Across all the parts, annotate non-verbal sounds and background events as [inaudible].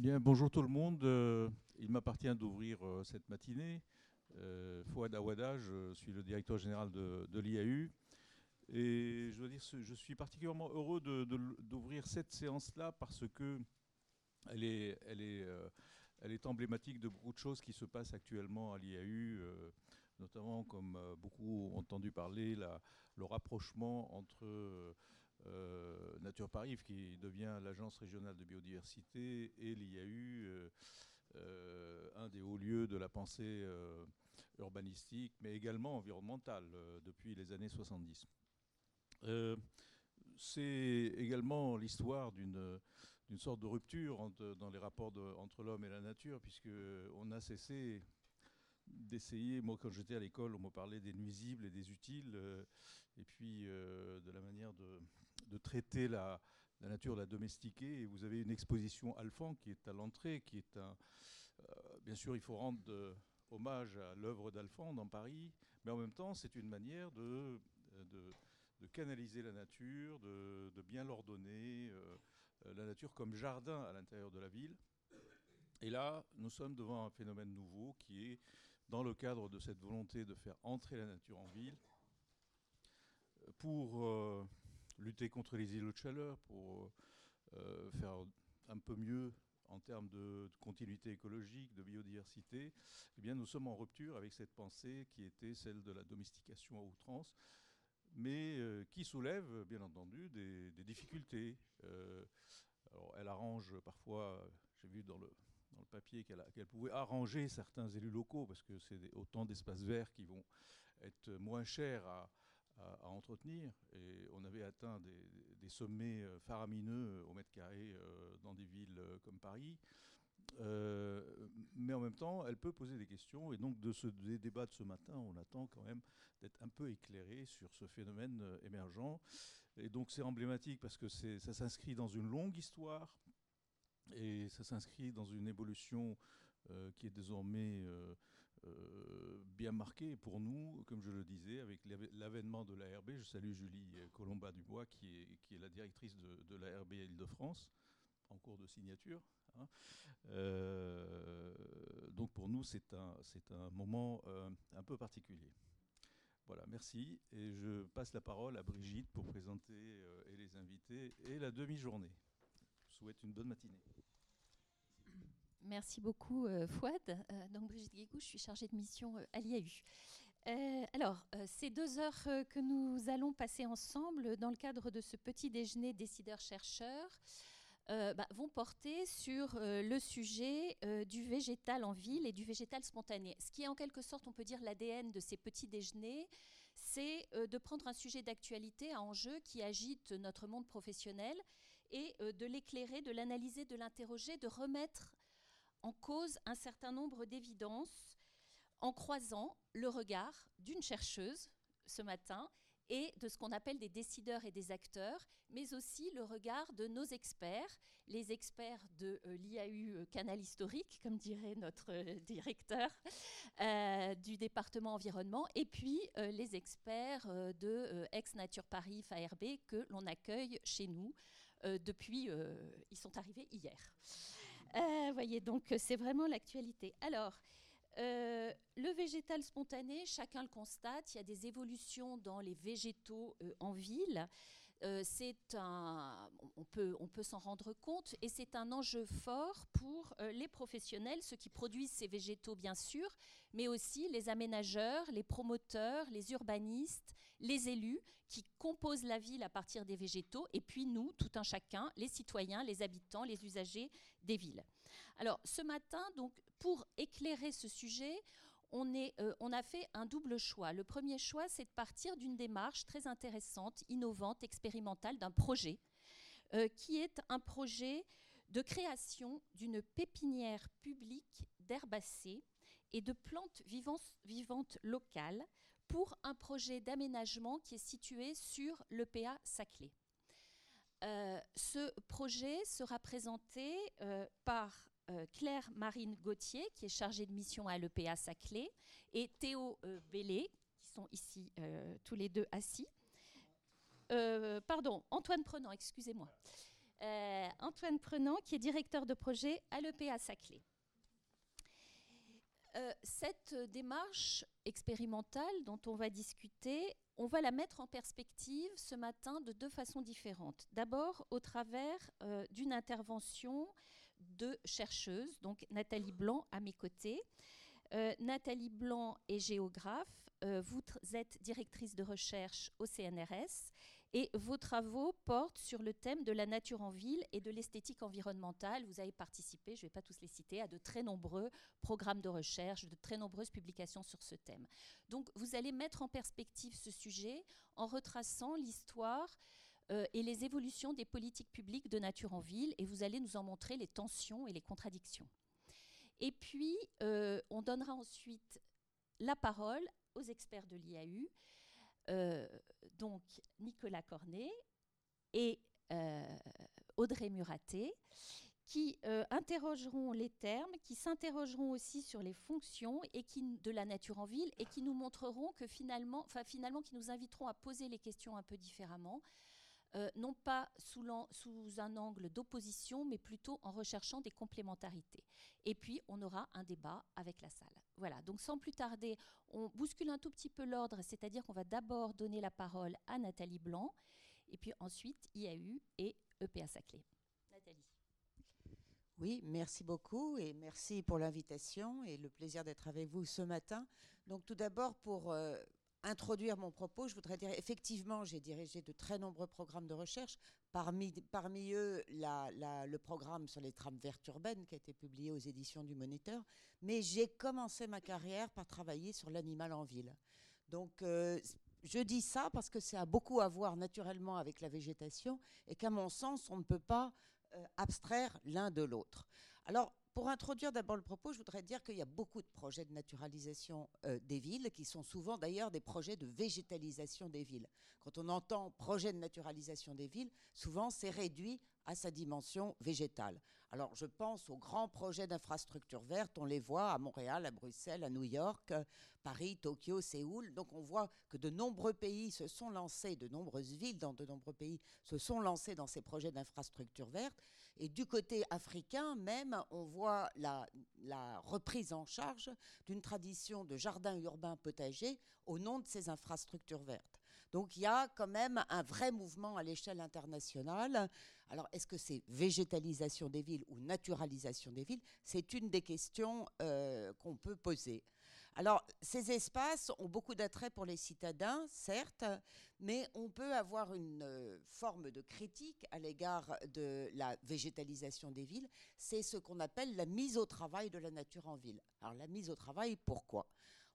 Bien, bonjour tout le monde. Euh, il m'appartient d'ouvrir euh, cette matinée. Euh, Fouad Awada, je suis le directeur général de, l'IAU. Et je dois dire, je suis particulièrement heureux d'ouvrir cette séance-là parce que elle est, emblématique de beaucoup de choses qui se passent actuellement à l'IAU, notamment, comme beaucoup ont entendu parler, le rapprochement entre euh, Nature Paris, qui devient l'agence régionale de biodiversité, et l'IAU, euh, euh, un des hauts lieux de la pensée urbanistique, mais également environnementale, depuis les années 70. c'est également l'histoire d'une sorte de rupture dans les rapports entre l'homme et la nature, puisqu'on a cessé d'essayer, moi quand j'étais à l'école, on me parlait des nuisibles et des utiles, et puis de la manière de, de traiter la, nature, la domestiquer. Et vous avez une exposition Alphand qui est à l'entrée, qui est un. Euh, bien sûr, il faut rendre hommage à l'œuvre d'Alphand dans Paris, mais en même temps, c'est une manière de, de, canaliser la nature, de, bien l'ordonner, euh, la nature comme jardin à l'intérieur de la ville. Et là, nous sommes devant un phénomène nouveau qui est, dans le cadre de cette volonté de faire entrer la nature en ville, pour euh, lutter contre les îlots de chaleur, pour euh, faire un peu mieux en termes de, continuité écologique, de biodiversité, eh bien, nous sommes en rupture avec cette pensée qui était celle de la domestication à outrance, mais euh, qui soulève, bien entendu, des, difficultés. Euh, elle arrange parfois, j'ai vu dans le, dans le papier qu'elle pouvait arranger certains élus locaux, parce que c'est autant d'espaces verts qui vont être moins chers à, à, entretenir. Et on avait atteint des, sommets euh, faramineux au mètre carré euh, dans des villes euh, comme Paris. mais en même temps, elle peut poser des questions. Et donc, de ce, des débats de ce matin, on attend quand même d'être un peu éclairé sur ce phénomène émergent. Et donc, c'est emblématique parce que ça s'inscrit dans une longue histoire. Et ça s'inscrit dans une évolution euh, qui est désormais euh, euh, bien marqué pour nous, comme je le disais, avec l'avènement de l'ARB. Je salue Julie Colomba-Dubois, qui est, qui est la directrice de, de l'ARB Île-de-France, en cours de signature. Hein. donc pour nous, c'est un, moment un peu particulier. Voilà, merci. Et je passe la parole à Brigitte pour présenter et les invités et la demi-journée. Je vous souhaite une bonne matinée. Merci beaucoup, euh, Fouad. Euh, donc, Brigitte Guégou, je suis chargée de mission euh, à l'IAU. alors, ces deux heures que nous allons passer ensemble dans le cadre de ce petit déjeuner décideurs-chercheurs bah, vont porter sur le sujet du végétal en ville et du végétal spontané. Ce qui est en quelque sorte, on peut dire, l'ADN de ces petits déjeuners, c'est de prendre un sujet d'actualité à enjeu qui agite notre monde professionnel et de l'éclairer, de l'analyser, de l'interroger, de remettre en cause un certain nombre d'évidences en croisant le regard d'une chercheuse ce matin et de ce qu'on appelle des décideurs et des acteurs, mais aussi le regard de nos experts, les experts de euh, l'IAU euh, Canal Historique, comme dirait notre euh, directeur du département environnement, et puis les experts de Ex-Nature Paris FARB que l'on accueille chez nous depuis, ils sont arrivés hier. Voyez, donc c'est vraiment l'actualité. Alors, euh, le végétal spontané, chacun le constate, il y a des évolutions dans les végétaux euh, en ville. Euh, un, on peut, on peut s'en rendre compte et c'est un enjeu fort pour les professionnels, ceux qui produisent ces végétaux bien sûr, mais aussi les aménageurs, les promoteurs, les urbanistes, les élus qui composent la ville à partir des végétaux et puis nous, tout un chacun, les citoyens, les habitants, les usagers des villes. Alors ce matin, donc, pour éclairer ce sujet, on, euh, a fait un double choix. Le premier choix, c'est de partir d'une démarche très intéressante, innovante, expérimentale, d'un projet, euh, qui est un projet de création d'une pépinière publique d'herbacées et de plantes vivantes, locales pour un projet d'aménagement qui est situé sur l'EPA Saclay. Euh, ce projet sera présenté par euh, Claire Marine Gauthier, qui est chargée de mission à l'EPA Saclay, et Théo euh, Bellé, qui sont ici euh, tous les deux assis. pardon, Antoine Prenant, excusez-moi. Antoine Prenant, qui est directeur de projet à l'EPA Saclay. Cette démarche expérimentale dont on va discuter, on va la mettre en perspective ce matin de deux façons différentes. D'abord, au travers d'une intervention de chercheuses, donc Nathalie Blanc à mes côtés. Euh, Nathalie Blanc est géographe, euh, vous êtes directrice de recherche au CNRS et vos travaux portent sur le thème de la nature en ville et de l'esthétique environnementale. Vous avez participé, je ne vais pas tous les citer, à de très nombreux programmes de recherche, de très nombreuses publications sur ce thème. Donc vous allez mettre en perspective ce sujet en retraçant l'histoire euh, et les évolutions des politiques publiques de nature en ville, et vous allez nous en montrer les tensions et les contradictions. Et puis, euh, on donnera ensuite la parole aux experts de l'IAU, donc Nicolas Cornet et Audrey Muraté, qui interrogeront les termes, qui s'interrogeront aussi sur les fonctions et de la nature en ville et qui nous montreront que finalement, enfin finalement, qui nous inviteront à poser les questions un peu différemment, euh, non pas sous, un angle d'opposition, mais plutôt en recherchant des complémentarités. Et puis, on aura un débat avec la salle. Voilà, donc sans plus tarder, on bouscule un tout petit peu l'ordre, c'est-à-dire qu'on va d'abord donner la parole à Nathalie Blanc, et puis ensuite IAU et EPA Saclay. Nathalie. Oui, merci beaucoup et merci pour l'invitation et le plaisir d'être avec vous ce matin. Donc tout d'abord pour euh, introduire mon propos, je voudrais dire effectivement, j'ai dirigé de très nombreux programmes de recherche, parmi, parmi eux le programme sur les trames vertes urbaines qui a été publié aux éditions du Moniteur, mais j'ai commencé ma carrière par travailler sur l'animal en ville. Donc euh, je dis ça parce que ça a beaucoup à voir naturellement avec la végétation et qu'à mon sens, on ne peut pas euh, abstraire l'un de l'autre. Alors, pour introduire d'abord le propos, je voudrais dire qu'il y a beaucoup de projets de naturalisation euh, des villes, qui sont souvent d'ailleurs des projets de végétalisation des villes. Quand on entend projet de naturalisation des villes, souvent c'est réduit à sa dimension végétale. Alors je pense aux grands projets d'infrastructures vertes, on les voit à Montréal, à Bruxelles, à New York, Paris, Tokyo, Séoul. Donc on voit que de nombreux pays se sont lancés, de nombreuses villes dans de nombreux pays se sont lancés dans ces projets d'infrastructures vertes. Et du côté africain même, on voit la, reprise en charge d'une tradition de jardin urbain potager au nom de ces infrastructures vertes. Donc il y a quand même un vrai mouvement à l'échelle internationale. Alors est-ce que c'est végétalisation des villes ou naturalisation des villes? C'est une des questions euh, qu'on peut poser. Alors, ces espaces ont beaucoup d'attrait pour les citadins, certes, mais on peut avoir une euh, forme de critique à l'égard de la végétalisation des villes. C'est ce qu'on appelle la mise au travail de la nature en ville. Alors, la mise au travail, pourquoi?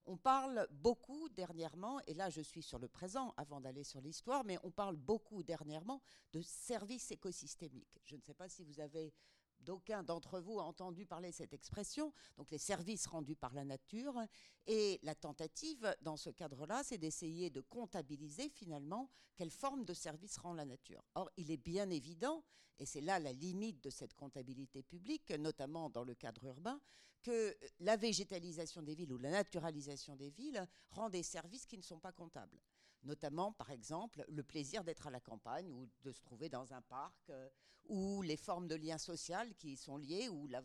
On parle beaucoup dernièrement, et là je suis sur le présent avant d'aller sur l'histoire, mais on parle beaucoup dernièrement de services écosystémiques. Je ne sais pas si vous avez d'aucuns d'entre vous ont entendu parler cette expression, donc les services rendus par la nature. Et la tentative, dans ce cadre-là, c'est d'essayer de comptabiliser finalement quelle forme de service rend la nature. Or, il est bien évident, et c'est là la limite de cette comptabilité publique, notamment dans le cadre urbain, que la végétalisation des villes ou la naturalisation des villes rend des services qui ne sont pas comptables notamment par exemple le plaisir d'être à la campagne ou de se trouver dans un parc, euh, ou les formes de liens sociaux qui y sont liées, ou la,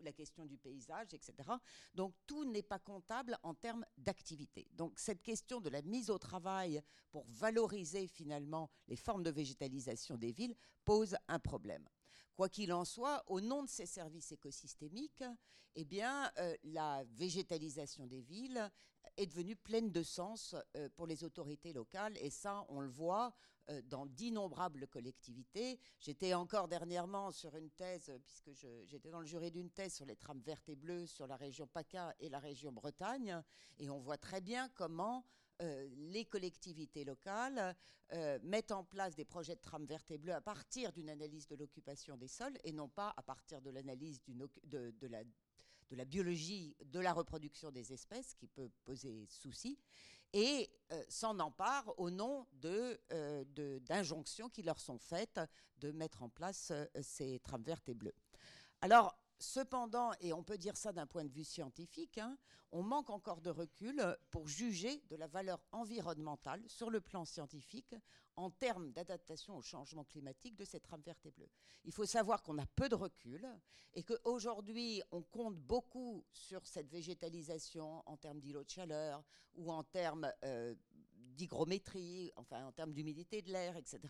la, question du paysage, etc. Donc tout n'est pas comptable en termes d'activité. Donc cette question de la mise au travail pour valoriser finalement les formes de végétalisation des villes pose un problème. Quoi qu'il en soit, au nom de ces services écosystémiques, eh bien, euh, la végétalisation des villes est devenue pleine de sens euh, pour les autorités locales. Et ça, on le voit euh, dans d'innombrables collectivités. J'étais encore dernièrement sur une thèse, puisque j'étais dans le jury d'une thèse sur les trames vertes et bleues sur la région PACA et la région Bretagne. Et on voit très bien comment euh, les collectivités locales euh, mettent en place des projets de trames vertes et bleues à partir d'une analyse de l'occupation des sols et non pas à partir de l'analyse de, de, la, de la biologie de la reproduction des espèces qui peut poser souci et euh, s'en emparent au nom d'injonctions qui leur sont faites de mettre en place ces trames vertes et bleues. Alors, cependant, et on peut dire ça d'un point de vue scientifique, hein, on manque encore de recul pour juger de la valeur environnementale sur le plan scientifique en termes d'adaptation au changement climatique de cette trame verte. Il faut savoir qu'on a peu de recul et qu'aujourd'hui, on compte beaucoup sur cette végétalisation en termes d'îlots de chaleur ou en termes euh, d'hygrométrie, enfin en termes d'humidité de l'air, etc.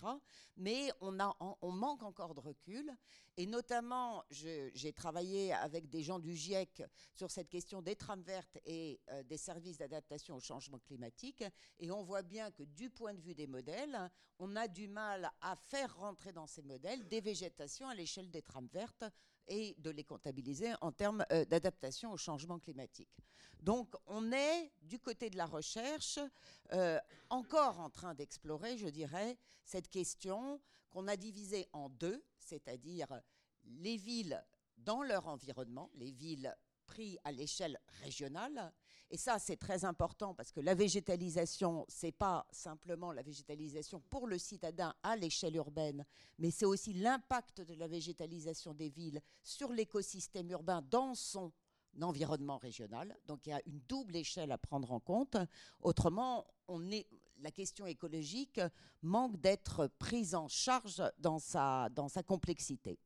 Mais on, a, on manque encore de recul. Et notamment, j'ai travaillé avec des gens du GIEC sur cette question des trames vertes et euh, des services d'adaptation au changement climatique. Et on voit bien que du point de vue des modèles, on a du mal à faire rentrer dans ces modèles des végétations à l'échelle des trames vertes et de les comptabiliser en termes euh, d'adaptation au changement climatique. Donc on est du côté de la recherche euh, encore en train d'explorer, je dirais, cette question qu'on a divisée en deux, c'est-à-dire les villes dans leur environnement, les villes prises à l'échelle régionale. Et ça, c'est très important parce que la végétalisation, c'est pas simplement la végétalisation pour le citadin à l'échelle urbaine, mais c'est aussi l'impact de la végétalisation des villes sur l'écosystème urbain dans son environnement régional. Donc il y a une double échelle à prendre en compte. Autrement, on est, la question écologique manque d'être prise en charge dans sa, dans sa complexité.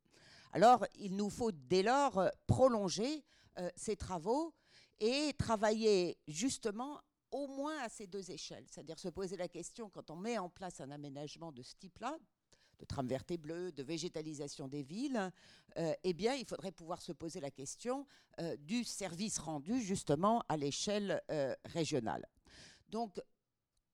Alors il nous faut dès lors prolonger euh, ces travaux et travailler justement au moins à ces deux échelles, c'est-à-dire se poser la question quand on met en place un aménagement de ce type-là, de trame verte et bleue, de végétalisation des villes, euh, eh bien, il faudrait pouvoir se poser la question euh, du service rendu justement à l'échelle euh, régionale. Donc,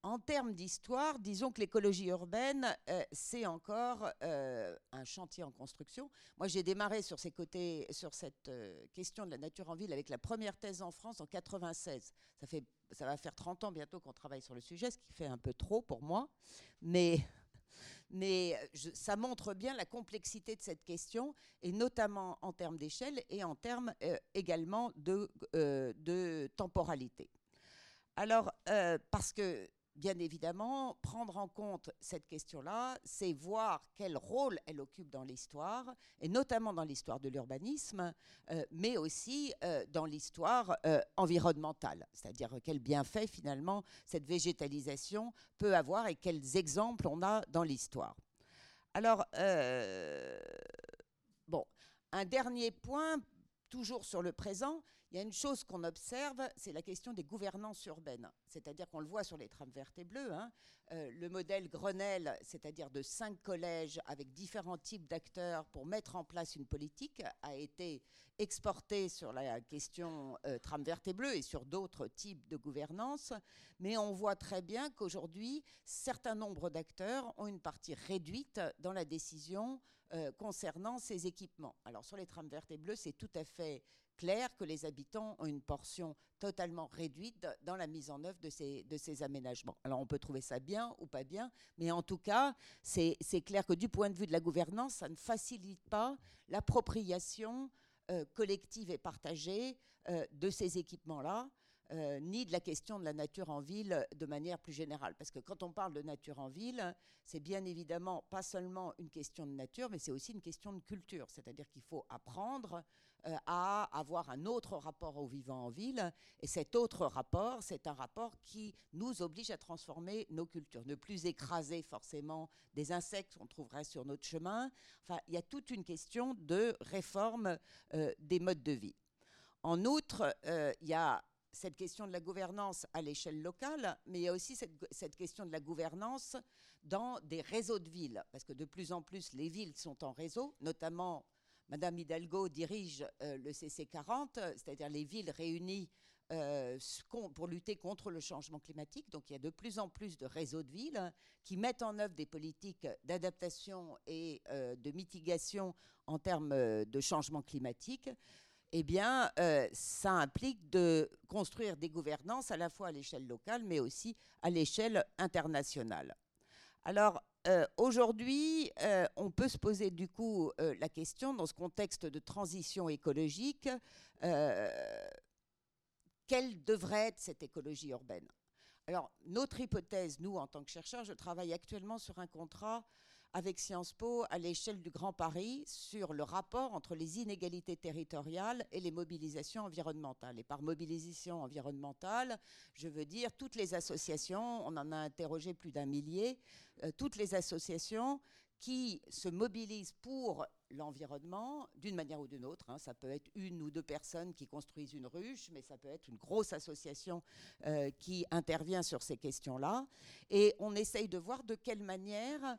en termes d'histoire, disons que l'écologie urbaine, c'est encore un chantier en construction. Moi, j'ai démarré sur, ces côtés, sur cette question de la nature en ville avec la première thèse en France en 96. Ça, fait, ça va faire 30 ans bientôt qu'on travaille sur le sujet, ce qui fait un peu trop pour moi. Mais mais euh, ça montre bien la complexité de cette question, et notamment en termes d'échelle et en termes euh, également euh, de, temporalité. Alors, parce que bien évidemment, prendre en compte cette question-là, c'est voir quel rôle elle occupe dans l'histoire, et notamment dans l'histoire de l'urbanisme, euh, mais aussi euh, dans l'histoire euh, environnementale, c'est-à-dire quel bienfait finalement cette végétalisation peut avoir et quels exemples on a dans l'histoire. Alors, bon, un dernier point, toujours sur le présent, il y a une chose qu'on observe, c'est la question des gouvernances urbaines. C'est-à-dire qu'on le voit sur les trames vertes et bleues. Hein. Euh, le modèle Grenelle, c'est-à-dire de cinq collèges avec différents types d'acteurs pour mettre en place une politique, a été exporté sur la question euh, trame verte et bleue et sur d'autres types de gouvernance. Mais on voit très bien qu'aujourd'hui, certains nombres d'acteurs ont une partie réduite dans la décision euh, concernant ces équipements. Alors sur les trames vertes et bleues, c'est tout à fait clair que les habitants ont une portion totalement réduite dans la mise en œuvre de ces, de ces aménagements. Alors on peut trouver ça bien ou pas bien, mais en tout cas, c'est clair que du point de vue de la gouvernance, ça ne facilite pas l'appropriation euh, collective et partagée euh, de ces équipements-là. Euh, ni de la question de la nature en ville de manière plus générale. Parce que quand on parle de nature en ville, c'est bien évidemment pas seulement une question de nature, mais c'est aussi une question de culture. C'est-à-dire qu'il faut apprendre à avoir un autre rapport au vivant en ville. Et cet autre rapport, c'est un rapport qui nous oblige à transformer nos cultures, ne plus écraser forcément des insectes qu'on trouverait sur notre chemin. Enfin, il y a toute une question de réforme euh, des modes de vie. En outre, euh, il y a cette question de la gouvernance à l'échelle locale, mais il y a aussi cette, cette, question de la gouvernance dans des réseaux de villes, parce que de plus en plus les villes sont en réseau, notamment Madame Hidalgo dirige euh, le CC40, c'est-à-dire les villes réunies euh, pour lutter contre le changement climatique. Donc il y a de plus en plus de réseaux de villes qui mettent en œuvre des politiques d'adaptation et euh, de mitigation en termes de changement climatique. Eh bien, ça implique de construire des gouvernances à la fois à l'échelle locale, mais aussi à l'échelle internationale. Alors, euh, aujourd'hui, euh, on peut se poser du coup euh, la question, dans ce contexte de transition écologique, quelle devrait être cette écologie urbaine? Alors, notre hypothèse, nous, en tant que chercheurs, je travaille actuellement sur un contrat avec Sciences Po à l'échelle du Grand Paris sur le rapport entre les inégalités territoriales et les mobilisations environnementales. Et par mobilisation environnementale, je veux dire toutes les associations, on en a interrogé plus d'un millier, euh, toutes les associations qui se mobilisent pour l'environnement d'une manière ou d'une autre. Hein. Ça peut être une ou deux personnes qui construisent une ruche, mais ça peut être une grosse association euh, qui intervient sur ces questions-là. Et on essaye de voir de quelle manière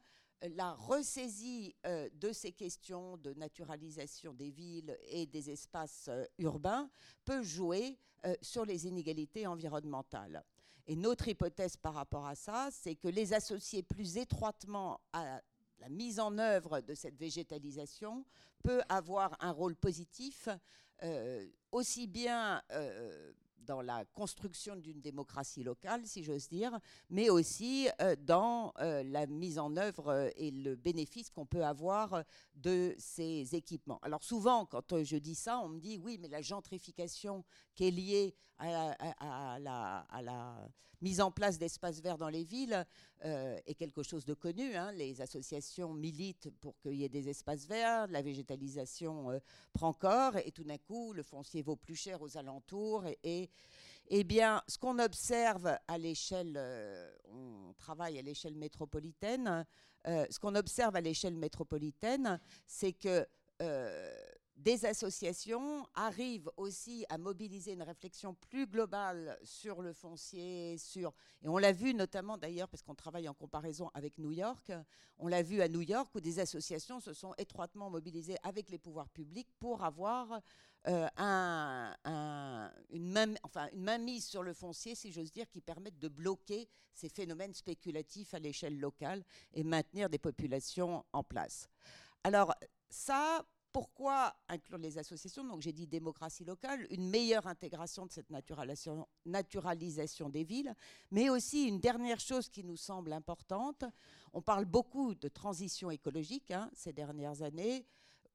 la ressaisie euh, de ces questions de naturalisation des villes et des espaces euh, urbains peut jouer euh, sur les inégalités environnementales. Et notre hypothèse par rapport à ça, c'est que les associer plus étroitement à la mise en œuvre de cette végétalisation peut avoir un rôle positif, aussi bien dans la construction d'une démocratie locale, si j'ose dire, mais aussi euh, dans euh, la mise en œuvre euh, et le bénéfice qu'on peut avoir de ces équipements. Alors souvent, quand je dis ça, on me dit oui, mais la gentrification qui est liée à, la, mise en place d'espaces verts dans les villes est quelque chose de connu. Hein. Les associations militent pour qu'il y ait des espaces verts, la végétalisation prend corps, et tout d'un coup, le foncier vaut plus cher aux alentours et eh bien, ce qu'on observe à l'échelle, euh, on travaille à l'échelle métropolitaine, euh, ce qu'on observe à l'échelle métropolitaine, c'est que euh, des associations arrivent aussi à mobiliser une réflexion plus globale sur le foncier, sur et on l'a vu notamment d'ailleurs parce qu'on travaille en comparaison avec New York, on l'a vu à New York où des associations se sont étroitement mobilisées avec les pouvoirs publics pour avoir euh, un, une, main, enfin, mainmise sur le foncier, si j'ose dire, qui permettent de bloquer ces phénomènes spéculatifs à l'échelle locale et maintenir des populations en place. Alors ça, pourquoi inclure les associations Donc j'ai dit démocratie locale, une meilleure intégration de cette naturalisation, des villes, mais aussi une dernière chose qui nous semble importante. On parle beaucoup de transition écologique hein, ces dernières années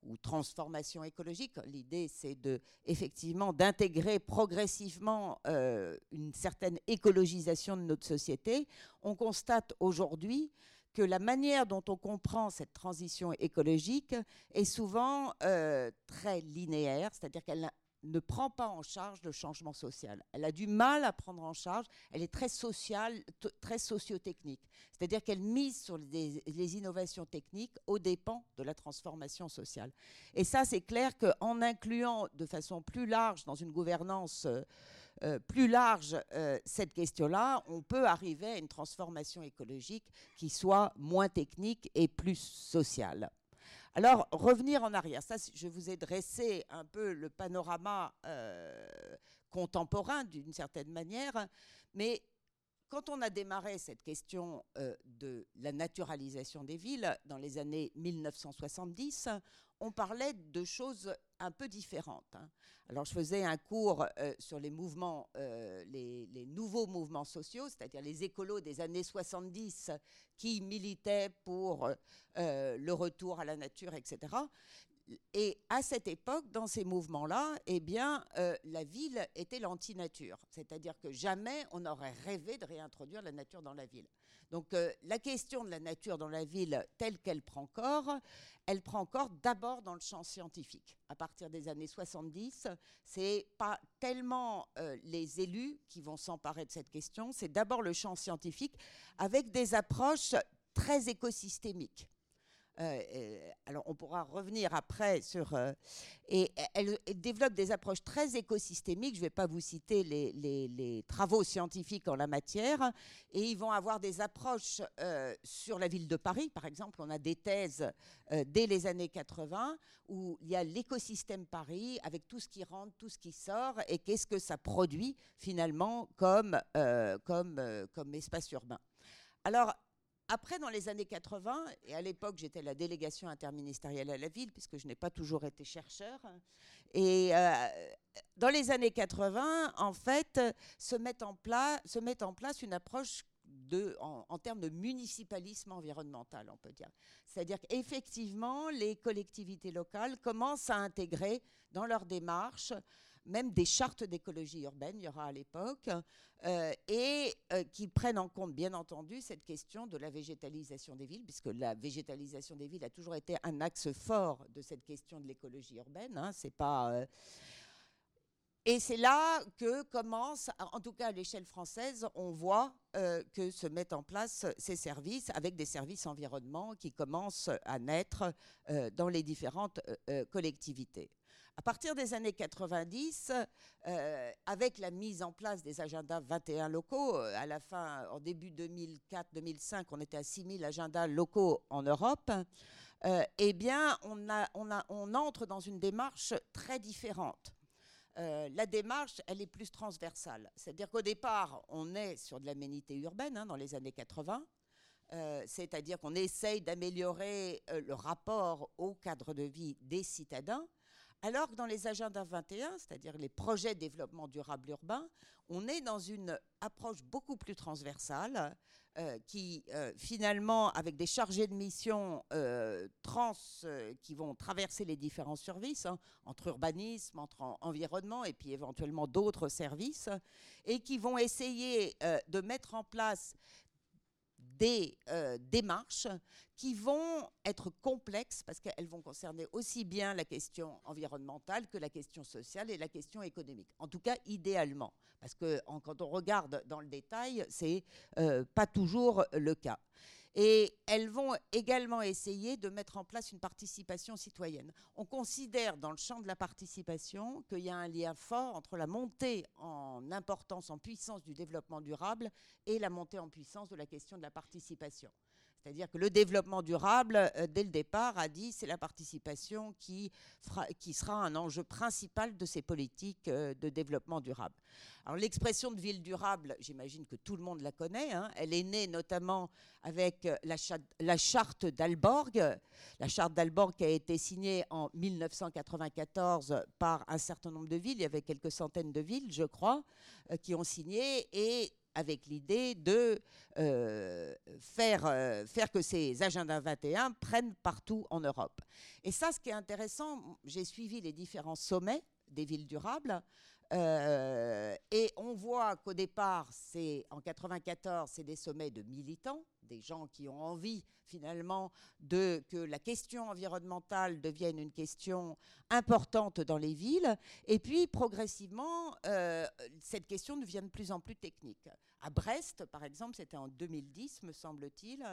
ou transformation écologique. L'idée, c'est de, effectivement d'intégrer progressivement euh, une certaine écologisation de notre société. On constate aujourd'hui que la manière dont on comprend cette transition écologique est souvent euh, très linéaire, c'est-à-dire qu'elle ne prend pas en charge le changement social. Elle a du mal à prendre en charge, elle est très sociale, très sociotechnique. C'est-à-dire qu'elle mise sur les, innovations techniques aux dépens de la transformation sociale. Et ça, c'est clair qu'en incluant de façon plus large dans une gouvernance euh, euh, plus large euh, cette question-là, on peut arriver à une transformation écologique qui soit moins technique et plus sociale. Alors, revenir en arrière, ça, je vous ai dressé un peu le panorama euh, contemporain d'une certaine manière, mais quand on a démarré cette question de la naturalisation des villes dans les années 1970, on parlait de choses un peu différentes. Hein. Alors, je faisais un cours euh, sur les mouvements, euh, les, nouveaux mouvements sociaux, c'est-à-dire les écolos des années 70 qui militaient pour le retour à la nature, etc. Et à cette époque, dans ces mouvements-là, eh bien, euh, la ville était l'anti-nature. C'est-à-dire que jamais on n'aurait rêvé de réintroduire la nature dans la ville. Donc euh, la question de la nature dans la ville telle qu'elle prend corps, elle prend corps d'abord dans le champ scientifique. À partir des années 70, c'est pas tellement euh, les élus qui vont s'emparer de cette question, c'est d'abord le champ scientifique avec des approches très écosystémiques. Euh, alors on pourra revenir après sur... Euh, et elle, développe des approches très écosystémiques. Je ne vais pas vous citer les, travaux scientifiques en la matière. Et ils vont avoir des approches euh, sur la ville de Paris. Par exemple, on a des thèses dès les années 80 où il y a l'écosystème Paris avec tout ce qui rentre, tout ce qui sort et qu'est-ce que ça produit finalement comme, comme espace urbain. Alors, après, dans les années 80, et à l'époque, j'étais la délégation interministérielle à la ville, puisque je n'ai pas toujours été chercheur. Et euh, dans les années 80, en fait, se met en, place, en une approche de, en, termes de municipalisme environnemental, on peut dire. C'est-à-dire qu'effectivement, les collectivités locales commencent à intégrer dans leur démarche même des chartes d'écologie urbaine, il y aura à l'époque, euh, et euh, qui prennent en compte, bien entendu, cette question de la végétalisation des villes, puisque la végétalisation des villes a toujours été un axe fort de cette question de l'écologie urbaine. Hein, c'est pas. Euh, et c'est là que commence, en tout cas à l'échelle française, on voit que se mettent en place ces services avec des services environnement qui commencent à naître dans les différentes collectivités. À partir des années 90, euh, avec la mise en place des agendas 21 locaux, euh, à la fin, en début 2004-2005, on était à 6000 agendas locaux en Europe, euh, eh bien, on, entre dans une démarche très différente. la démarche, elle est plus transversale. C'est-à-dire qu'au départ, on est sur de l'aménité urbaine hein, dans les années 80. c'est-à-dire qu'on essaye d'améliorer le rapport au cadre de vie des citadins, alors que dans les agendas 21, c'est-à-dire les projets de développement durable urbain, on est dans une approche beaucoup plus transversale euh, qui, euh, finalement, avec des chargés de mission euh, trans qui vont traverser les différents services, hein, entre urbanisme, entre environnement et puis éventuellement d'autres services, et qui vont essayer de mettre en place des euh, démarches qui vont être complexes parce qu'elles vont concerner aussi bien la question environnementale que la question sociale et la question économique. En tout cas, idéalement, parce que quand on regarde dans le détail, c'est euh, pas toujours le cas. Et elles vont également essayer de mettre en place une participation citoyenne. On considère dans le champ de la participation qu'il y a un lien fort entre la montée en importance, en puissance du développement durable et la montée en puissance de la question de la participation. C'est-à-dire que le développement durable, euh, dès le départ, a dit c'est la participation qui, sera un enjeu principal de ces politiques euh, de développement durable. Alors l'expression de ville durable, j'imagine que tout le monde la connaît. Hein. Elle est née notamment avec euh, la, la charte d'Alborg. La charte d'Alborg qui a été signée en 1994 par un certain nombre de villes. Il y avait quelques centaines de villes, je crois, qui ont signé. Et avec l'idée de euh, faire, euh, faire que ces agendas 21 prennent partout en Europe. Et ça, ce qui est intéressant, j'ai suivi les différents sommets des villes durables. Euh, et on voit qu'au départ, c'est en 94, c'est des sommets de militants, des gens qui ont envie finalement de que la question environnementale devienne une question importante dans les villes. Et puis progressivement, euh, cette question devient de plus en plus technique. À Brest, par exemple, c'était en 2010, me semble-t-il.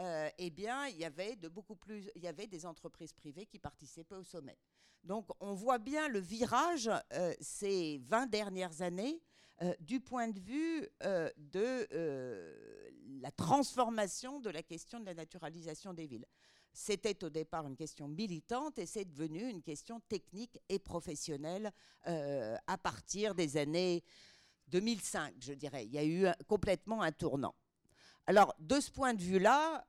Euh, eh bien, il y avait de beaucoup plus, il y avait des entreprises privées qui participaient au sommet. Donc, on voit bien le virage euh, ces 20 dernières années euh, du point de vue euh, de euh, la transformation de la question de la naturalisation des villes. C'était au départ une question militante et c'est devenu une question technique et professionnelle à partir des années 2005, je dirais. Il y a eu complètement un tournant. Alors, de ce point de vue-là,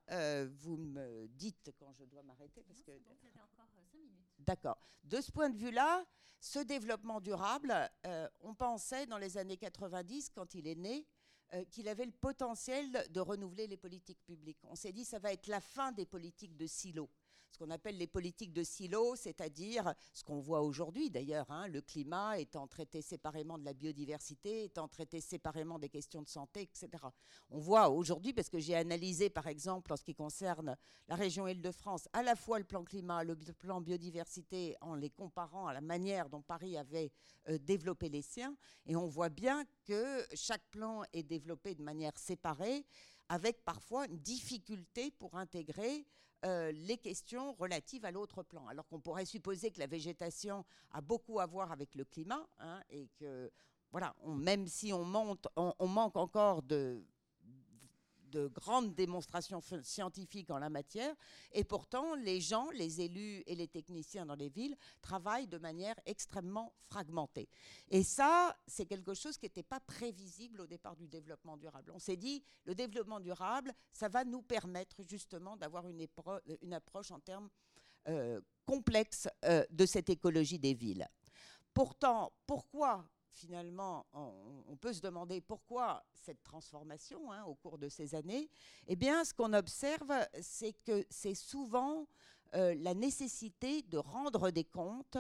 vous me dites quand je dois m'arrêter parce que. D'accord. De ce point de vue-là, ce développement durable, euh, on pensait dans les années 90, quand il est né, euh, qu'il avait le potentiel de renouveler les politiques publiques. On s'est dit ça va être la fin des politiques de silo ce qu'on appelle les politiques de silo, c'est-à-dire ce qu'on voit aujourd'hui d'ailleurs, hein, le climat étant traité séparément de la biodiversité, étant traité séparément des questions de santé, etc. On voit aujourd'hui, parce que j'ai analysé par exemple en ce qui concerne la région Île-de-France, à la fois le plan climat, le plan biodiversité, en les comparant à la manière dont Paris avait euh, développé les siens, et on voit bien que chaque plan est développé de manière séparée avec parfois une difficulté pour intégrer euh, les questions relatives à l'autre plan. Alors qu'on pourrait supposer que la végétation a beaucoup à voir avec le climat hein, et que, voilà, même si on, monte, on manque encore de de grandes démonstrations scientifiques en la matière. Et pourtant, les gens, les élus et les techniciens dans les villes travaillent de manière extrêmement fragmentée. Et ça, c'est quelque chose qui n'était pas prévisible au départ du développement durable. On s'est dit, le développement durable, ça va nous permettre justement d'avoir une, une, approche en termes euh, complexes euh, de cette écologie des villes. Pourtant, pourquoi finalement, on, peut se demander pourquoi cette transformation hein, au cours de ces années. Eh bien, ce qu'on observe, c'est que c'est souvent euh, la nécessité de rendre des comptes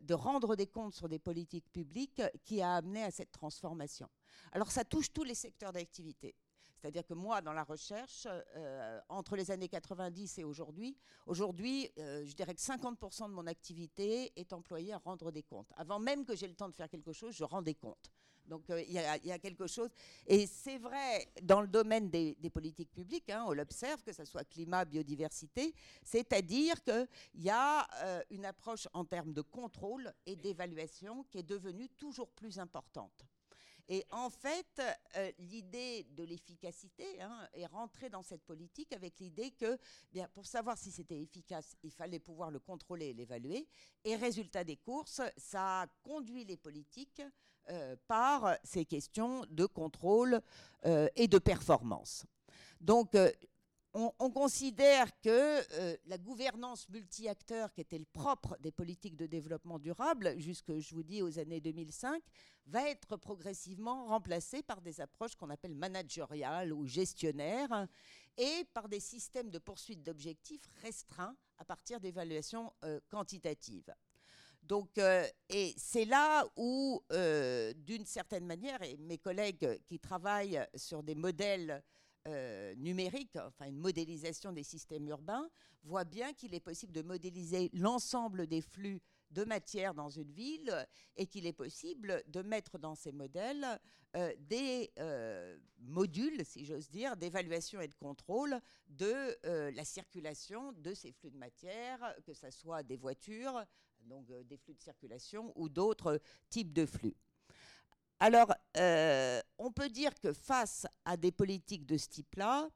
de rendre des comptes sur des politiques publiques qui a amené à cette transformation. Alors ça touche tous les secteurs d'activité. C'est-à-dire que moi, dans la recherche, euh, entre les années 90 et aujourd'hui, aujourd'hui, euh, je dirais que 50% de mon activité est employée à rendre des comptes. Avant même que j'ai le temps de faire quelque chose, je rends des comptes. Donc euh, il y, a quelque chose. Et c'est vrai dans le domaine des, politiques publiques, hein, on l'observe, que ce soit climat, biodiversité, c'est-à-dire qu'il y a une approche en termes de contrôle et d'évaluation qui est devenue toujours plus importante. Et en fait, euh, l'idée de l'efficacité hein, est rentrée dans cette politique avec l'idée que, bien, pour savoir si c'était efficace, il fallait pouvoir le contrôler et l'évaluer. Et résultat des courses, ça a conduit les politiques euh, par ces questions de contrôle euh, et de performance. Donc, on, considère que euh, la gouvernance multi-acteurs, qui était le propre des politiques de développement durable, jusque, je vous dis, aux années 2005, va être progressivement remplacée par des approches qu'on appelle managériales ou gestionnaires et par des systèmes de poursuite d'objectifs restreints à partir d'évaluations euh, quantitatives. Donc, euh, et c'est là où, d'une certaine manière, et mes collègues qui travaillent sur des modèles euh, numérique, enfin une modélisation des systèmes urbains, voit bien qu'il est possible de modéliser l'ensemble des flux de matière dans une ville et qu'il est possible de mettre dans ces modèles euh, des euh, modules, si j'ose dire, d'évaluation et de contrôle de la circulation de ces flux de matière, que ce soit des voitures, donc des flux de circulation ou d'autres types de flux. Alors, euh, on peut dire que face à des politiques de ce type-là,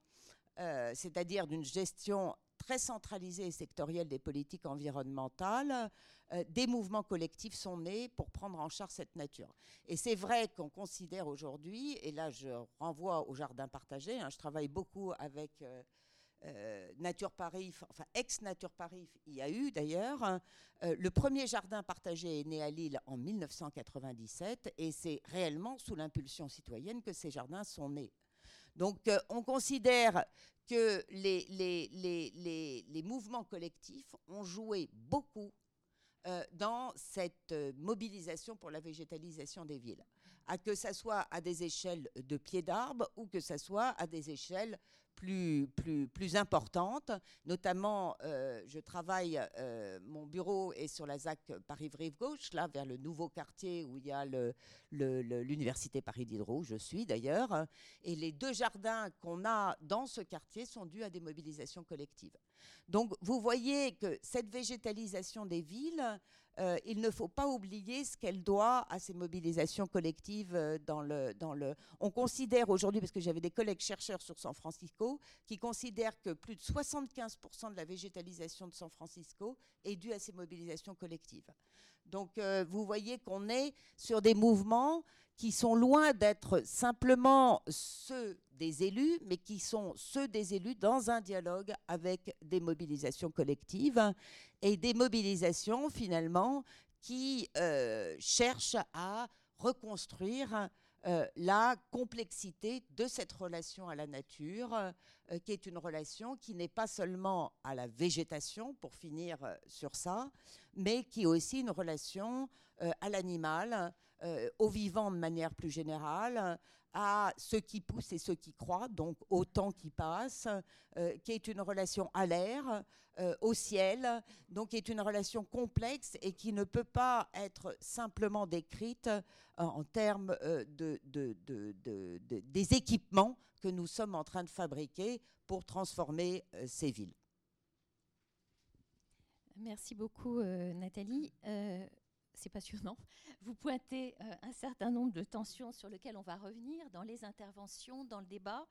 euh, c'est-à-dire d'une gestion très centralisée et sectorielle des politiques environnementales, euh, des mouvements collectifs sont nés pour prendre en charge cette nature. Et c'est vrai qu'on considère aujourd'hui, et là je renvoie au jardin partagé, hein, je travaille beaucoup avec euh, Nature Paris, ex-Nature Paris, il y a eu d'ailleurs. Euh, le premier jardin partagé est né à Lille en 1997 et c'est réellement sous l'impulsion citoyenne que ces jardins sont nés. Donc euh, on considère que les, mouvements collectifs ont joué beaucoup dans cette mobilisation pour la végétalisation des villes, à que ce soit à des échelles de pieds d'arbres ou que ce soit à des échelles plus, plus, plus. Notamment, euh, je travaille, euh, mon bureau est sur la ZAC Paris-Rive-Gauche, là, vers le nouveau quartier où il y a l'Université Paris Diderot, où je suis d'ailleurs. Et les deux jardins qu'on a dans ce quartier sont dus à des mobilisations collectives. Donc, vous voyez que cette végétalisation des villes, euh, il ne faut pas oublier ce qu'elle doit à ces mobilisations collectives euh, dans le. On considère aujourd'hui, parce que j'avais des collègues chercheurs sur San Francisco, qui considèrent que plus de 75% de la végétalisation de San Francisco est due à ces mobilisations collectives. Donc euh, vous voyez qu'on est sur des mouvements qui sont loin d'être simplement ceux des élus, mais qui sont ceux des élus dans un dialogue avec des mobilisations collectives et des mobilisations finalement qui euh, cherchent à reconstruire euh, la complexité de cette relation à la nature, euh, qui est une relation qui n'est pas seulement à la végétation, pour finir sur ça, mais qui est aussi une relation à l'animal, au vivant de manière plus générale, à ceux qui poussent et ceux qui croient, donc au temps qui passe, euh, qui est une relation à l'air, euh, au ciel, donc qui est une relation complexe et qui ne peut pas être simplement décrite euh, en termes de, des équipements que nous sommes en train de fabriquer pour transformer ces villes. Merci beaucoup, Nathalie c'est passionnant. Vous pointez euh, un certain nombre de tensions sur lesquelles on va revenir dans les interventions, dans le débat,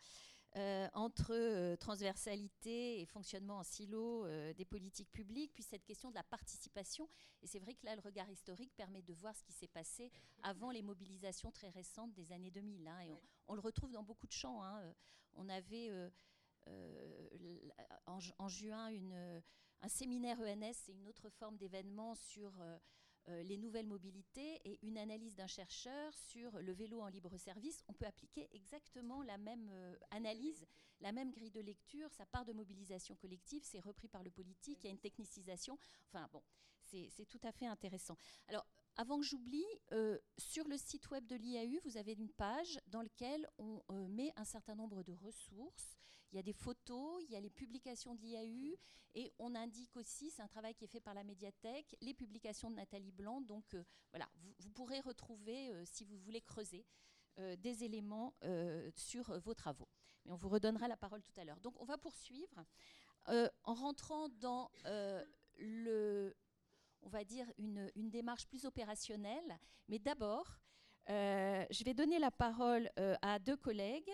euh, entre euh, transversalité et fonctionnement en silo des politiques publiques, puis cette question de la participation. Et c'est vrai que là, le regard historique permet de voir ce qui s'est passé avant les mobilisations très récentes des années 2000. Hein, et on, le retrouve dans beaucoup de champs. Hein. On avait en, en, juin une, un séminaire ENS et une autre forme d'événement sur euh, les nouvelles mobilités et une analyse d'un chercheur sur le vélo en libre service, on peut appliquer exactement la même euh, analyse, la même grille de lecture. Ça part de mobilisation collective, c'est repris par le politique, il y a une technicisation. Enfin bon, c'est tout à fait intéressant. Alors, avant que j'oublie, euh, sur le site web de l'IAU, vous avez une page dans laquelle on met un certain nombre de ressources. Il y a des photos, il y a les publications de l'IAU et on indique aussi, c'est un travail qui est fait par la médiathèque, les publications de Nathalie Blanc. Donc euh, voilà, vous, pourrez retrouver, si vous voulez creuser, des éléments sur vos travaux. Mais on vous redonnera la parole tout à l'heure. Donc on va poursuivre en rentrant dans le on va dire, une, démarche plus opérationnelle. Mais d'abord, euh, je vais donner la parole euh, à deux collègues.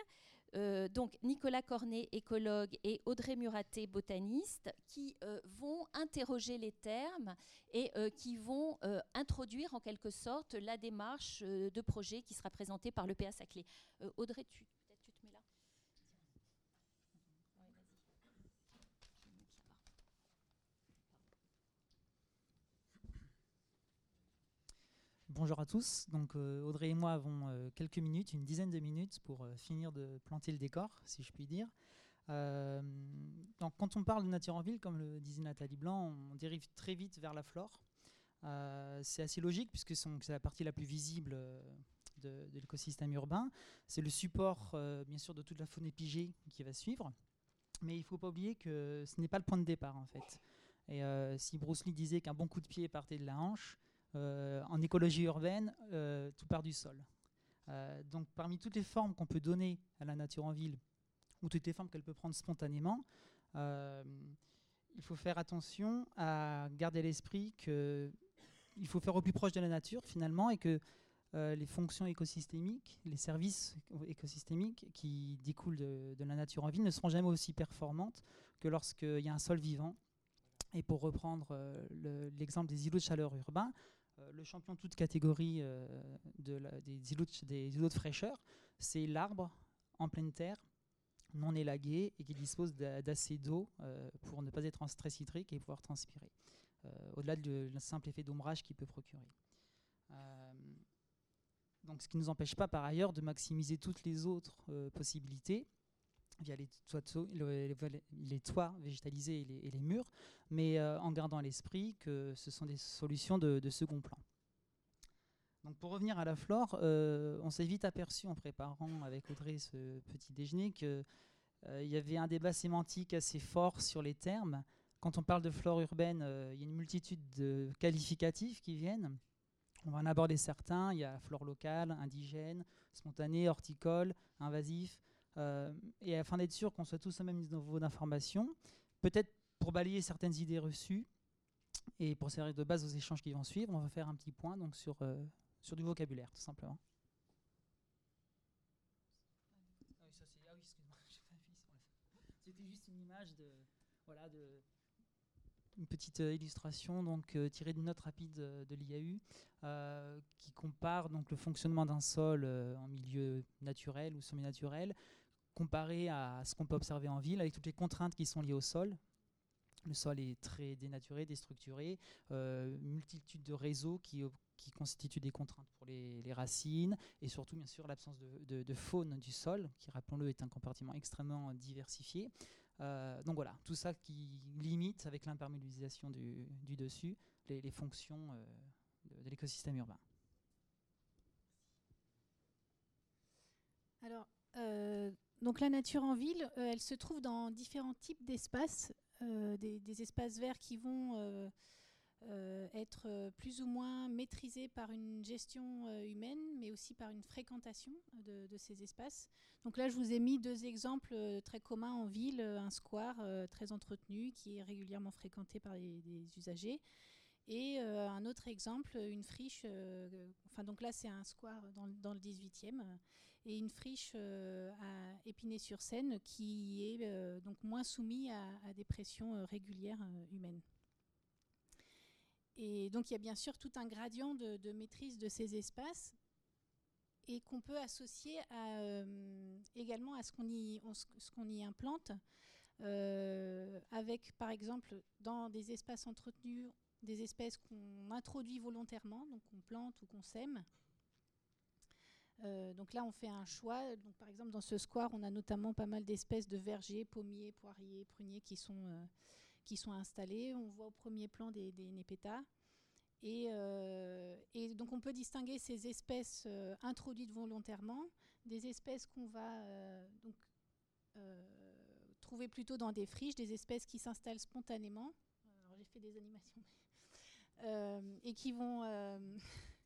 Euh, donc Nicolas Cornet, écologue, et Audrey Muraté, botaniste, qui vont interroger les termes et qui vont introduire en quelque sorte la démarche de projet qui sera présentée par le PA Saclay. Audrey, tu, Bonjour à tous. Donc euh, Audrey et moi avons euh, quelques minutes, une dizaine de minutes pour euh, finir de planter le décor, si je puis dire. donc quand on parle de nature en ville, comme le disait Nathalie Blanc, on dérive très vite vers la flore. c'est assez logique puisque c'est la partie la plus visible de, l'écosystème urbain. C'est le support, bien sûr, de toute la faune épigée qui va suivre. Mais il ne faut pas oublier que ce n'est pas le point de départ, en fait. Et si Bruce Lee disait qu'un bon coup de pied partait de la hanche, en écologie urbaine, euh, tout part du sol. Euh, donc parmi toutes les formes qu'on peut donner à la nature en ville, ou toutes les formes qu'elle peut prendre spontanément, il faut faire attention à garder à l'esprit qu'il faut faire au plus proche de la nature finalement et que les fonctions écosystémiques, les services écosystémiques qui découlent de, la nature en ville ne seront jamais aussi performantes que lorsqu'il y a un sol vivant. Et pour reprendre l'exemple des îlots de chaleur urbains, euh, le champion toute catégorie euh, des, îlots de, fraîcheur, c'est l'arbre en pleine terre, non élagué et qui dispose d'assez d'eau euh, pour ne pas être en stress hydrique et pouvoir transpirer, au-delà du simple effet d'ombrage qu'il peut procurer. donc, ce qui ne nous empêche pas par ailleurs de maximiser toutes les autres possibilités via les toits, végétalisés et les, murs, mais euh, en gardant à l'esprit que ce sont des solutions de, second plan. Donc pour revenir à la flore, euh, on s'est vite aperçu en préparant avec Audrey ce petit déjeuner qu'il euh, y avait un débat sémantique assez fort sur les termes. Quand on parle de flore urbaine, il y a une multitude de qualificatifs qui viennent. On va en aborder certains. Il y a flore locale, indigène, spontanée, horticole, invasif. Euh, et afin d'être sûr qu'on soit tous au même niveau d'information, peut-être pour balayer certaines idées reçues et pour servir de base aux échanges qui vont suivre, on va faire un petit point donc sur, euh, sur du vocabulaire, tout simplement. C'était juste une image de, voilà, de, une petite euh, illustration donc tirée d'une note rapide de l'IAU qui compare donc le fonctionnement d'un sol en milieu naturel ou semi-naturel comparé à ce qu'on peut observer en ville, avec toutes les contraintes qui sont liées au sol. Le sol est très dénaturé, déstructuré, euh, multitude de réseaux qui, constituent des contraintes pour les, racines, et surtout, bien sûr, l'absence de, faune du sol, qui, rappelons-le, est un compartiment extrêmement diversifié. Euh, donc voilà, tout ça qui limite, avec l'imperméabilisation du, dessus, les, fonctions euh, de, de l'écosystème urbain. Alors, donc la nature en ville, euh, elle se trouve dans différents types d'espaces, euh, des, espaces verts qui vont euh, être plus ou moins maîtrisés par une gestion humaine, mais aussi par une fréquentation de, ces espaces. Donc là, je vous ai mis deux exemples très communs en ville, un square très entretenu qui est régulièrement fréquenté par les, usagers. Et un autre exemple, une friche, enfin donc là c'est un square dans, dans le 18e, et une friche euh, à Épinay-sur-Seine qui est euh, donc moins soumise à, des pressions euh, régulières humaines. Et donc il y a bien sûr tout un gradient de, maîtrise de ces espaces et qu'on peut associer également à ce qu'on y, y, implante, avec par exemple dans des espaces entretenus des espèces qu'on introduit volontairement, donc qu'on plante ou qu'on sème, euh, donc là, on fait un choix. Donc, par exemple, dans ce square, on a notamment pas mal d'espèces de vergers, pommiers, poiriers, pruniers qui sont, euh, qui sont installés. On voit au premier plan des, des népétas. Et, et, donc on peut distinguer ces espèces introduites volontairement des espèces qu'on va donc, trouver plutôt dans des friches, des espèces qui s'installent spontanément. Alors j'ai fait des animations. et qui vont, [laughs]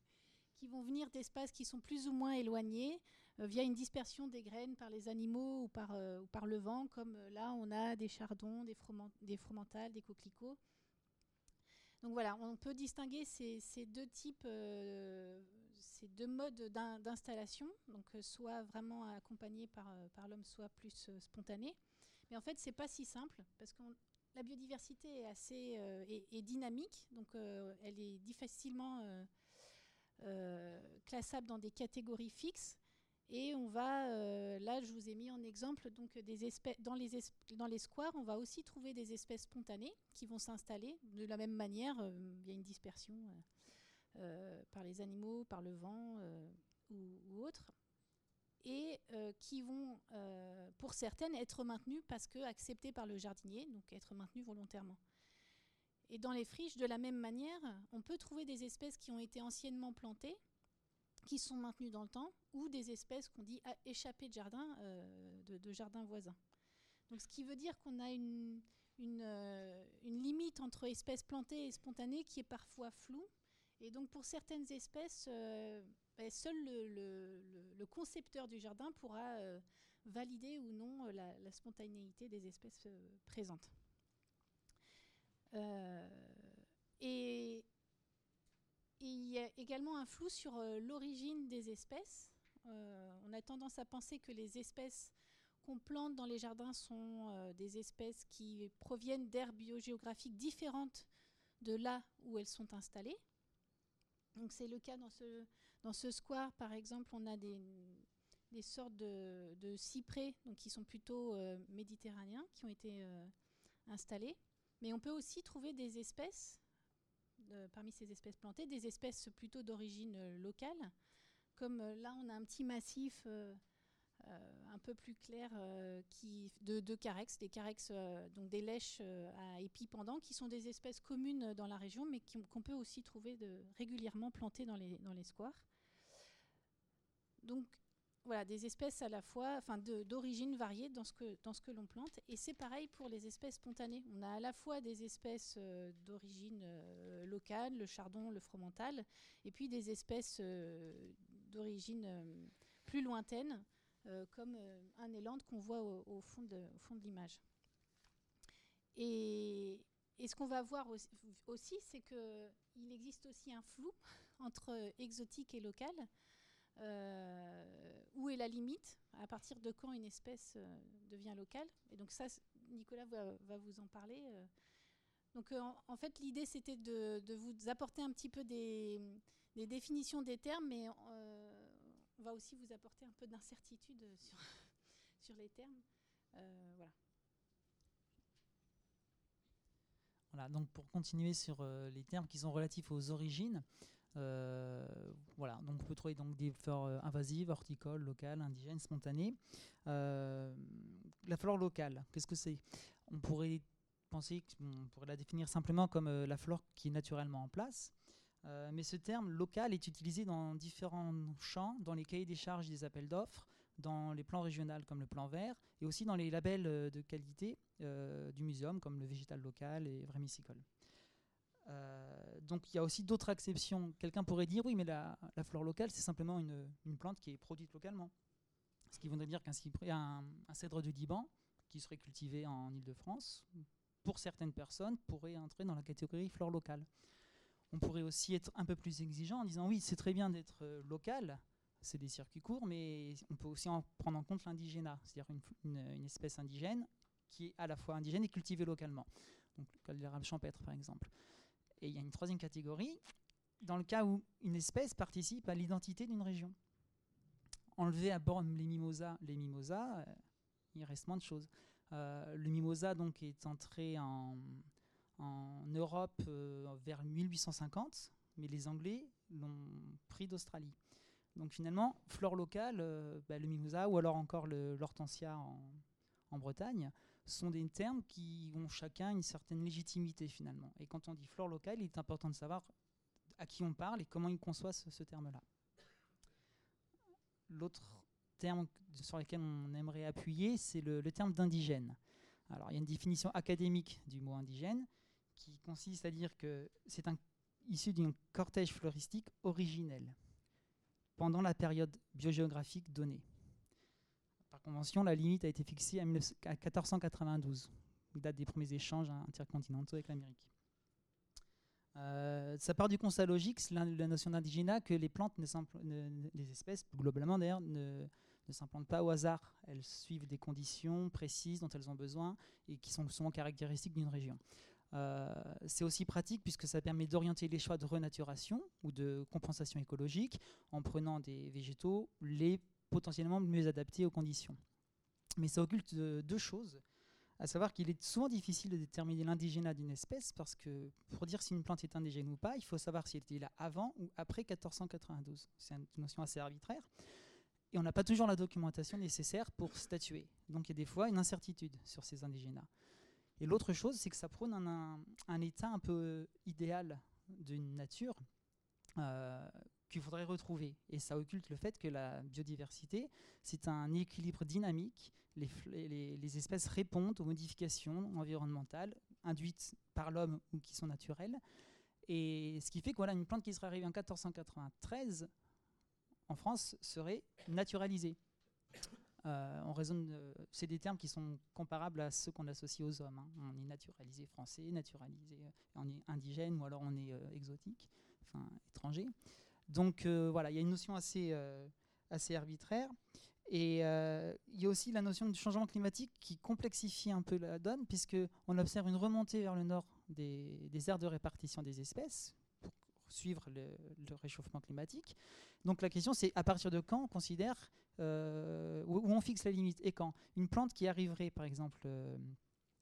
qui vont venir d'espaces qui sont plus ou moins éloignés, euh, via une dispersion des graines par les animaux ou par, euh, le vent, comme euh, là on a des chardons, des, des fromentales, des coquelicots. Donc voilà, on peut distinguer ces, deux types, ces deux modes d'installation, donc soit vraiment accompagné par, par l'homme, soit plus spontané. Mais en fait, c'est pas si simple parce que la biodiversité est assez est, dynamique, donc elle est difficilement classable dans des catégories fixes. Et on va, euh, là je vous ai mis en exemple donc des espèces dans les dans les squares, on va aussi trouver des espèces spontanées qui vont s'installer de la même manière. Euh, il y a une dispersion euh, par les animaux, par le vent ou, ou autres, et qui vont, pour certaines, être maintenues parce que acceptées par le jardinier, donc être maintenues volontairement. Et dans les friches, de la même manière, on peut trouver des espèces qui ont été anciennement plantées qui sont maintenues dans le temps, ou des espèces qu'on dit échappées de jardin, euh, de, jardins voisins. Donc, ce qui veut dire qu'on a une, une, euh, limite entre espèces plantées et spontanées qui est parfois floue. Et donc, pour certaines espèces, euh, ben, seul le, concepteur du jardin pourra valider ou non la, spontanéité des espèces présentes. Et il y a également un flou sur euh, l'origine des espèces. Euh, on a tendance à penser que les espèces qu'on plante dans les jardins sont euh, des espèces qui proviennent d'aires biogéographiques différentes de là où elles sont installées. Donc c'est le cas dans ce, dans ce square, par exemple, on a des, des sortes de, cyprès donc qui sont plutôt méditerranéens, qui ont été installés. Mais on peut aussi trouver des espèces parmi ces espèces plantées, des espèces plutôt d'origine euh, locale. Comme euh, là, on a un petit massif euh, un peu plus clair qui, de, carex, des carex, donc des lèches à épis pendants, qui sont des espèces communes dans la région, mais qu'on peut aussi trouver régulièrement plantées dans les, dans les squares. Donc, voilà, des espèces à la fois, enfin d'origine variée dans ce que, dans ce que l'on plante. Et c'est pareil pour les espèces spontanées. On a à la fois des espèces euh, d'origine euh, locale, le chardon, le fromental, et puis des espèces euh, d'origine plus lointaine, comme un élande qu'on voit au, fond de, de l'image. Et, et, ce qu'on va voir aussi, c'est qu'il existe aussi un flou [laughs] entre exotique et local. Euh, où est la limite À partir de quand une espèce euh, devient locale Et donc ça, Nicolas va, vous en parler. Euh. Donc en, fait, l'idée, c'était de, vous apporter un petit peu des, définitions des termes, mais on va aussi vous apporter un peu d'incertitude [laughs] sur, les termes. voilà. Donc pour continuer sur les termes qui sont relatifs aux origines, voilà, donc on peut trouver donc des fleurs euh, invasives, horticoles, locales, indigènes, spontanées. Euh, la flore locale, qu'est-ce que c'est? On pourrait penser qu'on pourrait la définir simplement comme la flore qui est naturellement en place. mais ce terme local est utilisé dans différents champs, dans les cahiers des charges des appels d'offres, dans les plans régionaux comme le plan vert, et aussi dans les labels de qualité du muséum comme le végétal local et Vrémicicole. Euh, donc il y a aussi d'autres acceptions. Quelqu'un pourrait dire oui, mais la, flore locale, c'est simplement une, plante qui est produite localement. Ce qui voudrait dire qu'un un, un cèdre du Liban, qui serait cultivé en Ile-de-France, pour certaines personnes, pourrait entrer dans la catégorie flore locale. On pourrait aussi être un peu plus exigeant en disant oui, c'est très bien d'être euh, local, c'est des circuits courts, mais on peut aussi en prendre en compte l'indigénat, c'est-à-dire une, espèce indigène qui est à la fois indigène et cultivée localement. Donc le l'érable champêtre, par exemple. Et il y a une troisième catégorie, dans le cas où une espèce participe à l'identité d'une région. Enlever à bord les mimosas, les mimosas, euh, il reste moins de choses. Euh, le mimosa donc est entré en, Europe euh, vers 1850, mais les Anglais l'ont pris d'Australie. Donc finalement, flore locale, bah, le mimosa ou alors encore l'hortensia en, en Bretagne, sont des termes qui ont chacun une certaine légitimité finalement. Et quand on dit flore locale, il est important de savoir à qui on parle et comment ils conçoivent ce, terme-là. L'autre terme sur lequel on aimerait appuyer, c'est le, terme d'indigène. Alors, il y a une définition académique du mot indigène qui consiste à dire que c'est issu d'un cortège floristique originel pendant la période biogéographique donnée. Convention, la limite a été fixée à, 1492, date des premiers échanges intercontinentaux avec l'Amérique. Euh, ça part du constat logique, la, la notion d'indigénat, que les plantes, les espèces, globalement d'ailleurs, ne, ne s'implantent pas au hasard. Elles suivent des conditions précises dont elles ont besoin et qui sont souvent caractéristiques d'une région. Euh, c'est aussi pratique puisque ça permet d'orienter les choix de renaturation ou de compensation écologique en prenant des végétaux les potentiellement mieux adaptés aux conditions. Mais ça occulte deux choses à savoir qu'il est souvent difficile de déterminer l'indigénat d'une espèce parce que pour dire si une plante est indigène ou pas, il faut savoir si elle était là avant ou après 1492. C'est une notion assez arbitraire. Et on n'a pas toujours la documentation nécessaire pour statuer. Donc il y a des fois une incertitude sur ces indigénats. Et l'autre chose, c'est que ça prône un, état un peu idéal d'une nature euh, qu'il faudrait retrouver. Et ça occulte le fait que la biodiversité, c'est un équilibre dynamique. Les, espèces répondent aux modifications environnementales induites par l'homme ou qui sont naturelles. Et ce qui fait que voilà, une plante qui serait arrivée en 1493 en France serait naturalisée. Euh, on raisonne, c'est des termes qui sont comparables à ceux qu'on associe aux hommes. Hein. On est naturalisé français, naturalisé, euh, on est indigène ou alors on est euh, exotique, enfin étranger. Donc voilà, il y a une notion assez, assez arbitraire. Et il y a aussi la notion du changement climatique qui complexifie un peu la donne, puisqu'on observe une remontée vers le nord des, des aires de répartition des espèces, suivre le, réchauffement climatique. Donc la question c'est à partir de quand on considère, euh, où, on fixe la limite et quand Une plante qui arriverait par exemple euh,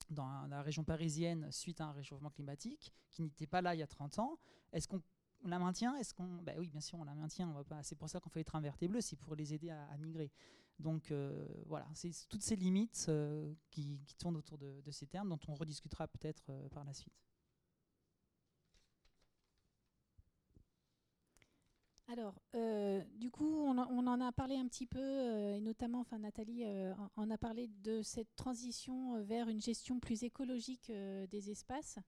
dans la région parisienne suite à un réchauffement climatique, qui n'était pas là il y a 30 ans, est-ce qu'on la maintient Est-ce qu'on bah oui, bien sûr, on la maintient. On pas. C'est pour ça qu'on fait les trains verts et bleus, c'est pour les aider à, migrer. Donc euh, voilà, c'est toutes ces limites qui, tournent autour de, ces termes, dont on rediscutera peut-être par la suite. Alors, euh, du coup, on, en a parlé un petit peu, euh, et notamment, enfin, Nathalie euh, en, a parlé de cette transition vers une gestion plus écologique des espaces,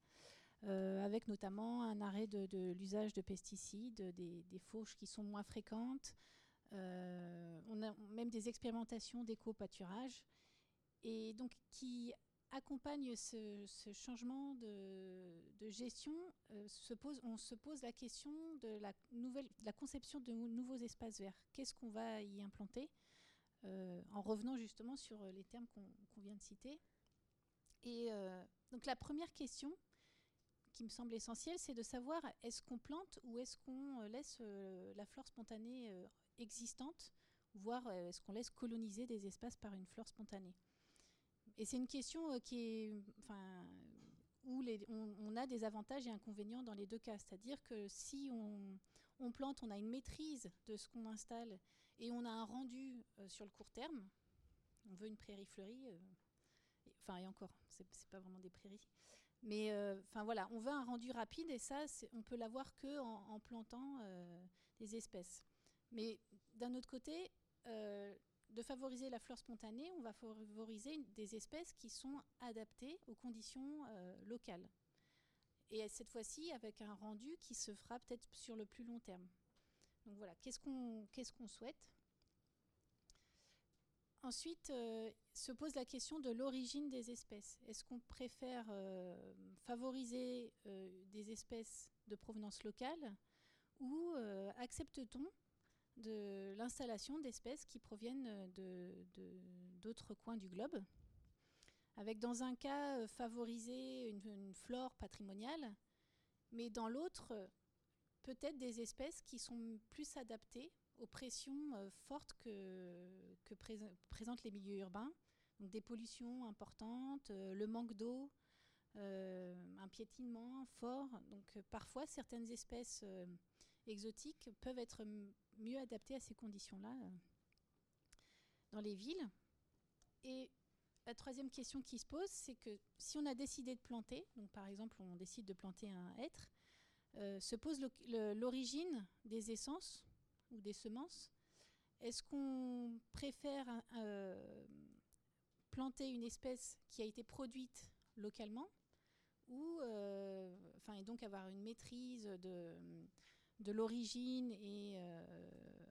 avec notamment un arrêt de, l'usage de pesticides, des, des, fauches qui sont moins fréquentes. on a même des expérimentations d'éco-pâturage, et donc qui accompagne ce, changement de, gestion, euh, on se pose la question de la, conception de nouveaux espaces verts. Qu'est-ce qu'on va y implanter euh, En revenant justement sur les termes qu'on vient de citer? Et euh, donc la première question qui me semble essentielle, c'est de savoir est-ce qu'on plante ou est-ce qu'on laisse la flore spontanée existante, voire est-ce qu'on laisse coloniser des espaces par une flore spontanée? Et c'est une question euh, qui est, enfin, où on, a des avantages et inconvénients dans les deux cas. C'est-à-dire que si on, plante, on a une maîtrise de ce qu'on installe et on a un rendu euh, sur le court terme. On veut une prairie fleurie. Euh, enfin, et encore, c'est pas vraiment des prairies. Mais enfin voilà, on veut un rendu rapide et ça, on peut l'avoir que en, plantant des espèces. Mais d'un autre côté, de favoriser la flore spontanée, on va favoriser des espèces qui sont adaptées aux conditions euh, locales. Et cette fois-ci, avec un rendu qui se fera peut-être sur le plus long terme. Donc voilà, qu'est-ce qu'on qu'est-ce qu'on souhaite? Ensuite, euh, se pose la question de l'origine des espèces. Est-ce qu'on préfère euh, favoriser des espèces de provenance locale ou accepte-t-on de l'installation d'espèces qui proviennent d'autres coins du globe, avec dans un cas euh, favoriser une, flore patrimoniale, mais dans l'autre, peut-être des espèces qui sont plus adaptées aux pressions euh, fortes que, présentent les milieux urbains, donc des pollutions importantes, euh, le manque d'eau, un piétinement fort. Donc parfois, certaines espèces exotiques peuvent être mieux adaptées à ces conditions-là euh, dans les villes. Et la troisième question qui se pose, c'est que si on a décidé de planter, donc par exemple on décide de planter un hêtre, se pose l'origine des essences ou des semences. Est-ce qu'on préfère planter une espèce qui a été produite localement ou enfin et donc avoir une maîtrise de, l'origine et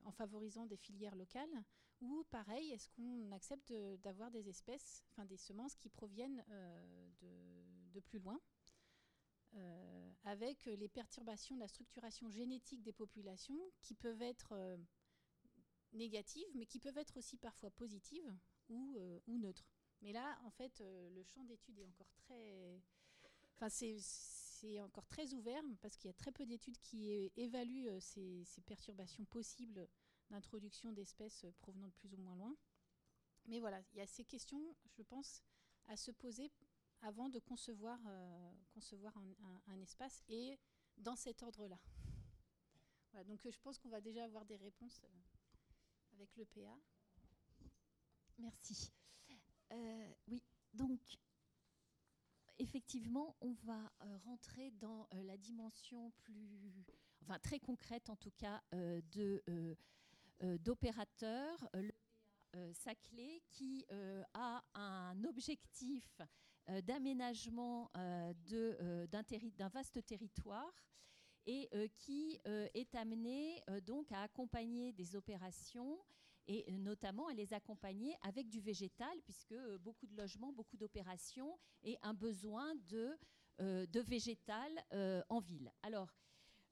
en favorisant des filières locales ou pareil, est-ce qu'on accepte d'avoir des espèces, enfin des semences qui proviennent euh, de, plus loin, euh, avec les perturbations de la structuration génétique des populations qui peuvent être euh, négatives, mais qui peuvent être aussi parfois positives ou, ou neutres. Mais là, en fait, le champ d'études est encore très, enfin c'est encore très ouvert parce qu'il y a très peu d'études qui évaluent ces perturbations possibles d'introduction d'espèces provenant de plus ou moins loin. Mais voilà, il y a ces questions, je pense, à se poser avant de concevoir, euh, concevoir un, espace et dans cet ordre-là. Donc je pense qu'on va déjà avoir des réponses euh, avec le PA. Merci. Euh, oui, donc effectivement, on va rentrer dans la dimension plus, enfin très concrète en tout cas, de euh, d'opérateurs, euh, le euh, Saclay, qui a un objectif d'aménagement d'un vaste territoire et qui est amené donc à accompagner des opérations et notamment à les accompagner avec du végétal, puisque beaucoup de logements, beaucoup d'opérations et un besoin de, de végétal en ville. Alors,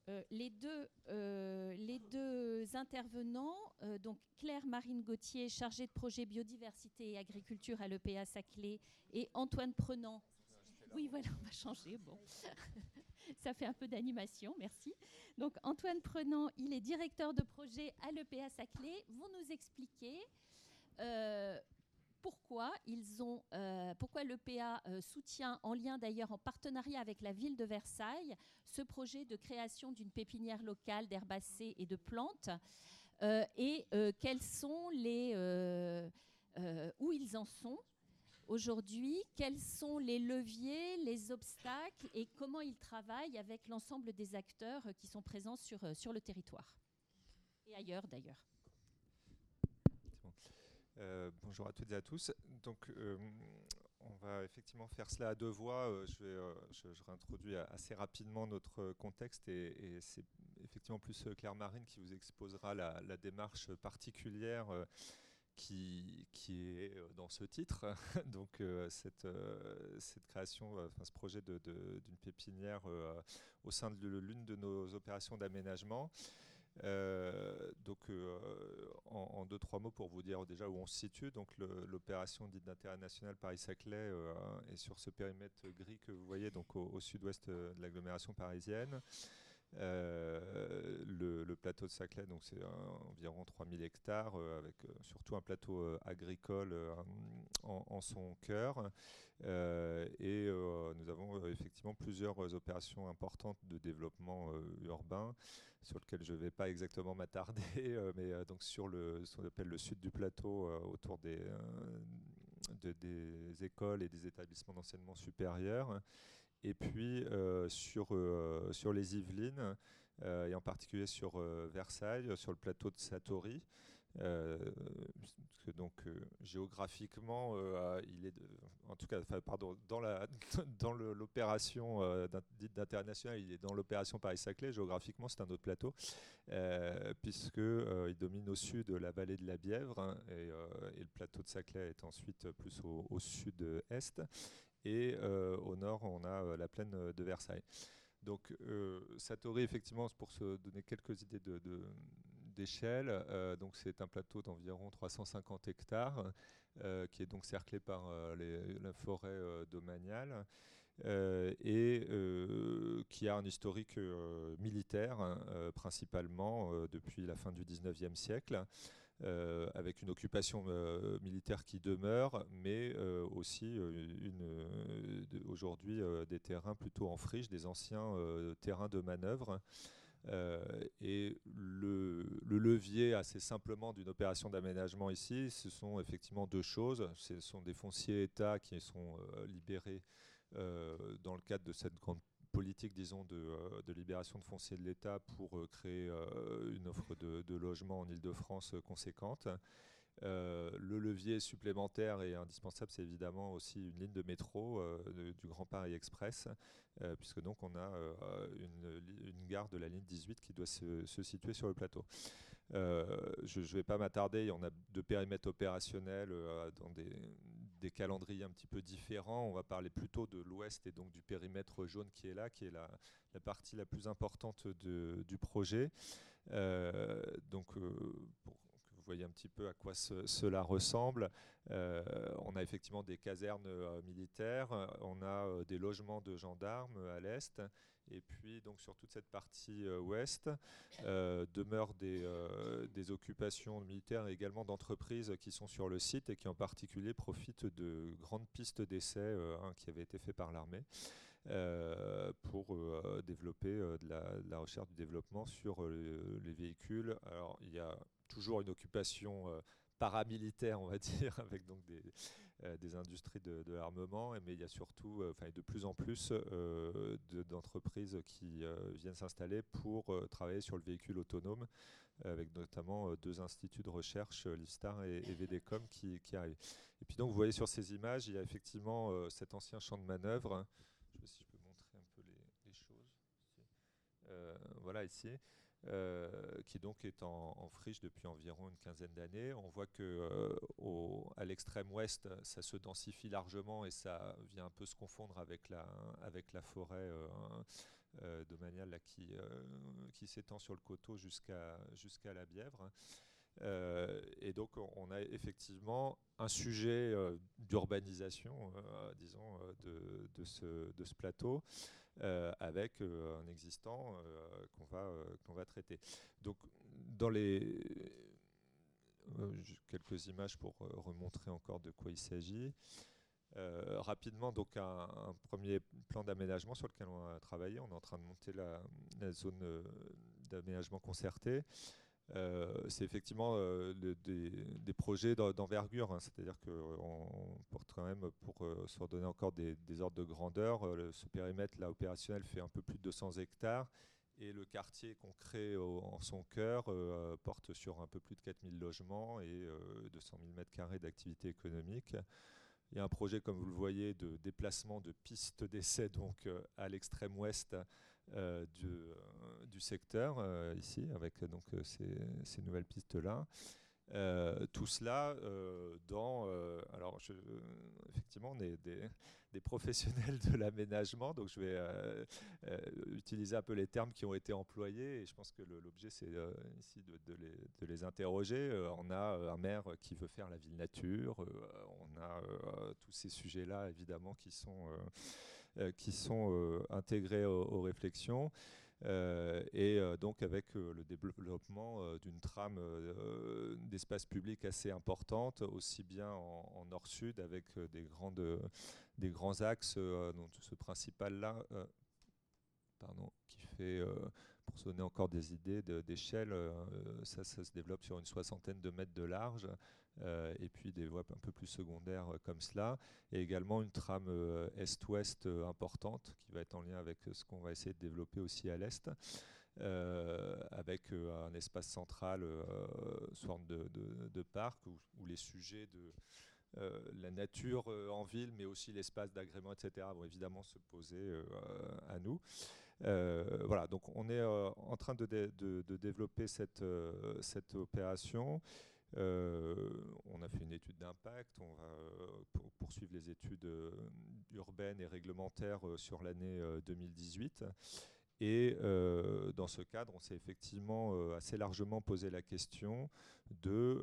euh, les, deux, euh, les deux intervenants, euh, donc Claire Marine Gauthier, chargée de projet biodiversité et agriculture à l'EPA Saclay, et Antoine Prenant. Oui, voilà, on va changer. Bon, [laughs] ça fait un peu d'animation, merci. Donc Antoine Prenant, il est directeur de projet à l'EPA Saclay, vont nous expliquer pourquoi ils ont, euh, pourquoi l'EPA euh, soutient, en lien d'ailleurs en partenariat avec la ville de Versailles, ce projet de création d'une pépinière locale d'herbacées et de plantes, euh, et quels sont les, où ils en sont aujourd'hui, quels sont les leviers, les obstacles, et comment ils travaillent avec l'ensemble des acteurs qui sont présents sur, sur le territoire et ailleurs d'ailleurs. Euh, bonjour à toutes et à tous. Donc, euh, on va effectivement faire cela à deux voix. Euh, je, vais, je, réintroduis assez rapidement notre contexte et, c'est effectivement plus Claire Marine qui vous exposera la, démarche particulière qui, qui, est dans ce titre. [laughs] Donc cette, cette, création, enfin, ce projet d'une pépinière au sein de l'une de nos opérations d'aménagement. Euh, donc, euh, en, deux, trois mots pour vous dire déjà où on se situe. Donc, l'opération dite d'intérêt national Paris-Saclay euh, est sur ce périmètre gris que vous voyez, donc au, sud-ouest de l'agglomération parisienne. le, plateau de Saclay, donc c'est environ 3000 hectares, avec surtout un plateau agricole en, son cœur. et nous avons effectivement plusieurs opérations importantes de développement urbain sur lequel je ne vais pas exactement m'attarder, [laughs] euh, mais euh, donc sur le, ce qu'on appelle le sud du plateau, euh, autour des, écoles et des établissements d'enseignement supérieur. Et puis sur, sur les Yvelines, et en particulier sur Versailles, sur le plateau de Satori. Euh, donc euh, géographiquement, euh, il est, en tout cas, pardon, dans [laughs] l'opération dite d'international, il est dans l'opération Paris-Saclay. Géographiquement, c'est un autre plateau, puisque il domine au sud la vallée de la Bièvre hein, et, le plateau de Saclay est ensuite plus au, sud-est. Et au nord, on a la plaine de Versailles. Donc, Satori, effectivement, pour se donner quelques idées de, d'échelle. Euh, donc c'est un plateau d'environ 350 hectares euh, qui est donc cerclé par euh, la forêt domaniale. et qui a un historique militaire hein, principalement depuis la fin du 19e siècle. avec une occupation militaire qui demeure, mais aussi aujourd'hui des terrains plutôt en friche, des anciens terrains de manœuvre. Euh, et le, levier assez simplement d'une opération d'aménagement ici, ce sont effectivement deux choses. Ce sont des fonciers État qui sont euh, libérés euh, dans le cadre de cette grande politique, disons, de, libération de foncier de l'État pour créer une offre de, de logement en Ile-de-France conséquente. Euh, le levier supplémentaire et indispensable, c'est évidemment aussi une ligne de métro euh, du Grand Paris Express, euh, puisque donc on a une, gare de la ligne 18 qui doit se, situer sur le plateau. je ne vais pas m'attarder, on a deux périmètres opérationnels dans des, calendriers un petit peu différents. On va parler plutôt de l'ouest et donc du périmètre jaune qui est là, qui est la, partie la plus importante du projet. donc, pour voyez un petit peu à quoi cela ressemble. Euh, on a effectivement des casernes euh, militaires, on a euh, des logements de gendarmes à l'est, et puis donc sur toute cette partie ouest demeurent des, occupations militaires et également d'entreprises qui sont sur le site et qui en particulier profitent de grandes pistes d'essai qui avaient été faites par l'armée. pour développer de la, recherche du développement sur les véhicules. Alors, il y a toujours une occupation euh, paramilitaire, on va [laughs] dire, avec donc des, euh, des industries de, l'armement, mais il y a surtout, euh, de plus en plus d'entreprises qui viennent s'installer pour travailler sur le véhicule autonome, avec notamment deux instituts de recherche, l'ISTAR et, VDCOM, qui, arrivent. Et puis donc, vous voyez sur ces images, il y a effectivement cet ancien champ de manœuvre. Je ne sais pas si je peux montrer un peu les choses. voilà ici. Euh, qui donc est en, friche depuis environ une quinzaine d'années. On voit que euh, à l'extrême ouest, ça se densifie largement et ça vient un peu se confondre avec la, avec la forêt euh, domaniale qui, s'étend sur le coteau jusqu'à la Bièvre. et donc on a effectivement un sujet d'urbanisation, disons, de, ce, plateau. Euh, avec euh, un existant euh, qu'on va, va traiter. Donc, dans les quelques images pour remontrer encore de quoi il s'agit. rapidement, donc un, premier plan d'aménagement sur lequel on a travaillé. On est en train de monter la, la zone d'aménagement concerté. Euh, c'est effectivement euh, des, projets d'envergure, hein. c'est-à-dire qu'on porte quand même, pour euh, se redonner encore des, ordres de grandeur, ce périmètre là opérationnel fait un peu plus de 200 hectares et le quartier qu'on crée en son cœur porte sur un peu plus de 4000 logements et 200 000 m2 d'activité économique. Il y a un projet, comme vous le voyez, de déplacement de pistes d'essai donc à l'extrême ouest euh, du, euh, du, secteur euh, ici, avec donc ces, nouvelles pistes-là. tout cela dans. alors, effectivement, on est des, des professionnels de l'aménagement, donc je vais utiliser un peu les termes qui ont été employés. Et je pense que l'objet, c'est ici de, les, de, les, interroger. on a un maire qui veut faire la ville nature. on a tous ces sujets-là, évidemment, qui sont qui sont euh, intégrés aux, réflexions. Euh, et donc avec le développement d'une trame d'espace public assez importante, aussi bien en, nord-sud avec des, grands axes, dont ce principal-là, pardon, qui fait, pour se donner encore des idées d'échelle, ça, se développe sur une soixantaine de mètres de large, euh, et puis des voies un peu plus secondaires euh, comme cela, et également une trame euh, est-ouest importante qui va être en lien avec ce qu'on va essayer de développer aussi à l'est. avec un espace central, sorte de, de, parc où, les sujets de la nature en ville, mais aussi l'espace d'agrément, etc., vont évidemment se poser à nous. voilà, donc on est en train de, de développer cette, cette opération. Euh, on a fait une étude d'impact, on va euh, poursuivre les études euh, urbaines et réglementaires sur l'année 2018. Et dans ce cadre, on s'est effectivement assez largement posé la question de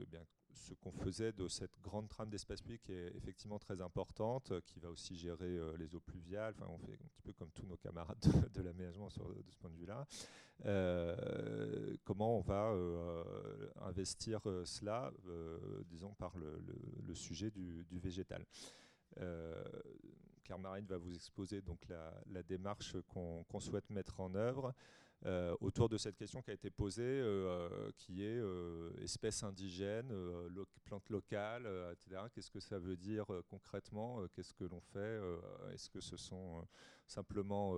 eh bien, ce qu'on faisait de cette grande trame d'espace public est effectivement très importante, qui va aussi gérer les eaux pluviales. Enfin, on fait un petit peu comme tous nos camarades de, l'aménagement de ce point de vue-là. Euh, comment on va euh, investir euh, cela, disons, par le, sujet du, végétal. Car Marine va vous exposer donc la, démarche qu'on souhaite mettre en œuvre. Euh, autour de cette question qui a été posée, euh, qui est euh, espèce indigène, plante locale, etc. Qu'est-ce que ça veut dire concrètement? Qu'est-ce que l'on fait Est-ce que ce sont simplement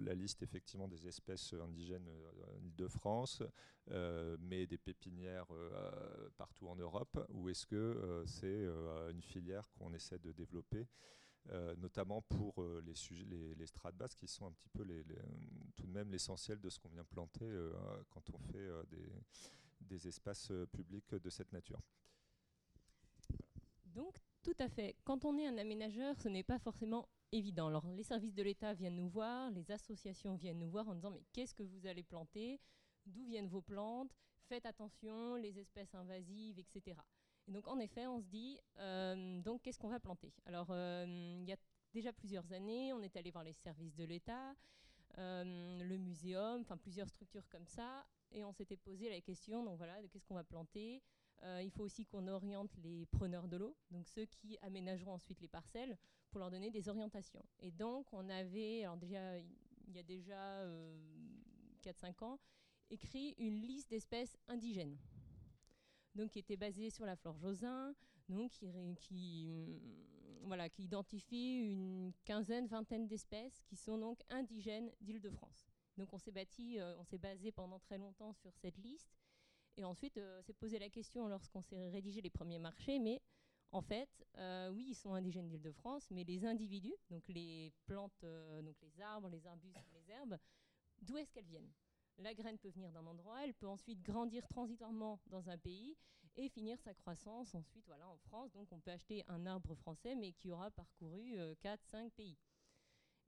la liste effectivement des espèces indigènes en Ile-de-France, mais des pépinières partout en Europe, ou est-ce que c'est une filière qu'on essaie de développer? Euh, notamment pour euh, les, sujets, les, strates basses qui sont un petit peu tout de même l'essentiel de ce qu'on vient planter euh, quand on fait des, espaces publics de cette nature. Donc, tout à fait. Quand on est un aménageur, ce n'est pas forcément évident. Les services de l'État viennent nous voir, les associations viennent nous voir en disant mais qu'est-ce que vous allez planter? D'où viennent vos plantes? Faites attention, les espèces invasives, etc. Et donc, en effet, on se dit, euh, donc, qu'est-ce qu'on va planter? Alors, euh, il y a déjà plusieurs années, on est allé voir les services de l'État, euh, le muséum, enfin, plusieurs structures comme ça, et on s'était posé la question, donc voilà, de qu'est-ce qu'on va planter? Il faut aussi qu'on oriente les preneurs de l'eau, donc ceux qui aménageront ensuite les parcelles, pour leur donner des orientations. Et donc, on avait, alors déjà, il y a déjà 4-5 ans, écrit une liste d'espèces indigènes donc qui était basé sur la flore Josin, donc qui, mm, voilà, qui identifie une quinzaine, vingtaine d'espèces qui sont donc indigènes d'Île-de-France. Donc on s'est bâti, euh, on s'est basé pendant très longtemps sur cette liste, et ensuite euh, s'est posé la question lorsqu'on s'est rédigé les premiers marchés, mais en fait, euh, oui, ils sont indigènes d'Île-de-France, mais les individus, donc les plantes, donc les arbres, les arbustes, les herbes, d'où est-ce qu'elles viennent? La graine peut venir d'un endroit, elle peut ensuite grandir transitoirement dans un pays et finir sa croissance ensuite voilà, en France. Donc on peut acheter un arbre français mais qui aura parcouru 4, euh, 5 pays.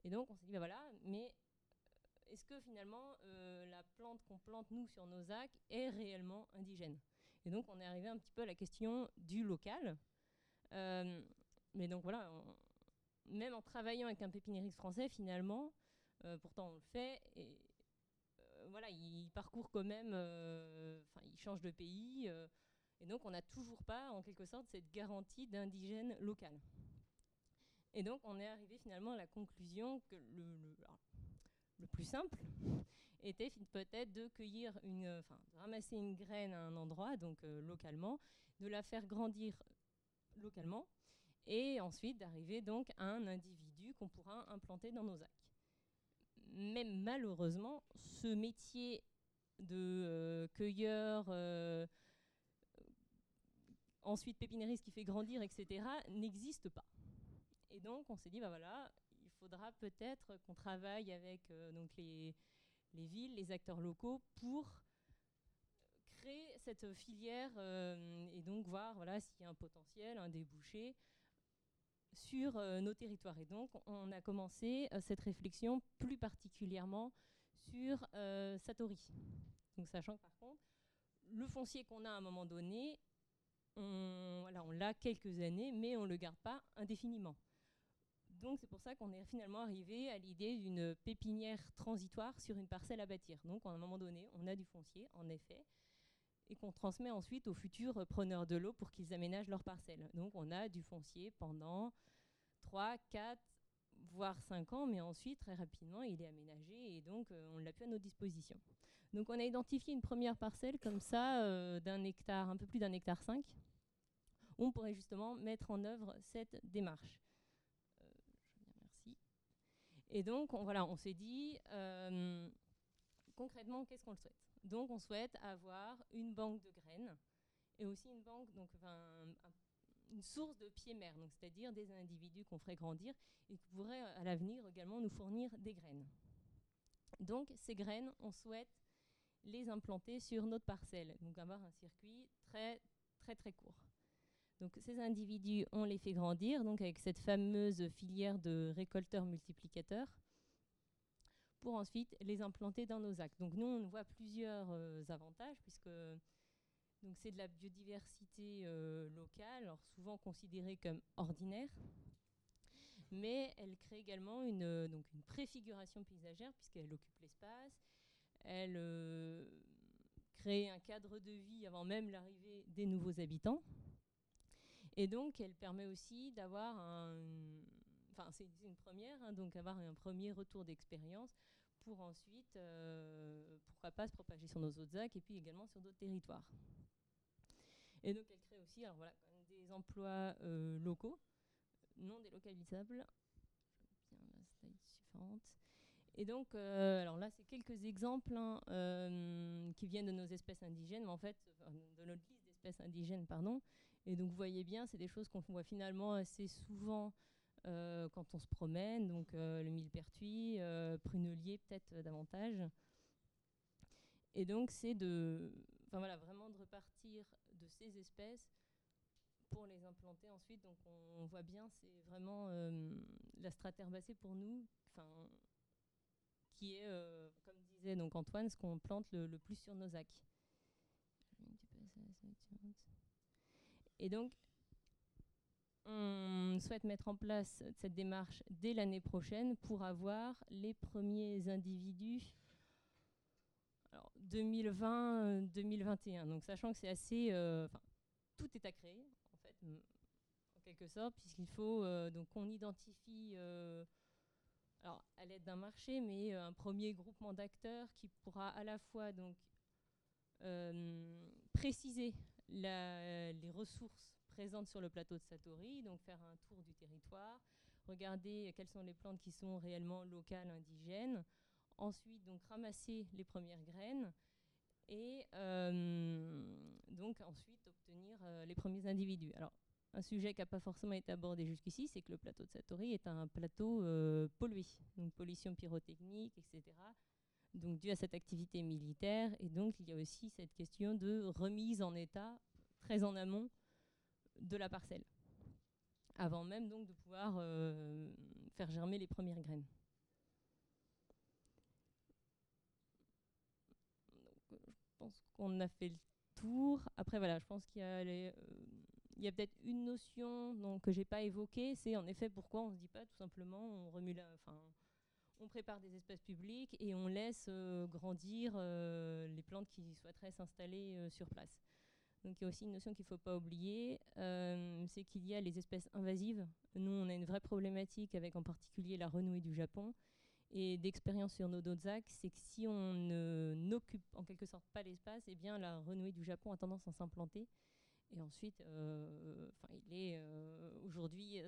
Et donc on s'est dit, ben voilà, mais euh, est-ce que finalement euh, la plante qu'on plante nous sur nos acres est réellement indigène? Et donc on est arrivé un petit peu à la question du local. mais donc voilà, même en travaillant avec un pépiniériste français, finalement, pourtant on le fait, voilà, il parcourt quand même, euh, enfin, il change de pays. Euh, et donc, on n'a toujours pas, en quelque sorte, cette garantie d'indigène local. Et donc, on est arrivé finalement à la conclusion que le, plus simple [laughs] était peut-être de cueillir une, enfin, de ramasser une graine à un endroit, donc euh, localement, de la faire grandir localement, et ensuite d'arriver donc à un individu qu'on pourra implanter dans nos actes même malheureusement, ce métier de euh, cueilleur, euh, ensuite pépinériste qui fait grandir, etc., n'existe pas. Et donc, on s'est dit, bah voilà, il faudra peut-être qu'on travaille avec euh, donc les, les, villes, les acteurs locaux pour créer cette filière et donc voir voilà, s'il y a un potentiel, un débouché sur euh, nos territoires. Et donc, on a commencé euh, cette réflexion plus particulièrement sur euh, Satori. Donc, sachant que par contre, le foncier qu'on a à un moment donné, on, l'a quelques années, mais on ne le garde pas indéfiniment. Donc c'est pour ça qu'on est finalement arrivé à l'idée d'une pépinière transitoire sur une parcelle à bâtir. Donc à un moment donné, on a du foncier, en effet, et qu'on transmet ensuite aux futurs preneurs de l'eau pour qu'ils aménagent leurs parcelles. Donc on a du foncier pendant 3, 4, voire 5 ans, mais ensuite, très rapidement, il est aménagé et donc euh, on l'a plus à notre disposition. Donc on a identifié une première parcelle comme ça, euh, d'un hectare, un peu plus d'un hectare 5, où on pourrait justement mettre en œuvre cette démarche. Euh. Et donc, on, voilà, on s'est dit, concrètement, qu'est-ce qu'on le souhaite? Donc on souhaite avoir une banque de graines et aussi une banque, donc une source de pieds-mères, c'est-à-dire des individus qu'on ferait grandir et qui pourraient à l'avenir également nous fournir des graines. Donc ces graines, on souhaite les implanter sur notre parcelle, donc avoir un circuit très très très court. Donc ces individus, on les fait grandir, donc avec cette fameuse filière de récolteurs multiplicateurs pour ensuite les implanter dans nos actes. Donc nous, on voit plusieurs euh, avantages, puisque c'est de la biodiversité euh, locale, souvent considérée comme ordinaire, mais elle crée également une, euh, donc préfiguration paysagère, puisqu'elle occupe l'espace, elle crée un cadre de vie avant même l'arrivée des nouveaux habitants, et donc elle permet aussi d'avoir un... Enfin, c'est une première, hein, donc avoir un premier retour d'expérience pour ensuite, pourquoi pas, se propager sur nos autres ZAC et puis également sur d'autres territoires. Et donc elle crée aussi alors voilà, des emplois locaux, non délocalisables. Bien slide suivante. Et donc, alors là, c'est quelques exemples hein, qui viennent de nos espèces indigènes, mais en fait, de notre liste d'espèces indigènes, pardon. Et donc, vous voyez bien, c'est des choses qu'on voit finalement assez souvent euh, quand on se promène, donc euh, le millepertuis, euh, prunelier peut-être davantage. Et donc c'est de, enfin voilà, vraiment de repartir de ces espèces pour les implanter ensuite. Donc on, voit bien, c'est vraiment la strate herbacée pour nous, qui est, comme disait donc Antoine, ce qu'on plante le, le, plus sur nos acques. Et donc, on souhaite mettre en place cette démarche dès l'année prochaine pour avoir les premiers individus 2020-2021. Donc sachant que c'est assez... Euh, tout est à créer, en fait, en quelque sorte, puisqu'il faut euh, donc qu'on identifie, euh, à l'aide d'un marché, mais un premier groupement d'acteurs qui pourra à la fois donc préciser les ressources présente sur le plateau de Satori, donc faire un tour du territoire, regarder quelles sont les plantes qui sont réellement locales, indigènes, ensuite donc ramasser les premières graines et euh, donc ensuite obtenir euh, les premiers individus. Alors un sujet qui n'a pas forcément été abordé jusqu'ici, c'est que le plateau de Satori est un plateau euh, pollué, donc pollution pyrotechnique, etc. Donc dû à cette activité militaire, et donc il y a aussi cette question de remise en état très en amont de la parcelle, avant même donc de pouvoir faire germer les premières graines. Euh, je pense qu'on a fait le tour. Après, voilà, je pense qu'il y a, euh, peut-être une notion donc, que j'ai pas évoquée, c'est en effet pourquoi on se dit pas tout simplement on remue enfin, on prépare des espaces publics et on laisse grandir les plantes qui souhaiteraient s'installer sur place. Donc il y a aussi une notion qu'il ne faut pas oublier, euh, c'est qu'il y a les espèces invasives. Nous, on a une vraie problématique avec en particulier la renouée du Japon. Et d'expérience sur nos Dozak, c'est que si on n'occupe en quelque sorte pas l'espace, eh bien la renouée du Japon a tendance à s'implanter. Et ensuite, euh, il est euh, aujourd'hui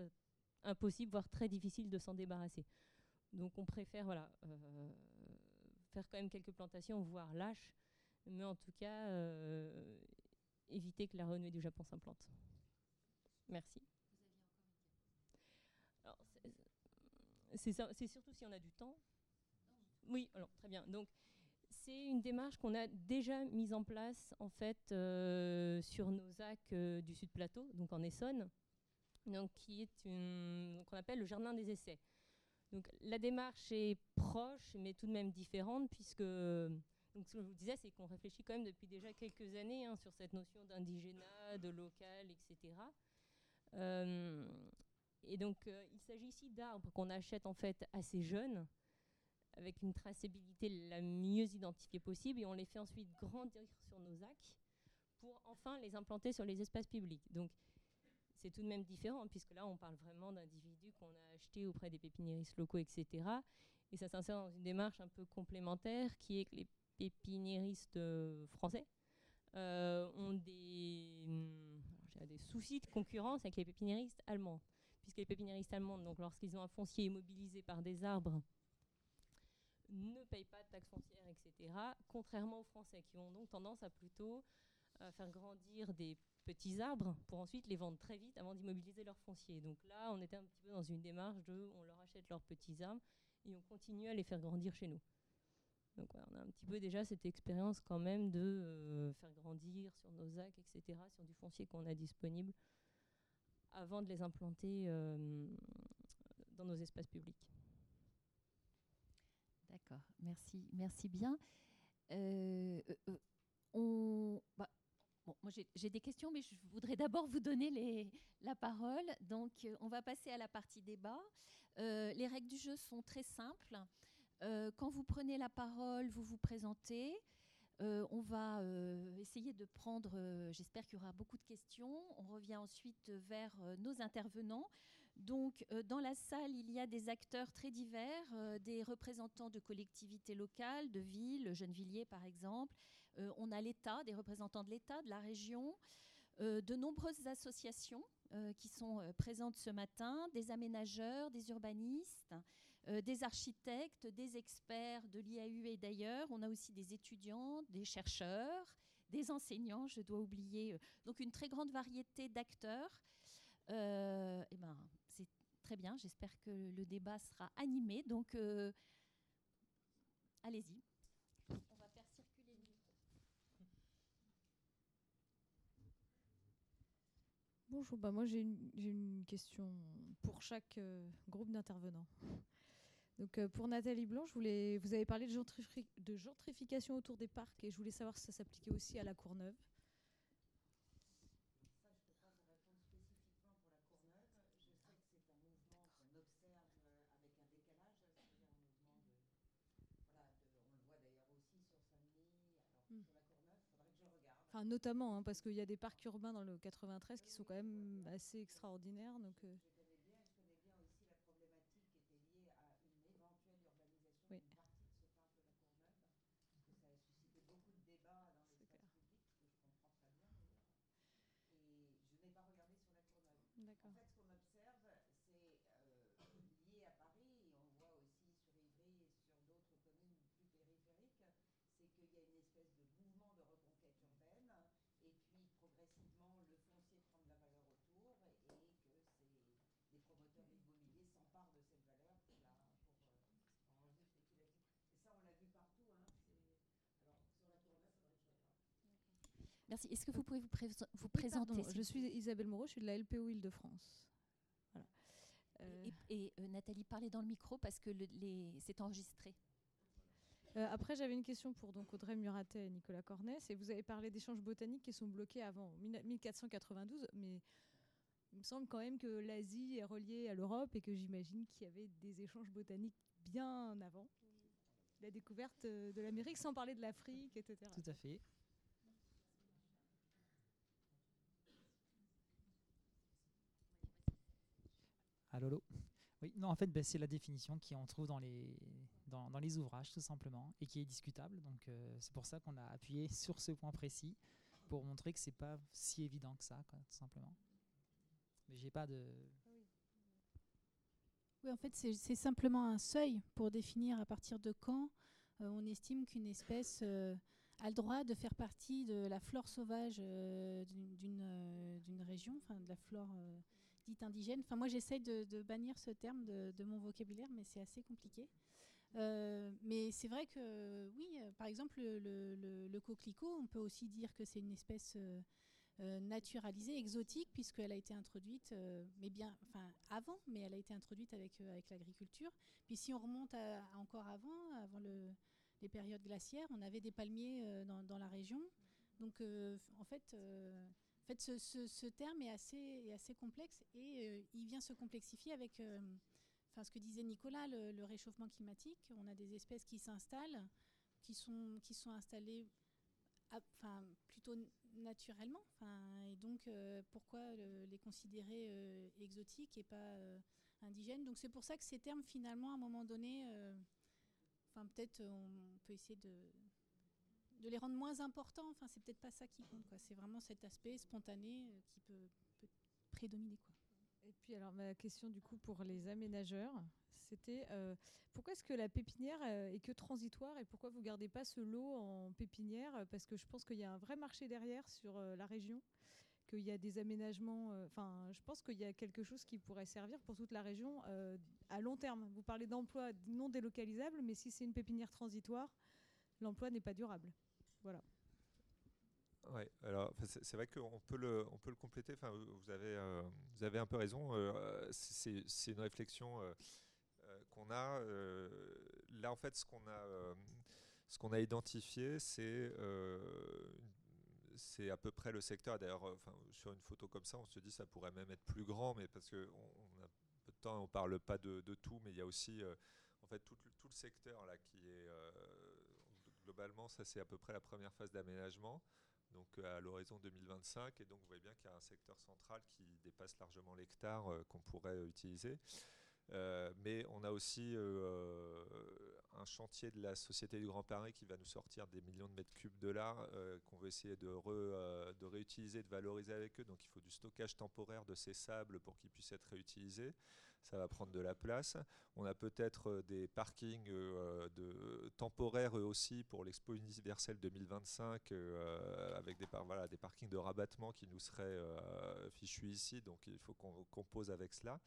impossible, voire très difficile de s'en débarrasser. Donc on préfère voilà, faire quand même quelques plantations, voire lâches. Mais en tout cas, éviter que la renouée du Japon s'implante. Merci. C'est surtout si on a du temps. Oui, alors très bien. Donc c'est une démarche qu'on a déjà mise en place en fait euh, sur nos actes euh, du Sud Plateau, donc en Essonne, donc qui est qu'on appelle le jardin des essais. Donc la démarche est proche, mais tout de même différente puisque donc ce que je vous disais, c'est qu'on réfléchit quand même depuis déjà quelques années hein, sur cette notion d'indigénat, de local, etc. et donc euh, il s'agit ici d'arbres qu'on achète en fait assez jeunes, avec une traçabilité la mieux identifiée possible, et on les fait ensuite grandir sur nos actes pour enfin les implanter sur les espaces publics. Donc c'est tout de même différent, puisque là on parle vraiment d'individus qu'on a achetés auprès des pépiniéristes locaux, etc. Et ça s'insère dans une démarche un peu complémentaire qui est que les pépiniéristes euh, français euh, ont des, des soucis de concurrence avec les pépiniéristes allemands. Puisque les pépiniéristes allemands, donc, lorsqu'ils ont un foncier immobilisé par des arbres, ne payent pas de taxes foncières, etc. Contrairement aux Français qui ont donc tendance à plutôt euh, faire grandir des petits arbres pour ensuite les vendre très vite avant d'immobiliser leur foncier. Donc là, on était un petit peu dans une démarche de on leur achète leurs petits arbres et on continue à les faire grandir chez nous. Donc on a un petit peu déjà cette expérience quand même de euh, faire grandir sur nos ZAC, etc., sur du foncier qu'on a disponible, avant de les implanter euh, dans nos espaces publics. D'accord, merci, merci bien. Euh, on, bah, moi j'ai des questions, mais je voudrais d'abord vous donner la parole. Donc, on va passer à la partie débat. les règles du jeu sont très simples. Euh, quand vous prenez la parole, vous vous présentez. Euh, on va euh, essayer de prendre, j'espère qu'il y aura beaucoup de questions. On revient ensuite vers nos intervenants. Donc, dans la salle, il y a des acteurs très divers, des représentants de collectivités locales, de villes, Gennevilliers par exemple. on a l'État, des représentants de l'État, de la région, de nombreuses associations qui sont présentes ce matin, des aménageurs, des urbanistes, des architectes, des experts de l'IAU et d'ailleurs. On a aussi des étudiants, des chercheurs, des enseignants, je dois oublier. donc une très grande variété d'acteurs. Euh, eh ben, c'est très bien. J'espère que le débat sera animé. Donc, euh, allez-y. On va faire circuler le. Bonjour, bah moi j'ai une, question pour chaque euh, groupe d'intervenants. Donc pour Nathalie Blanc, je voulais, vous avez parlé de, de gentrification autour des parcs et je voulais savoir si ça s'appliquait aussi à la Courneuve. Enfin, notamment, hein, parce qu'il y a des parcs urbains dans le 93 qui sont quand même assez extraordinaires. Donc, euh. Je connais bien, je connais bien aussi la problématique qui était liée à une éventuelle urbanisation d'une partie de ce parc de la Courneuve, parce que ça a suscité beaucoup de débats dans l'espace public, ce que je comprends très bien d'ailleurs. Et je n'ai pas regardé sur la Courneuve. En fait, ce qu'on observe, c'est euh, lié à Paris, et on voit aussi sur Ivry et sur d'autres communes plus périphériques, c'est qu'il y a une espèce de mouvement de reconquête urbaine, et puis progressivement le foncier prend de la valeur autour, et que les promoteurs immobiliers s'emparent de cette valeur pour, la, pour, euh, spéculatif. Et ça, on l'a vu partout. Hein, alors, sur la Courneuve, il faudrait que je regarde. Merci. Est-ce que vous pouvez vous, vous présenter Je suis Isabelle Moreau, je suis de la LPO Île-de-France. Voilà. Et, euh, Nathalie, parlez dans le micro parce que c'est enregistré. Euh, après, j'avais une question pour donc Audrey Muratet et Nicolas Cornès. Et vous avez parlé d'échanges botaniques qui sont bloqués avant 1492, mais il me semble quand même que l'Asie est reliée à l'Europe et que j'imagine qu'il y avait des échanges botaniques bien avant la découverte euh, de l'Amérique, sans parler de l'Afrique, etc. Tout à fait. Allô, Oui, non, en fait, ben, c'est la définition qui on trouve dans les, dans, dans, les ouvrages, tout simplement, et qui est discutable. Donc, euh, c'est pour ça qu'on a appuyé [laughs] sur ce point précis, pour montrer que c'est pas si évident que ça, quoi, tout simplement. Mais j'ai pas de. Oui, en fait, c'est simplement un seuil pour définir à partir de quand euh, on estime qu'une espèce euh, a le droit de faire partie de la flore sauvage d'une région, enfin de la flore indigène. Enfin, moi, j'essaye de, bannir ce terme de, mon vocabulaire, mais c'est assez compliqué. Euh, mais c'est vrai que, oui, euh, par exemple, le, coquelicot, on peut aussi dire que c'est une espèce euh, naturalisée, exotique, puisqu'elle a été introduite, mais bien, enfin, avant, mais elle a été introduite avec, avec l'agriculture. Puis si on remonte encore avant, avant les périodes glaciaires, on avait des palmiers dans, dans, la région. Donc, en fait, fait, ce, terme est assez, complexe et euh, il vient se complexifier avec euh, ce que disait Nicolas, le, réchauffement climatique. On a des espèces qui s'installent, qui sont, installées plutôt naturellement. Et donc, euh, pourquoi les considérer exotiques et pas indigènes? Donc, c'est pour ça que ces termes, finalement, à un moment donné, enfin, peut-être on peut essayer de de les rendre moins importants. Enfin, c'est peut-être pas ça qui compte. C'est vraiment cet aspect spontané euh, qui peut, prédominer. Quoi. Et puis, alors, ma question du coup pour les aménageurs, c'était euh, pourquoi est-ce que la pépinière euh, est que transitoire et pourquoi vous gardez pas ce lot en pépinière? Parce que je pense qu'il y a un vrai marché derrière sur la région, qu'il y a des aménagements. Enfin, je pense qu'il y a quelque chose qui pourrait servir pour toute la région à long terme. Vous parlez d'emploi non délocalisable, mais si c'est une pépinière transitoire, l'emploi n'est pas durable. Voilà. Ouais, alors c'est vrai qu'on peut le, on peut le compléter. Enfin, vous avez, euh, vous avez un peu raison. Euh, c'est une réflexion euh, qu'on a. là, en fait, ce qu'on a, ce qu'on a identifié, c'est à peu près le secteur. D'ailleurs, sur une photo comme ça, on se dit ça pourrait même être plus grand, mais parce que on, a peu de temps, on parle pas de, de, tout, mais il y a aussi en fait tout, tout, le secteur là qui est globalement, ça c'est à peu près la première phase d'aménagement. donc à l'horizon 2025. Et donc vous voyez bien qu'il y a un secteur central qui dépasse largement l'hectare qu'on pourrait utiliser. mais on a aussi un chantier de la Société du Grand Paris qui va nous sortir des millions de mètres cubes de l'art qu'on veut essayer de, de, réutiliser, de valoriser avec eux. Donc il faut du stockage temporaire de ces sables pour qu'ils puissent être réutilisés ça va prendre de la place. On a peut-être euh, des parkings euh, de, temporaires aussi pour l'Expo universelle 2025 euh, avec des, parkings de rabattement qui nous seraient fichus ici, donc il faut qu'on compose avec cela.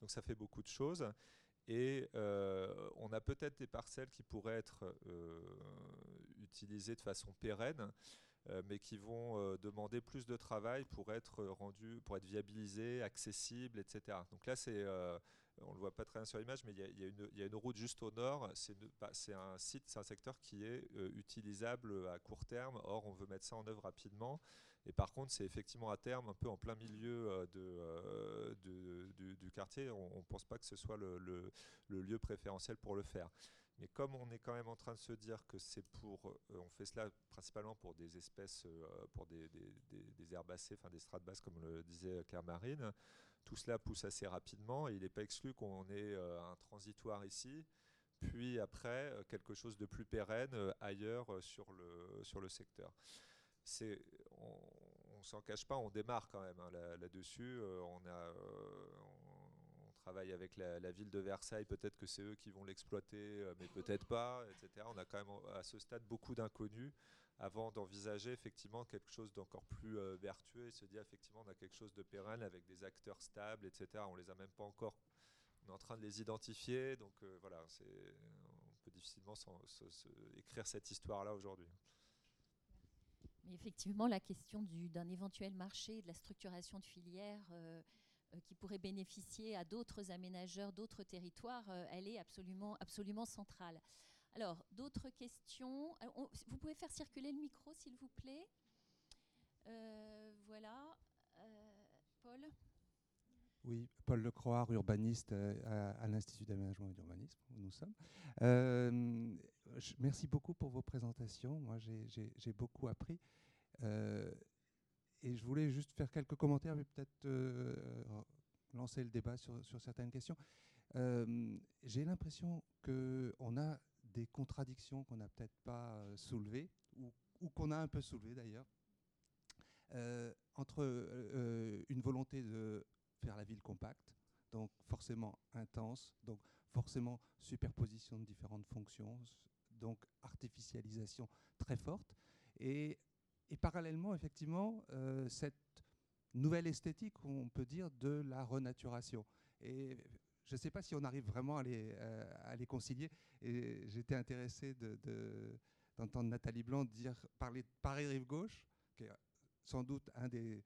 Donc ça fait beaucoup de choses. Et on a peut-être des parcelles qui pourraient être utilisées de façon pérenne. Mais qui vont demander plus de travail pour être rendues, pour être viabilisées, accessibles, etc. Donc là, c'est on le voit pas très bien sur l'image, mais il y, a une route juste au nord. Bah, c'est un site, c'est un secteur qui est euh, utilisable à court terme. Or, on veut mettre ça en œuvre rapidement. Et par contre, c'est effectivement à terme, un peu en plein milieu euh, euh, du, quartier. On ne pense pas que ce soit le, lieu préférentiel pour le faire. Mais comme on est quand même en train de se dire que c'est pour, on fait cela principalement pour des espèces, pour des, des, herbacées, enfin des strates basses, comme le disait Claire Marine, tout cela pousse assez rapidement il n'est pas exclu qu'on ait euh, un transitoire ici, puis après euh, quelque chose de plus pérenne euh, ailleurs sur le, sur le secteur. on ne s'en cache pas, on démarre quand même hein, là-dessus. on, on travaille avec la, ville de Versailles, peut-être que c'est eux qui vont l'exploiter, mais peut-être pas, etc. On a quand même à ce stade beaucoup d'inconnus avant d'envisager effectivement quelque chose d'encore plus euh, vertueux et se dire effectivement on a quelque chose de pérenne avec des acteurs stables, etc. On les a même pas encore, on est en train de les identifier, donc euh, voilà, on peut difficilement écrire cette histoire-là aujourd'hui. Mais effectivement, la question d'un éventuel marché, de la structuration de filières euh, qui pourrait bénéficier à d'autres aménageurs, d'autres territoires, elle est absolument, absolument centrale. Alors, d'autres questions euh, Vous pouvez faire circuler le micro, s'il vous plaît. Euh, voilà. Euh, Paul Oui, Paul Lecroix, urbaniste à, l'Institut d'aménagement et d'urbanisme, où nous sommes. merci beaucoup pour vos présentations. Moi, j'ai beaucoup appris. Et je voulais juste faire quelques commentaires, mais peut-être lancer le débat sur, certaines questions. j'ai l'impression qu'on a des contradictions qu'on n'a peut-être pas euh, soulevées, ou, qu'on a un peu soulevées d'ailleurs, euh, entre euh, une volonté de faire la ville compacte, donc forcément intense, donc forcément superposition de différentes fonctions, donc artificialisation très forte, et, et parallèlement, effectivement, cette nouvelle esthétique, on peut dire, de la renaturation. Et je ne sais pas si on arrive vraiment à les, euh, concilier. Et j'étais intéressé d'entendre de, Nathalie Blanc dire, parler de Paris-Rive Gauche, qui est sans doute un des,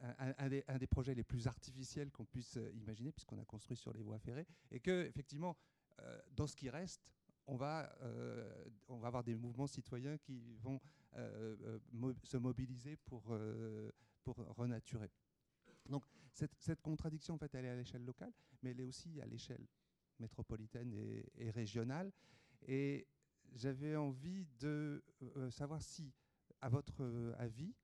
un, des, projets les plus artificiels qu'on puisse euh, imaginer, puisqu'on a construit sur les voies ferrées, et que effectivement, euh, dans ce qui reste, on va, on va avoir des mouvements citoyens qui vont se mobiliser pour, pour renaturer. Donc cette, contradiction, en fait, elle est à l'échelle locale, mais elle est aussi à l'échelle métropolitaine et, régionale. Et j'avais envie de euh, savoir si, à votre euh, avis,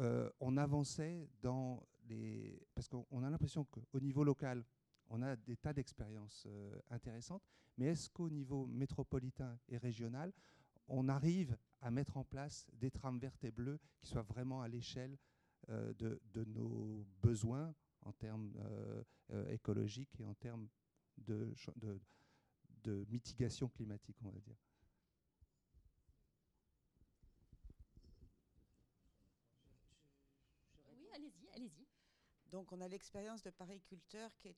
euh, on avançait dans les... Parce qu'on a l'impression qu'au niveau local, on a des tas d'expériences intéressantes, mais est-ce qu'au niveau métropolitain et régional, on arrive à mettre en place des trames vertes et bleues qui soient vraiment à l'échelle euh, de, nos besoins en termes euh, euh, écologiques et en termes de mitigation climatique, on va dire. Oui, allez-y, allez-y. Donc on a l'expérience de Paris Culteur qui est,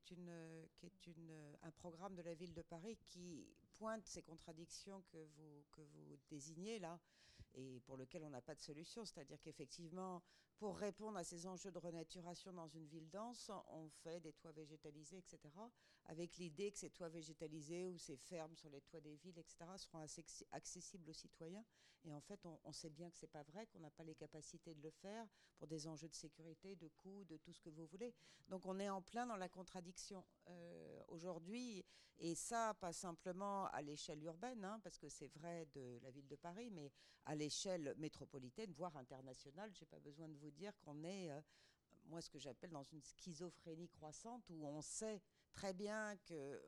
un programme de la ville de Paris qui pointe ces contradictions que vous, que désignez là et pour lequel on n'a pas de solution. C'est-à-dire qu'effectivement, pour répondre à ces enjeux de renaturation dans une ville dense, on fait des toits végétalisés, etc., avec l'idée que ces toits végétalisés ou ces fermes sur les toits des villes, etc., seront accessibles aux citoyens. Et en fait, on, sait bien que ce n'est pas vrai, qu'on n'a pas les capacités de le faire pour des enjeux de sécurité, de coûts, de tout ce que vous voulez. Donc on est en plein dans la contradiction euh, aujourd'hui, et ça, pas simplement à l'échelle urbaine, hein, parce que c'est vrai de la ville de Paris, mais à l'échelle l'échelle métropolitaine, voire internationale. Je n'ai pas besoin de vous dire qu'on est, moi, ce que j'appelle dans une schizophrénie croissante, où on sait très bien que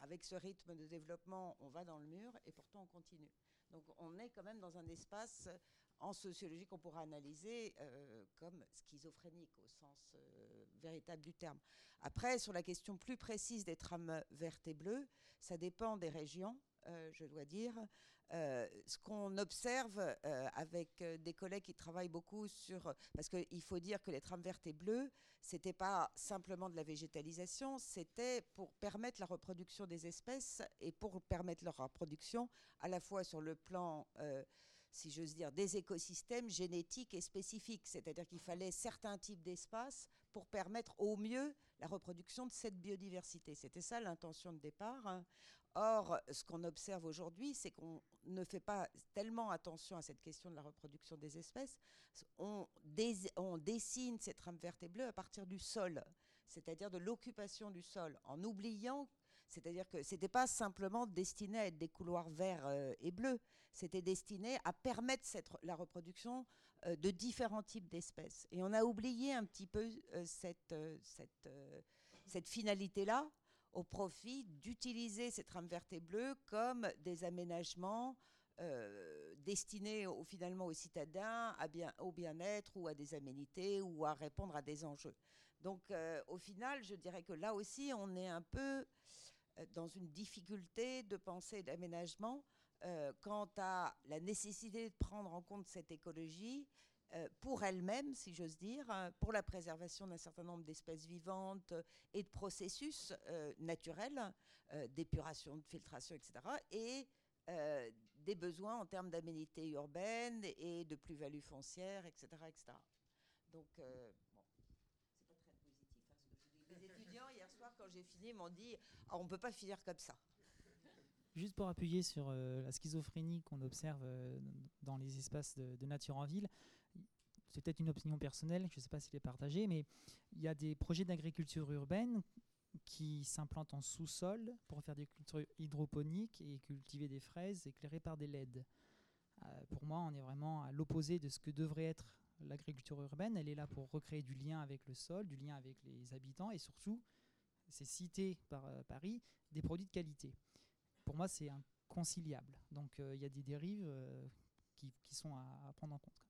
avec ce rythme de développement, on va dans le mur et pourtant on continue. Donc on est quand même dans un espace en sociologie qu'on pourra analyser euh, comme schizophrénique au sens euh, véritable du terme. Après, sur la question plus précise des trames vertes et bleues, ça dépend des régions, euh, je dois dire. ce qu'on observe avec des collègues qui travaillent beaucoup sur... Parce qu'il faut dire que les trames vertes et bleues, c'était pas simplement de la végétalisation, c'était pour permettre la reproduction des espèces et pour permettre leur reproduction à la fois sur le plan si j'ose dire, des écosystèmes génétiques et spécifiques. C'est-à-dire qu'il fallait certains types d'espaces pour permettre au mieux la reproduction de cette biodiversité. C'était ça l'intention de départ. Hein. Or, ce qu'on observe aujourd'hui, c'est qu'on ne fait pas tellement attention à cette question de la reproduction des espèces. On, dessine ces trames vertes et bleues à partir du sol, c'est-à-dire de l'occupation du sol, en oubliant c'est-à-dire que ce n'était pas simplement destiné à être des couloirs verts euh, et bleus, c'était destiné à permettre la reproduction euh, de différents types d'espèces. Et on a oublié un petit peu euh, cette, finalité-là au profit d'utiliser ces trames vertes et bleues comme des aménagements destinés finalement aux citadins, au bien-être ou à des aménités ou à répondre à des enjeux. Donc au final, je dirais que là aussi, on est un peu dans une difficulté de pensée d'aménagement euh, quant à la nécessité de prendre en compte cette écologie euh, pour elle-même, si j'ose dire, hein, pour la préservation d'un certain nombre d'espèces vivantes et de processus naturels, d'épuration, de filtration, etc., et des besoins en termes d'aménité urbaine et de plus-value foncière, etc., etc. Donc, quand j'ai fini, m'ont dit ah, on ne peut pas finir comme ça. Juste pour appuyer sur euh, la schizophrénie qu'on observe euh, dans les espaces de, nature en ville, c'est peut-être une opinion personnelle, je ne sais pas s'il est partagé, mais il y a des projets d'agriculture urbaine qui s'implantent en sous-sol pour faire des cultures hydroponiques et cultiver des fraises éclairées par des LED. Euh, pour moi, on est vraiment à l'opposé de ce que devrait être l'agriculture urbaine. Elle est là pour recréer du lien avec le sol, du lien avec les habitants et surtout c'est cité par euh, Paris, des produits de qualité. Pour moi, c'est inconciliable. Donc euh, il y a des dérives euh, qui, sont à, prendre en compte.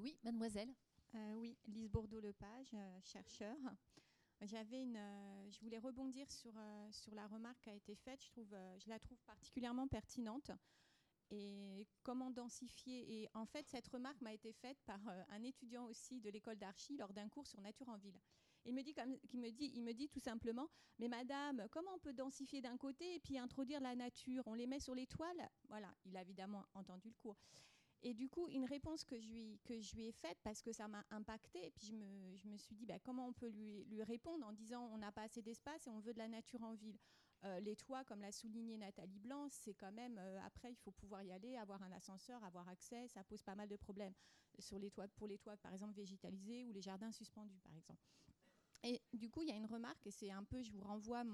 oui, mademoiselle. oui, Lise Bourdeau-Lepage, chercheur. J'avais une, je voulais rebondir sur, sur la remarque qui a été faite. Je, trouve, je la trouve particulièrement pertinente. Et comment densifier Et en fait, cette remarque m'a été faite par un étudiant aussi de l'école d'archi lors d'un cours sur nature en ville. Il me dit, tout simplement, mais madame, comment on peut densifier d'un côté et puis introduire la nature? On les met sur les toiles Voilà, il a évidemment entendu le cours. Et du coup, une réponse que je lui, ai faite, parce que ça m'a impacté, et puis je me, suis dit, bah, comment on peut lui, lui répondre en disant on n'a pas assez d'espace et on veut de la nature en ville? Euh, les toits, comme l'a souligné Nathalie Blanc, c'est quand même, euh, après, il faut pouvoir y aller, avoir un ascenseur, avoir accès, ça pose pas mal de problèmes sur les toits, pour les toits, par exemple, végétalisés ou les jardins suspendus, par exemple. Et du coup, il y a une remarque, et c'est un peu, je vous renvoie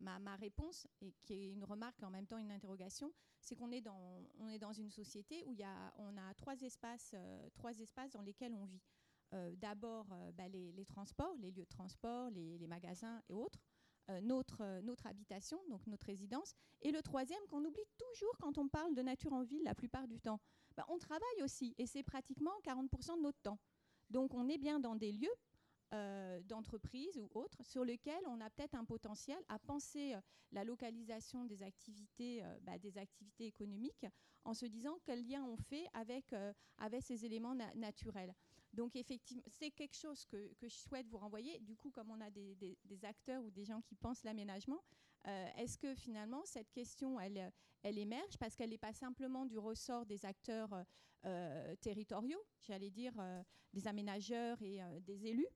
ma, réponse, et qui est une remarque et en même temps une interrogation, c'est qu'on est dans, est dans une société où y a, on a trois espaces, euh, trois espaces dans lesquels on vit. Euh, d'abord, euh, bah, les, les, transports, les lieux de transport, les, les magasins et autres. notre, notre habitation, donc notre résidence. Et le troisième, qu'on oublie toujours quand on parle de nature en ville la plupart du temps, bah, on travaille aussi, et c'est pratiquement 40% de notre temps. Donc on est bien dans des lieux euh, d'entreprises ou autres sur lesquelles on a peut-être un potentiel à penser euh, la localisation des activités, euh, bah, des activités économiques en se disant quel lien on fait avec, avec ces éléments naturels. Donc effectivement, c'est quelque chose que, je souhaite vous renvoyer. Du coup, comme on a des, des, acteurs ou des gens qui pensent l'aménagement, est-ce que finalement cette question, elle, elle émerge parce qu'elle n'est pas simplement du ressort des acteurs territoriaux, j'allais dire des aménageurs et des élus,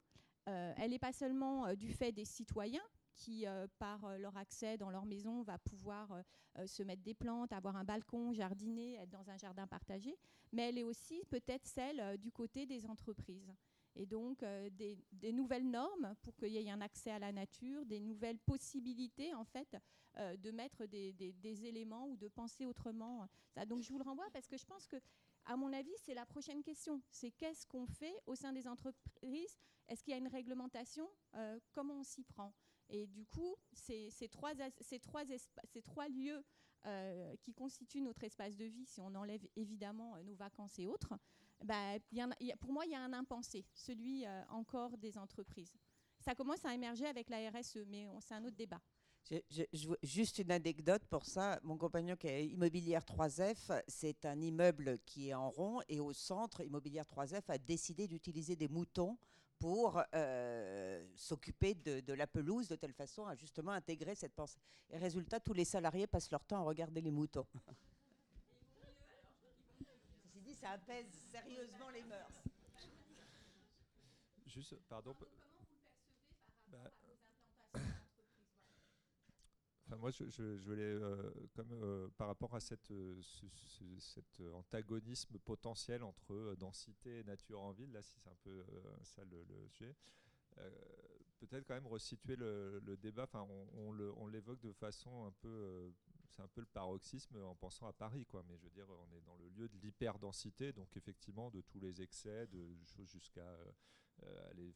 elle n'est pas seulement euh, du fait des citoyens qui, euh, par leur accès dans leur maison, va pouvoir se mettre des plantes, avoir un balcon, jardiner, être dans un jardin partagé, mais elle est aussi peut-être celle du côté des entreprises. Et donc des, nouvelles normes pour qu'il y ait un accès à la nature, des nouvelles possibilités en fait de mettre des, éléments ou de penser autrement. Donc je vous le renvoie parce que je pense que à mon avis, c'est la prochaine question. C'est qu'est-ce qu'on fait au sein des entreprises? Est-ce qu'il y a une réglementation? Euh, Comment on s'y prend? Et du coup, ces, trois, ces, trois, lieux euh, qui constituent notre espace de vie, si on enlève évidemment euh, nos vacances et autres, bah, pour moi, il y a un impensé, celui encore des entreprises. Ça commence à émerger avec la RSE, mais c'est un autre débat juste une anecdote pour ça. Mon compagnon qui est Immobilière 3F, c'est un immeuble qui est en rond et au centre, Immobilière 3F a décidé d'utiliser des moutons pour euh, s'occuper de, la pelouse de telle façon à justement intégrer cette pensée. Et résultat, tous les salariés passent leur temps à regarder les moutons. Ceci dit, ça apaise sérieusement les mœurs. Juste, pardon. Moi, je, voulais, euh, comme euh, par rapport à cette, euh, cet antagonisme potentiel entre densité et nature en ville, là, si c'est un peu ça le, sujet, peut-être quand même resituer le, débat. Enfin, on, l'évoque de façon un peu, c'est un peu le paroxysme en pensant à Paris, quoi. Mais je veux dire, on est dans le lieu de l'hyperdensité, donc effectivement de tous les excès, de choses jusqu'à aller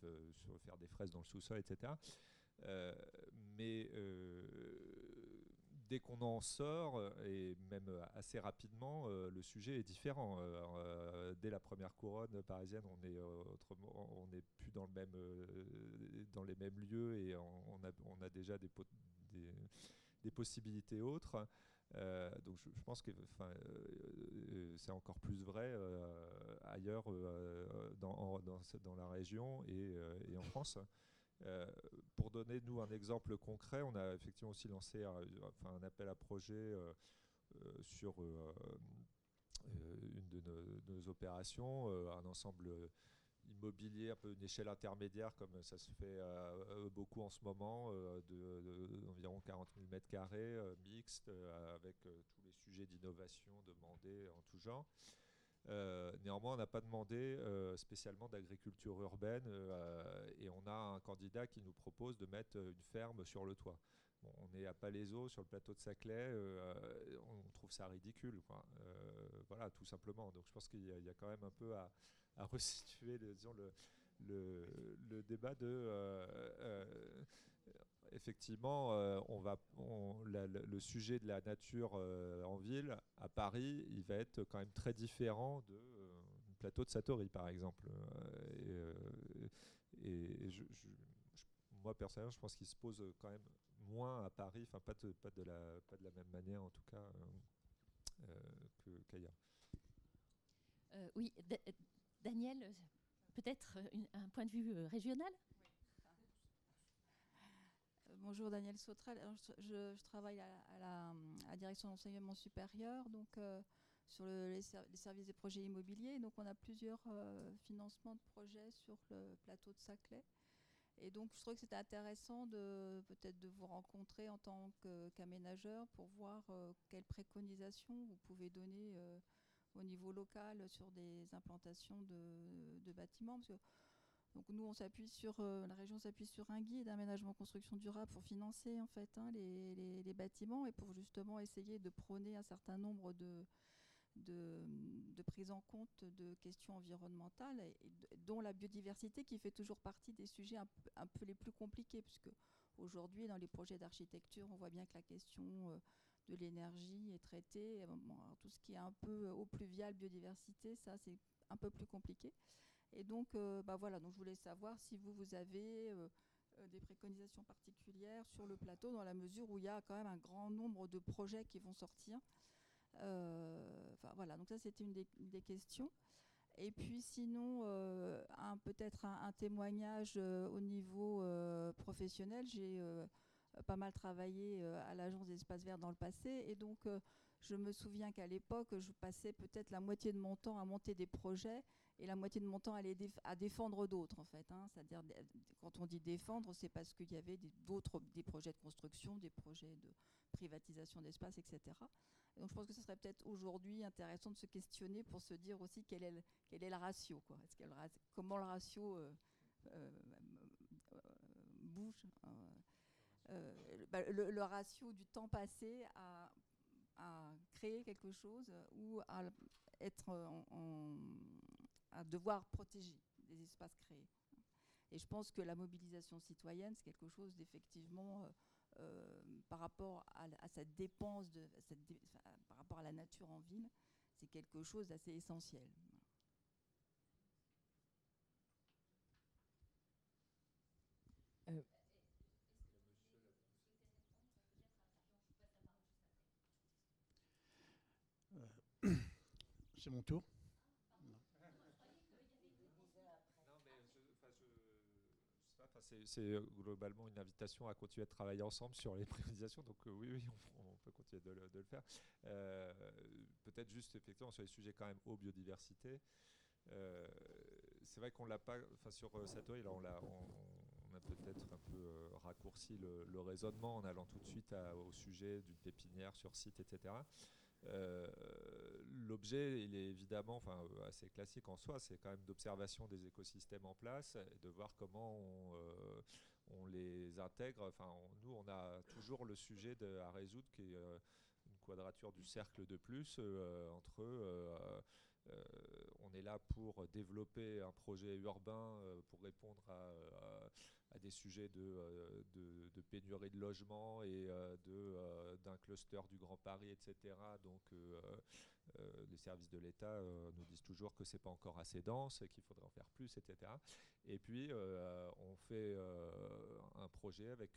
faire des fraises dans le sous-sol, etc. Mais dès qu'on en sort, et même assez rapidement, euh, le sujet est différent. dès la première couronne parisienne, on est on n'est plus dans le même, dans les mêmes lieux et on, a, déjà des, possibilités autres. donc je, pense que c'est encore plus vrai ailleurs dans, la région et en France. Euh, pour donner nous un exemple concret, on a effectivement aussi lancé un, appel à projet euh, euh, sur une de nos, opérations, un ensemble immobilier, un peu une échelle intermédiaire comme ça se fait beaucoup en ce moment, d'environ 40 000 mètres carrés, mixte, avec tous les sujets d'innovation demandés en tout genre. Euh, néanmoins, on n'a pas demandé euh, spécialement d'agriculture urbaine euh, et on a un candidat qui nous propose de mettre une ferme sur le toit. on est à Palaiso, sur le plateau de Saclay, on trouve ça ridicule. voilà, tout simplement. Donc je pense qu'il y, a quand même un peu à, [laughs] resituer disons, le, le, le, débat de effectivement, euh, on va, le sujet de la nature euh, en ville, à Paris, il va être quand même très différent de euh, plateau de Satori, par exemple. et, moi, personnellement, je pense qu'il se pose quand même moins à Paris, enfin pas de, pas, de la, pas de la même manière, en tout cas, qu'ailleurs. oui, Daniel, peut-être un point de vue régional? Bonjour Daniel Sautrel. Je, travaille à, la, direction d'enseignement supérieur, donc euh, sur les, services des projets immobiliers. Donc on a plusieurs euh, financements de projets sur le plateau de Saclay. Et donc je trouve que c'était intéressant de peut-être de vous rencontrer en tant qu'aménageur pour voir euh, quelles préconisations vous pouvez donner au niveau local sur des implantations de, bâtiments. Donc nous, on s'appuie sur, euh, la région s'appuie sur un guide d'aménagement construction durable pour financer en fait hein, les, bâtiments et pour justement essayer de prôner un certain nombre de, de, prise en compte de questions environnementales, dont la biodiversité qui fait toujours partie des sujets un, peu les plus compliqués, puisque aujourd'hui, dans les projets d'architecture, on voit bien que la question euh, de l'énergie est traitée. tout ce qui est un peu au pluvial, biodiversité, ça c'est un peu plus compliqué. Et donc, euh, bah voilà, donc je voulais savoir si vous, vous avez euh, euh, des préconisations particulières sur le plateau, dans la mesure où il y a quand même un grand nombre de projets qui vont sortir. Enfin voilà, donc ça c'était une, des questions. Et puis sinon, peut-être un, témoignage au niveau professionnel. J'ai pas mal travaillé à l'agence des espaces verts dans le passé, et donc je me souviens qu'à l'époque, je passais peut-être la moitié de mon temps à monter des projets et la moitié de mon temps allait à défendre d'autres en fait. Hein. C'est-à-dire quand on dit défendre, c'est parce qu'il y avait d'autres des projets de construction, des projets de privatisation d'espace, etc. donc je pense que ce serait peut-être aujourd'hui intéressant de se questionner pour se dire aussi quel est le, quel est le ratio, quoi. Est-ce le, comment le ratio euh, euh, bouge. Bah, le, ratio du temps passé à, créer quelque chose ou à être en, à devoir protéger des espaces créés. Et je pense que la mobilisation citoyenne, c'est quelque chose d'effectivement, euh, euh, par rapport à, cette dépense, de, par rapport à la nature en ville, c'est quelque chose d'assez essentiel. Euh. [coughs] C'est mon tour. C'est euh, globalement une invitation à continuer de travailler ensemble sur les [laughs] préconisations. Donc euh, oui, on, peut continuer de le, faire. Euh, peut-être juste effectivement sur les sujets quand même eau, biodiversité. c'est vrai qu'on l'a pas, enfin sur Satoy, on l'a, on, a peut-être un peu raccourci le, raisonnement en allant tout de suite au sujet d'une pépinière sur site, etc. L'objet, il est évidemment enfin, assez classique en soi, c'est quand même d'observation des écosystèmes en place et de voir comment on, on les intègre. Enfin, nous, on a toujours le sujet à résoudre qui est une quadrature du cercle de plus entre on est là pour développer un projet urbain pour répondre à des sujets de, euh, pénurie de logement et euh, euh, d'un cluster du Grand Paris, etc. Donc les services de l'État nous disent toujours que c'est pas encore assez dense, qu'il faudrait en faire plus, etc. Et puis on fait un projet avec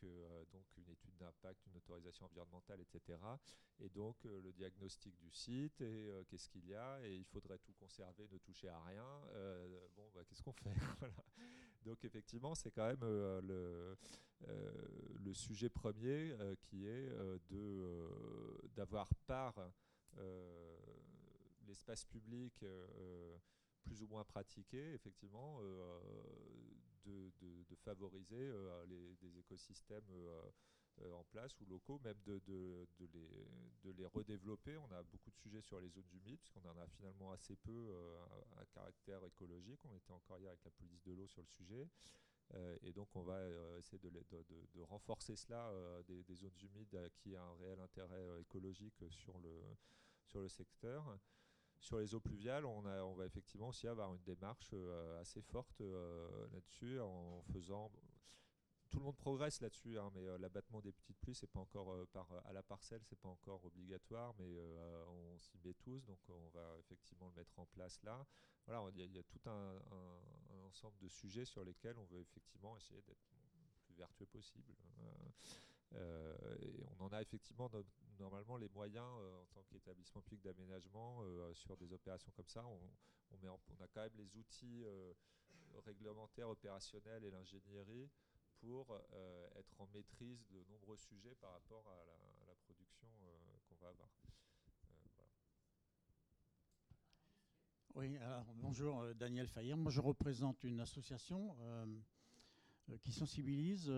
donc une étude d'impact, une autorisation environnementale, etc. Et donc le diagnostic du site et qu'est-ce qu'il y a et il faudrait tout conserver, ne toucher à rien. bon, bah, qu'est-ce qu'on fait? [laughs] Donc effectivement, c'est quand même euh, le, euh, le, sujet premier euh, qui est d'avoir par l'espace public plus ou moins pratiqué, effectivement, de, de, favoriser les, des écosystèmes en place ou locaux, même de, les, de les redévelopper. On a beaucoup de sujets sur les zones humides, puisqu'on en a finalement assez peu à, caractère écologique. On était encore hier avec la police de l'eau sur le sujet. Euh, et donc on va euh, essayer de, renforcer cela euh, des, zones humides qui a un réel intérêt écologique sur le, sur le secteur. Sur les eaux pluviales, on va effectivement aussi avoir une démarche assez forte là-dessus en faisant tout le monde progresse là-dessus, hein, mais l'abattement des petites pluies, c'est pas encore par, à la parcelle, c'est pas encore obligatoire, mais on s'y met tous, donc on va effectivement le mettre en place là voilà, il y, a tout un, ensemble de sujets sur lesquels on veut effectivement essayer d'être le plus vertueux possible. Euh, euh, on en a effectivement normalement les moyens euh, en tant qu'établissement public d'aménagement sur des opérations comme ça. On, a quand même les outils réglementaires, opérationnels et l'ingénierie pour être en maîtrise de nombreux sujets par rapport à la, production qu'on va avoir. Oui, alors bonjour euh, Daniel Fayet. Moi je représente une association euh, euh, qui sensibilise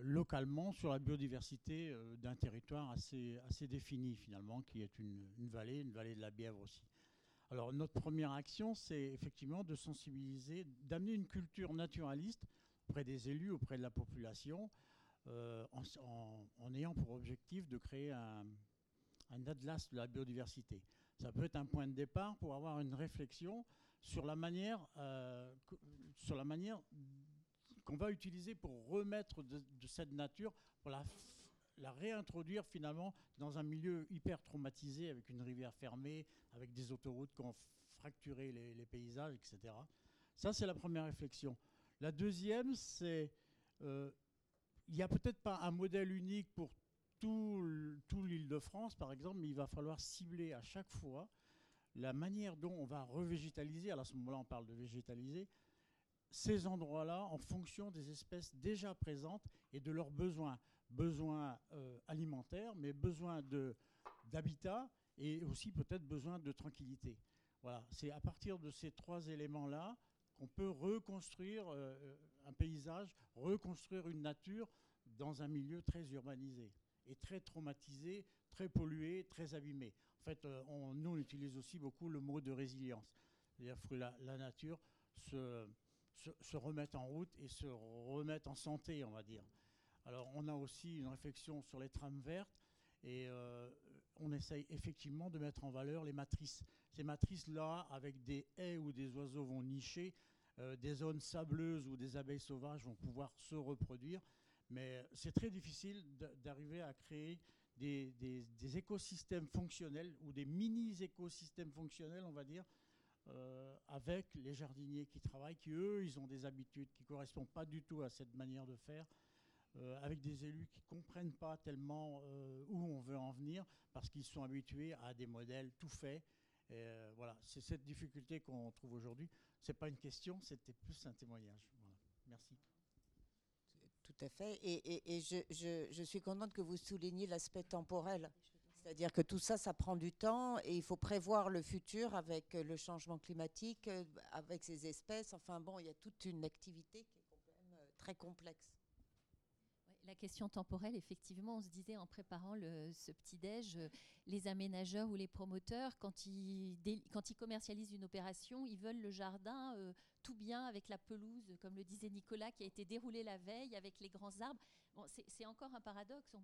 localement sur la biodiversité d'un territoire assez, assez défini finalement, qui est une, vallée, une vallée de la Bièvre aussi. Alors notre première action, c'est effectivement de sensibiliser, d'amener une culture naturaliste auprès des élus, auprès de la population, en, ayant pour objectif de créer un, atlas de la biodiversité ça peut être un point de départ pour avoir une réflexion sur la manière, euh, sur la manière qu'on va utiliser pour remettre de, cette nature, pour la, réintroduire finalement dans un milieu hyper traumatisé avec une rivière fermée, avec des autoroutes qui ont fracturé les, paysages, etc. Ça, c'est la première réflexion. La deuxième, c'est euh, n'y a peut-être pas un modèle unique pour tout, l'île de France, par exemple, mais il va falloir cibler à chaque fois la manière dont on va revégétaliser, alors à ce moment-là on parle de végétaliser, ces endroits-là en fonction des espèces déjà présentes et de leurs besoins. Besoins euh, alimentaires, mais besoins d'habitat et aussi peut-être besoin de tranquillité. Voilà, c'est à partir de ces trois éléments-là qu'on peut reconstruire euh, un paysage, reconstruire une nature dans un milieu très urbanisé et très traumatisé, très polluées, très abîmées. En fait, on, nous, on utilise aussi beaucoup le mot de résilience. C'est-à-dire que la, nature se, se, en route et se remettre en santé, on va dire. Alors, on a aussi une réflexion sur les trames vertes et euh, on essaye effectivement de mettre en valeur les matrices. Ces matrices-là, avec des haies où des oiseaux vont nicher, euh, des zones sableuses où des abeilles sauvages vont pouvoir se reproduire. Mais c'est très difficile d'arriver à créer des, écosystèmes fonctionnels ou des mini-écosystèmes fonctionnels, on va dire, euh, avec les jardiniers qui travaillent, qui eux, ils ont des habitudes qui ne correspondent pas du tout à cette manière de faire. Euh, avec des élus qui ne comprennent pas tellement euh, où on veut en venir parce qu'ils sont habitués à des modèles tout faits. Euh, voilà, c'est cette difficulté qu'on trouve aujourd'hui. Ce n'est pas une question, c'était plus un témoignage. Merci. Tout à fait. Et, je, je, suis contente que vous souligniez l'aspect temporel. C'est-à-dire que tout ça, ça prend du temps et il faut prévoir le futur avec le changement climatique, avec ces espèces. Enfin bon, il y a toute une activité qui est quand même très complexe la question temporelle, effectivement, on se disait en préparant ce petit-déj, euh, les aménageurs ou les promoteurs, quand ils, commercialisent une opération, ils veulent le jardin euh, tout bien avec la pelouse, comme le disait Nicolas, qui a été déroulé la veille avec les grands arbres. Bon, c'est encore un paradoxe.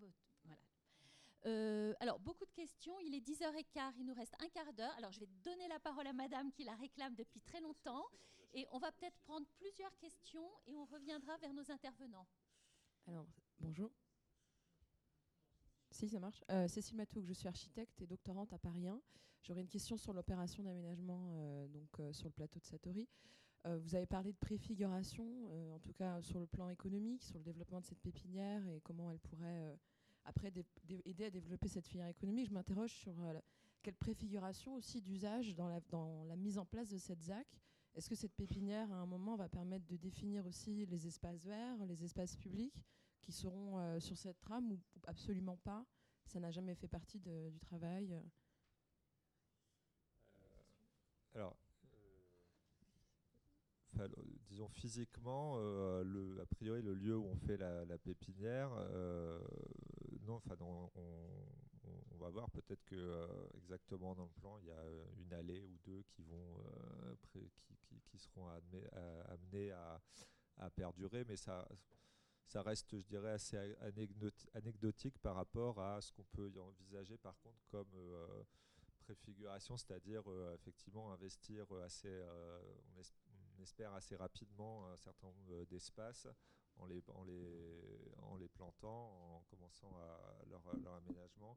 Euh, alors, beaucoup de questions. Il est 10h15, il nous reste un quart d'heure. Alors, je vais donner la parole à madame qui la réclame depuis très longtemps. Et on va peut-être prendre plusieurs questions et on reviendra vers nos intervenants. Alors, bonjour. Si, ça marche. Euh, Cécile Matouk, je suis architecte et doctorante à Paris 1. J'aurais une question sur l'opération d'aménagement euh, donc euh, sur le plateau de Satori. vous avez parlé de préfiguration, en tout cas sur le plan économique, sur le développement de cette pépinière et comment elle pourrait après aider à développer cette filière économique. Je m'interroge sur quelle préfiguration aussi d'usage dans la, dans la mise en place de cette ZAC est-ce que cette pépinière, à un moment, va permettre de définir aussi les espaces verts, les espaces publics qui seront euh, sur cette trame ou absolument pas Ça n'a jamais fait partie du travail euh, Alors, euh, disons physiquement, a priori, le lieu où on fait la, pépinière, non, enfin, on, va voir peut-être que exactement dans le plan, il y a une allée ou deux qui vont qui, seront amenés à, à, perdurer, mais ça, ça reste, je dirais, assez anecdotique par rapport à ce qu'on peut y envisager par contre comme euh, préfiguration, c'est-à-dire euh, effectivement investir assez, euh, on, espère assez rapidement un certain nombre d'espaces en les, les, plantant, en commençant à leur, leur aménagement.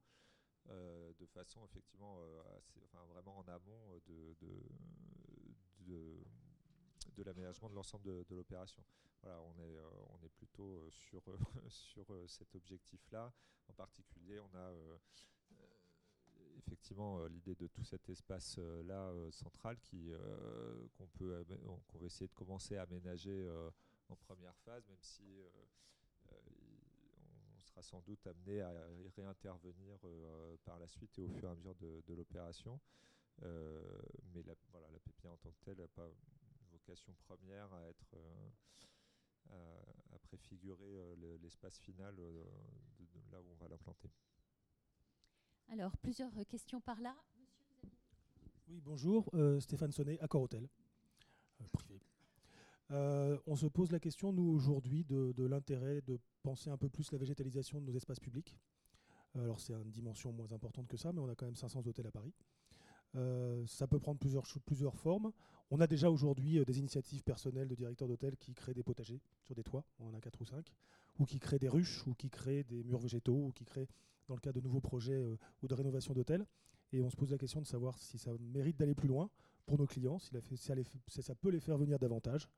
de façon effectivement assez, enfin, vraiment en amont de, de l'aménagement de l'ensemble de, l'opération. Voilà, on est, euh, on est plutôt euh, sur, [laughs] sur euh, cet objectif-là. En particulier, on a effectivement l'idée de tout cet espace-là central qui, qu'on peut qu'on va essayer de commencer à aménager en première phase, même si on sera sans doute amené à réintervenir par la suite et au fur et à mesure de, de l'opération. mais la, voilà, la pépinière en tant que telle n'a pas vocation première à être à, préfigurer euh, l'espace final euh, de, là où on va l'implanter. Alors, plusieurs questions par là. Oui, bonjour, euh, Stéphane Sonnet, Accor Hôtel, privé. on se pose la question, nous, aujourd'hui, de, de l'intérêt de penser un peu plus la végétalisation de nos espaces publics. Alors, c'est une dimension moins importante que ça, mais on a quand même 500 hôtels à Paris. Euh, ça peut prendre plusieurs, formes. On a déjà aujourd'hui euh, des initiatives personnelles de directeurs d'hôtels qui créent des potagers sur des toits, on en a 4 ou 5, ou qui créent des ruches, ou qui créent des murs végétaux, ou qui créent, dans le cas de nouveaux projets euh, ou de rénovation d'hôtels. Et on se pose la question de savoir si ça mérite d'aller plus loin pour nos clients, si, ça, peut les faire venir davantage.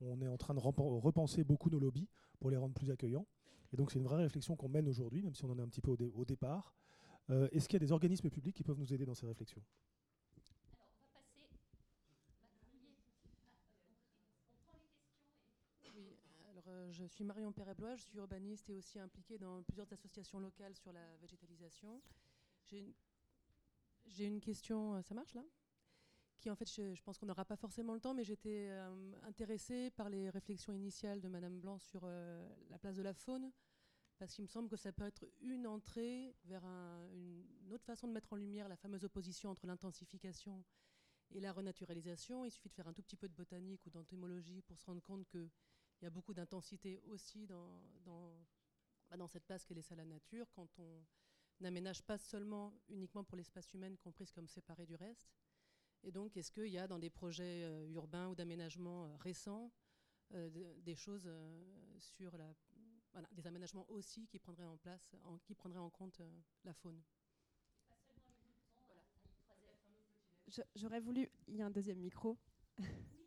On est en train de repenser beaucoup nos lobbies pour les rendre plus accueillants. Et donc c'est une vraie réflexion qu'on mène aujourd'hui, même si on en est un petit peu au, départ. Est-ce qu'il y a des organismes publics qui peuvent nous aider dans ces réflexions Euh, je suis Marion Perreblois, je suis urbaniste et aussi impliquée dans plusieurs associations locales sur la végétalisation. J'ai une, question, euh, ça marche là? Qui en fait, je, pense qu'on n'aura pas forcément le temps, mais j'étais euh, intéressée par les réflexions initiales de Madame Blanc sur la place de la faune, parce qu'il me semble que ça peut être une entrée vers une autre façon de mettre en lumière la fameuse opposition entre l'intensification et la renaturalisation. Il suffit de faire un tout petit peu de botanique ou d'entomologie pour se rendre compte qu'il y a beaucoup d'intensité aussi dans, dans, bah, cette place qu'est laissée à la nature, quand on n'aménage pas seulement uniquement pour l'espace humain comprise comme séparé du reste. Et donc, est-ce qu'il y a dans des projets euh, urbains ou d'aménagement euh, récents euh, des choses sur la, voilà, des aménagements aussi qui prendraient en place, qui prendraient en compte la faune? J'aurais voulu, il y a un deuxième micro. [laughs]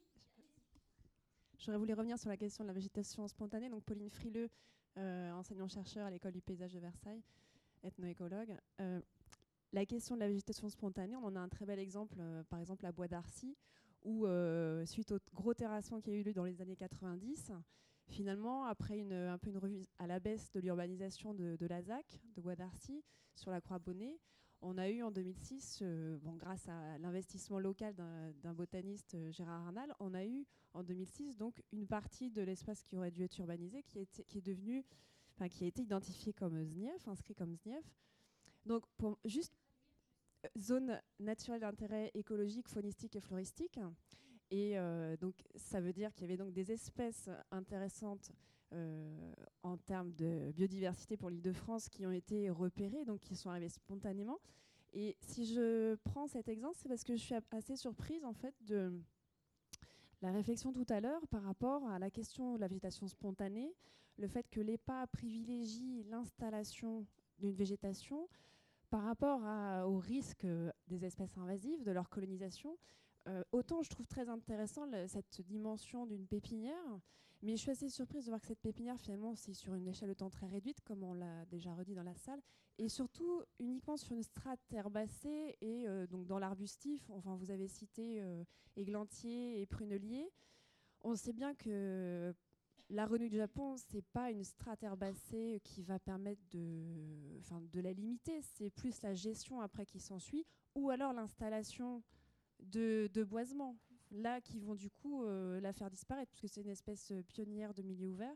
J'aurais voulu revenir sur la question de la végétation spontanée. Donc Pauline Frileux, enseignant-chercheur à l'école du paysage de Versailles, ethnoécologue. Euh, la question de la végétation spontanée, on en a un très bel exemple, euh, par exemple à Bois d'Arcy, où euh, suite au gros terrassement qui a eu lieu dans les années 90, finalement, après une, un peu une revue à la baisse de l'urbanisation de, la ZAC, de Bois d'Arcy, sur la Croix-Bonnet, on a eu en 2006, bon, grâce à l'investissement local d'un botaniste, Gérard Arnal, on a eu en 2006 donc une partie de l'espace qui aurait dû être urbanisé qui, est, qui est devenu qui a été identifié comme ZNIEF, inscrit comme ZNIEF. Donc, juste euh, zone naturelle d'intérêt écologique, faunistique et floristique. Et euh, donc, ça veut dire qu'il y avait donc des espèces intéressantes euh, en termes de biodiversité pour l'île de France qui ont été repérées, donc qui sont arrivées spontanément. Et si je prends cet exemple, c'est parce que je suis assez surprise en fait de la réflexion tout à l'heure par rapport à la question de la végétation spontanée, le fait que l'EPA privilégie l'installation d'une végétation par rapport au risque des espèces invasives, de leur colonisation. Euh, autant je trouve très intéressant cette dimension d'une pépinière, mais je suis assez surprise de voir que cette pépinière, finalement, c'est sur une échelle de temps très réduite, comme on l'a déjà redit dans la salle, et surtout uniquement sur une strate herbacée et euh, donc dans l'arbustif. Enfin, vous avez cité euh, églantier et prunelier. On sait bien que la renouille du Japon, c'est pas une strate herbacée qui va permettre de, enfin, de la limiter, c'est plus la gestion après qui s'ensuit, ou alors l'installation de, de boisements, là qui vont du coup euh, la faire disparaître, puisque c'est une espèce euh, pionnière de milieu ouvert.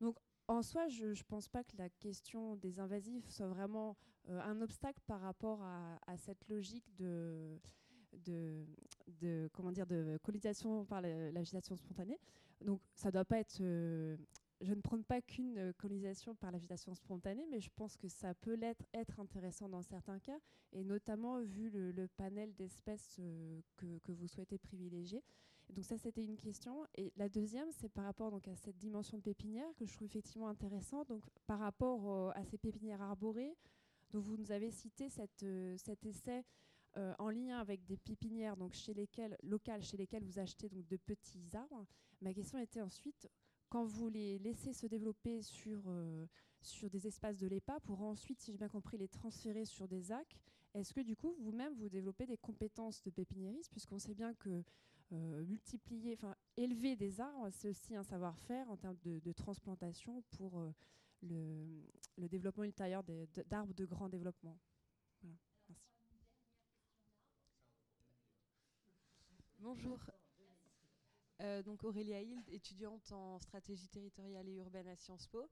Donc en soi, je ne pense pas que la question des invasifs soit vraiment euh, un obstacle par rapport à, cette logique de, de, comment dire, de colonisation par l'agitation spontanée. Donc ça doit pas être. Je ne prends pas qu'une euh, colonisation par l'agitation spontanée, mais je pense que ça peut l'être, être intéressant dans certains cas, et notamment vu le, panel d'espèces euh, que, vous souhaitez privilégier. donc ça, c'était une question. Et la deuxième, c'est par rapport donc, à cette dimension de pépinière que je trouve effectivement intéressante. Donc par rapport à ces pépinières arborées, dont vous nous avez cité cette, cet essai en lien avec des pépinières donc chez lesquelles, locales chez lesquelles vous achetez donc de petits arbres. Ma question était ensuite, quand vous les laissez se développer sur, euh, sur des espaces de l'EPA pour ensuite, si j'ai bien compris, les transférer sur des AC, est-ce que du coup, vous-même, vous développez des compétences de pépiniériste, puisqu'on sait bien que euh, multiplier, enfin élever des arbres, c'est aussi un savoir-faire en termes de, transplantation pour euh, le, le, développement ultérieur d'arbres de, grand développement. Bonjour. Euh, donc Aurélia Hild, étudiante en stratégie territoriale et urbaine à Sciences Po.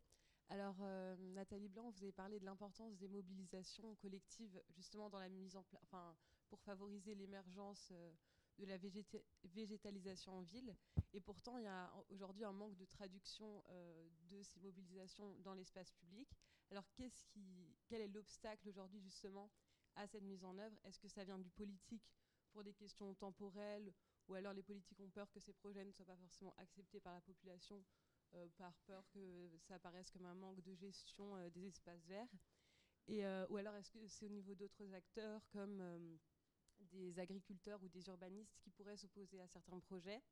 Alors euh, Nathalie Blanc, vous avez parlé de l'importance des mobilisations collectives justement dans la mise en place, enfin pour favoriser l'émergence euh, de la végétalisation en ville. Et pourtant, il y a aujourd'hui un manque de traduction de ces mobilisations dans l'espace public. Alors qu'est-ce qui, quel est l'obstacle aujourd'hui justement à cette mise en œuvre? Est-ce que ça vient du politique pour des questions temporelles ou alors les politiques ont peur que ces projets ne soient pas forcément acceptés par la population euh, par peur que ça apparaisse comme un manque de gestion euh, des espaces verts. Et, euh, Ou alors est-ce que c'est au niveau d'autres acteurs comme des agriculteurs ou des urbanistes qui pourraient s'opposer à certains projets?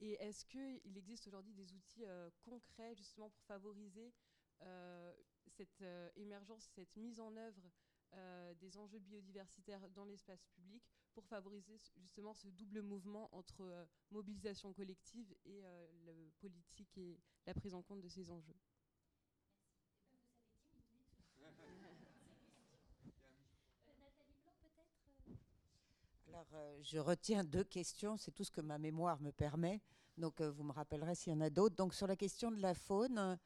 Et est-ce qu'il existe aujourd'hui des outils concrets justement pour favoriser cette émergence, cette mise en œuvre des enjeux biodiversitaires dans l'espace public? Pour favoriser justement ce double mouvement entre euh, mobilisation collective et euh, politique et la prise en compte de ces enjeux. Alors, je retiens deux questions, c'est tout ce que ma mémoire me permet. Donc, vous me rappellerez s'il y en a d'autres. Donc, sur la question de la faune,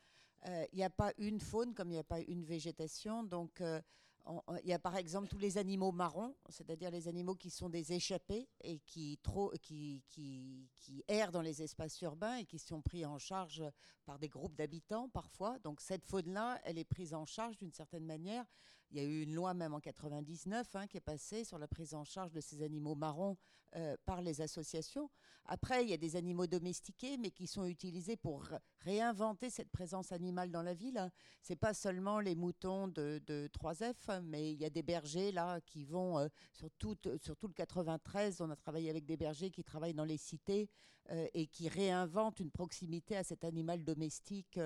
il n'y a pas une faune comme il n'y a pas une végétation. Donc, il y a par exemple tous les animaux marrons, c'est-à-dire les animaux qui sont des échappés et qui, trop, qui, qui, qui, errent dans les espaces urbains et qui sont pris en charge par des groupes d'habitants parfois. Donc cette faune-là, elle est prise en charge d'une certaine manière. Il y a eu une loi même en 99 hein, qui est passée sur la prise en charge de ces animaux marrons euh, par les associations. Après, il y a des animaux domestiqués, mais qui sont utilisés pour réinventer cette présence animale dans la ville. C'est pas seulement les moutons de, 3F, mais il y a des bergers là qui vont euh, sur, tout, le 93. On a travaillé avec des bergers qui travaillent dans les cités euh, et qui réinventent une proximité à cet animal domestique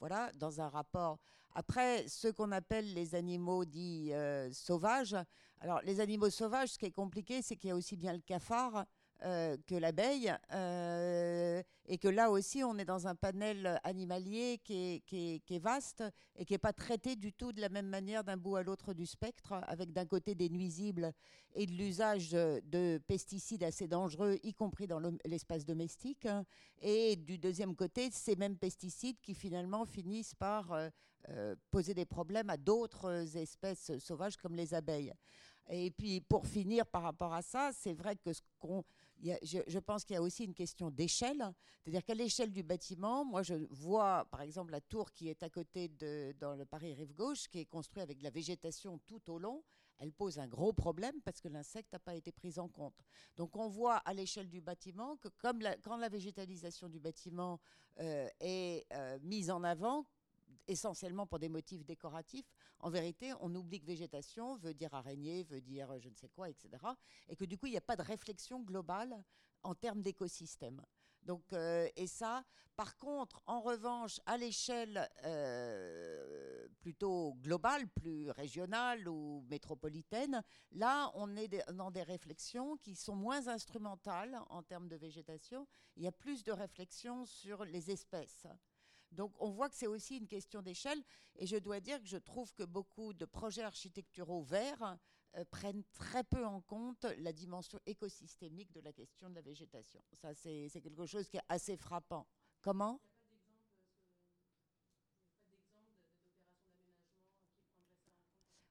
voilà, dans un rapport. Après, ce qu'on appelle les animaux dits euh, sauvages. Alors, les animaux sauvages, ce qui est compliqué, c'est qu'il y a aussi bien le cafard euh, que l'abeille, euh, et que là aussi on est dans un panel animalier qui est, vaste et qui n'est pas traité du tout de la même manière d'un bout à l'autre du spectre, avec d'un côté des nuisibles et de l'usage de pesticides assez dangereux, y compris dans l'espace domestique, hein, et du deuxième côté ces mêmes pesticides qui finalement finissent par euh, poser des problèmes à d'autres espèces sauvages comme les abeilles. Et puis pour finir par rapport à ça, c'est vrai que ce qu'on je, pense qu'il y a aussi une question d'échelle, c'est-à-dire qu'à l'échelle du bâtiment, moi je vois par exemple la tour qui est à côté de dans le Paris Rive Gauche, qui est construite avec de la végétation tout au long. Elle pose un gros problème parce que l'insecte n'a pas été pris en compte. Donc on voit à l'échelle du bâtiment que quand la végétalisation du bâtiment euh, est euh, mise en avant, essentiellement pour des motifs décoratifs, en vérité, on oublie que végétation veut dire araignée, veut dire je ne sais quoi, etc. Et que du coup, il n'y a pas de réflexion globale en termes d'écosystème. Donc, euh, et ça, par contre, en revanche, à l'échelle euh, plutôt globale, plus régionale ou métropolitaine, là, on est dans des réflexions qui sont moins instrumentales en termes de végétation. Il y a plus de réflexions sur les espèces. Donc on voit que c'est aussi une question d'échelle et je dois dire que je trouve que beaucoup de projets architecturaux verts euh, prennent très peu en compte la dimension écosystémique de la question de la végétation. Ça, c'est quelque chose qui est assez frappant. Comment?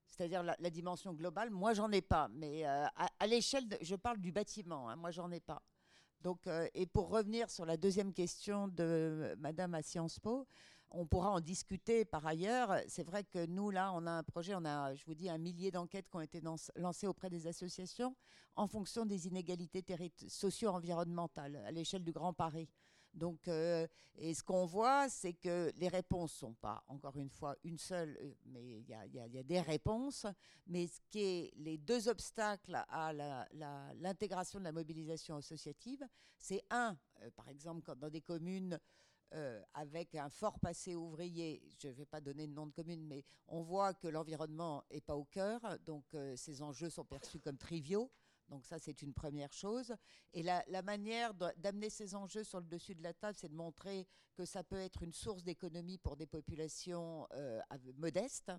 C'est-à-dire la, dimension globale, moi j'en ai pas, mais euh, à, l'échelle, je parle du bâtiment, hein, moi j'en ai pas. Donc, euh, et pour revenir sur la deuxième question de Madame à Sciences Po, on pourra en discuter par ailleurs. C'est vrai que nous, là, on a un projet, on a, je vous dis, un millier d'enquêtes qui ont été lancées auprès des associations en fonction des inégalités socio-environnementales à l'échelle du Grand Paris. Donc, euh, et ce qu'on voit, c'est que les réponses sont pas, encore une fois, une seule, euh, mais il y, y a, des réponses. Mais ce qui est les deux obstacles à l'intégration de la mobilisation associative, c'est un, euh, par exemple, quand dans des communes avec un fort passé ouvrier, je ne vais pas donner de nom de commune, mais on voit que l'environnement n'est pas au cœur, donc ces enjeux sont perçus comme triviaux. Donc ça, c'est une première chose. Et la, manière d'amener ces enjeux sur le dessus de la table, c'est de montrer que ça peut être une source d'économie pour des populations euh, modestes,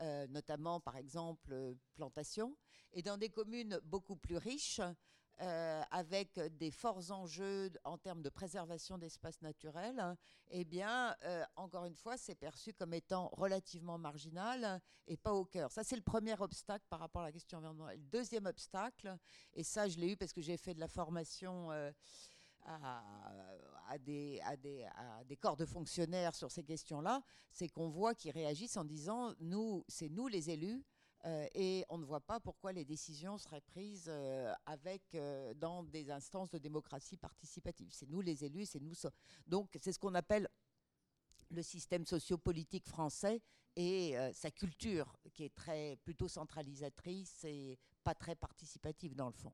euh, notamment par exemple euh, plantation, et dans des communes beaucoup plus riches, euh, avec des forts enjeux en termes de préservation d'espaces naturels, eh bien, euh, encore une fois, c'est perçu comme étant relativement marginal et pas au cœur. Ça, c'est le premier obstacle par rapport à la question environnementale. Le deuxième obstacle, et ça, je l'ai eu parce que j'ai fait de la formation. Euh, à, des, à, des, à, des, corps de fonctionnaires sur ces questions-là, c'est qu'on voit qu'ils réagissent en disant nous, c'est nous les élus euh, et on ne voit pas pourquoi les décisions seraient prises euh, avec, euh, dans des instances de démocratie participative. C'est nous les élus, c'est nous. Donc c'est ce qu'on appelle le système sociopolitique français et sa culture qui est très plutôt centralisatrice et pas très participative dans le fond.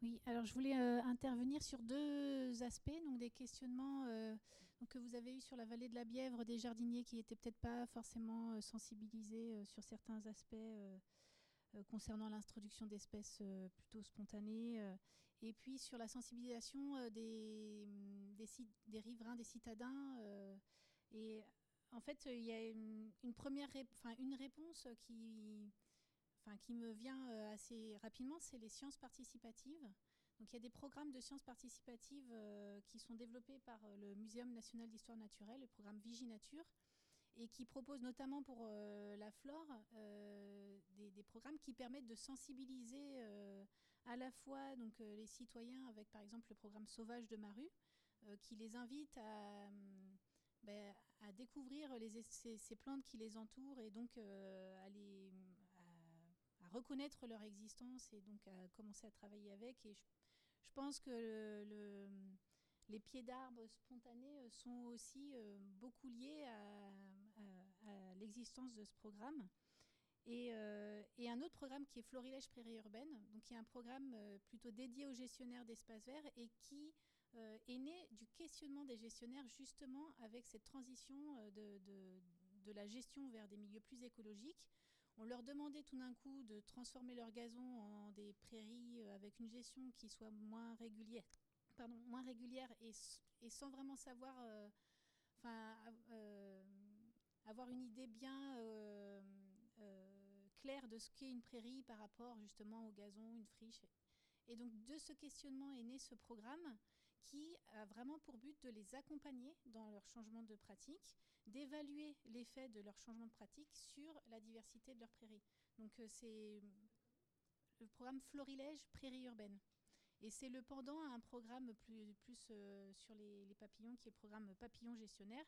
Oui, alors je voulais intervenir sur deux aspects, donc des questionnements que vous avez eu sur la vallée de la Bièvre des jardiniers qui n'étaient peut-être pas forcément euh, sensibilisés euh, sur certains aspects euh, concernant l'introduction d'espèces plutôt spontanées, et puis sur la sensibilisation des, mm, des, riverains, des citadins. et en fait, il y a une, première, réponse qui me vient assez rapidement, c'est les sciences participatives. Il y a des programmes de sciences participatives qui sont développés par le Muséum national d'histoire naturelle, le programme Viginature, et qui propose notamment pour la flore des, programmes qui permettent de sensibiliser à la fois donc, les citoyens avec par exemple le programme Sauvage de Maru, qui les invite à, ben, à découvrir ces, plantes qui les entourent et donc à, les, à, reconnaître leur existence et donc à commencer à travailler avec. Et pense que le, les pieds d'arbres spontanés sont aussi beaucoup liés à, l'existence de ce programme. Et, et, un autre programme qui est Florilège Prairie Urbaine, donc qui est un programme plutôt dédié aux gestionnaires d'espaces verts et qui euh, est né du questionnement des gestionnaires justement avec cette transition euh, de, la gestion vers des milieux plus écologiques. On leur demandait tout d'un coup de transformer leur gazon en des prairies euh, avec une gestion qui soit moins régulière, pardon, moins régulière et, sans vraiment savoir, enfin, avoir une idée bien claire de ce qu'est une prairie par rapport justement au gazon, une friche. Et donc de ce questionnement est né ce programme qui a vraiment pour but de les accompagner dans leur changement de pratique, d'évaluer l'effet de leur changement de pratique sur la diversité de leur prairie. Donc euh, c'est le programme Florilège Prairie Urbaine. Et c'est le pendant à un programme plus, euh, sur les, papillons, qui est le programme Papillon Gestionnaire.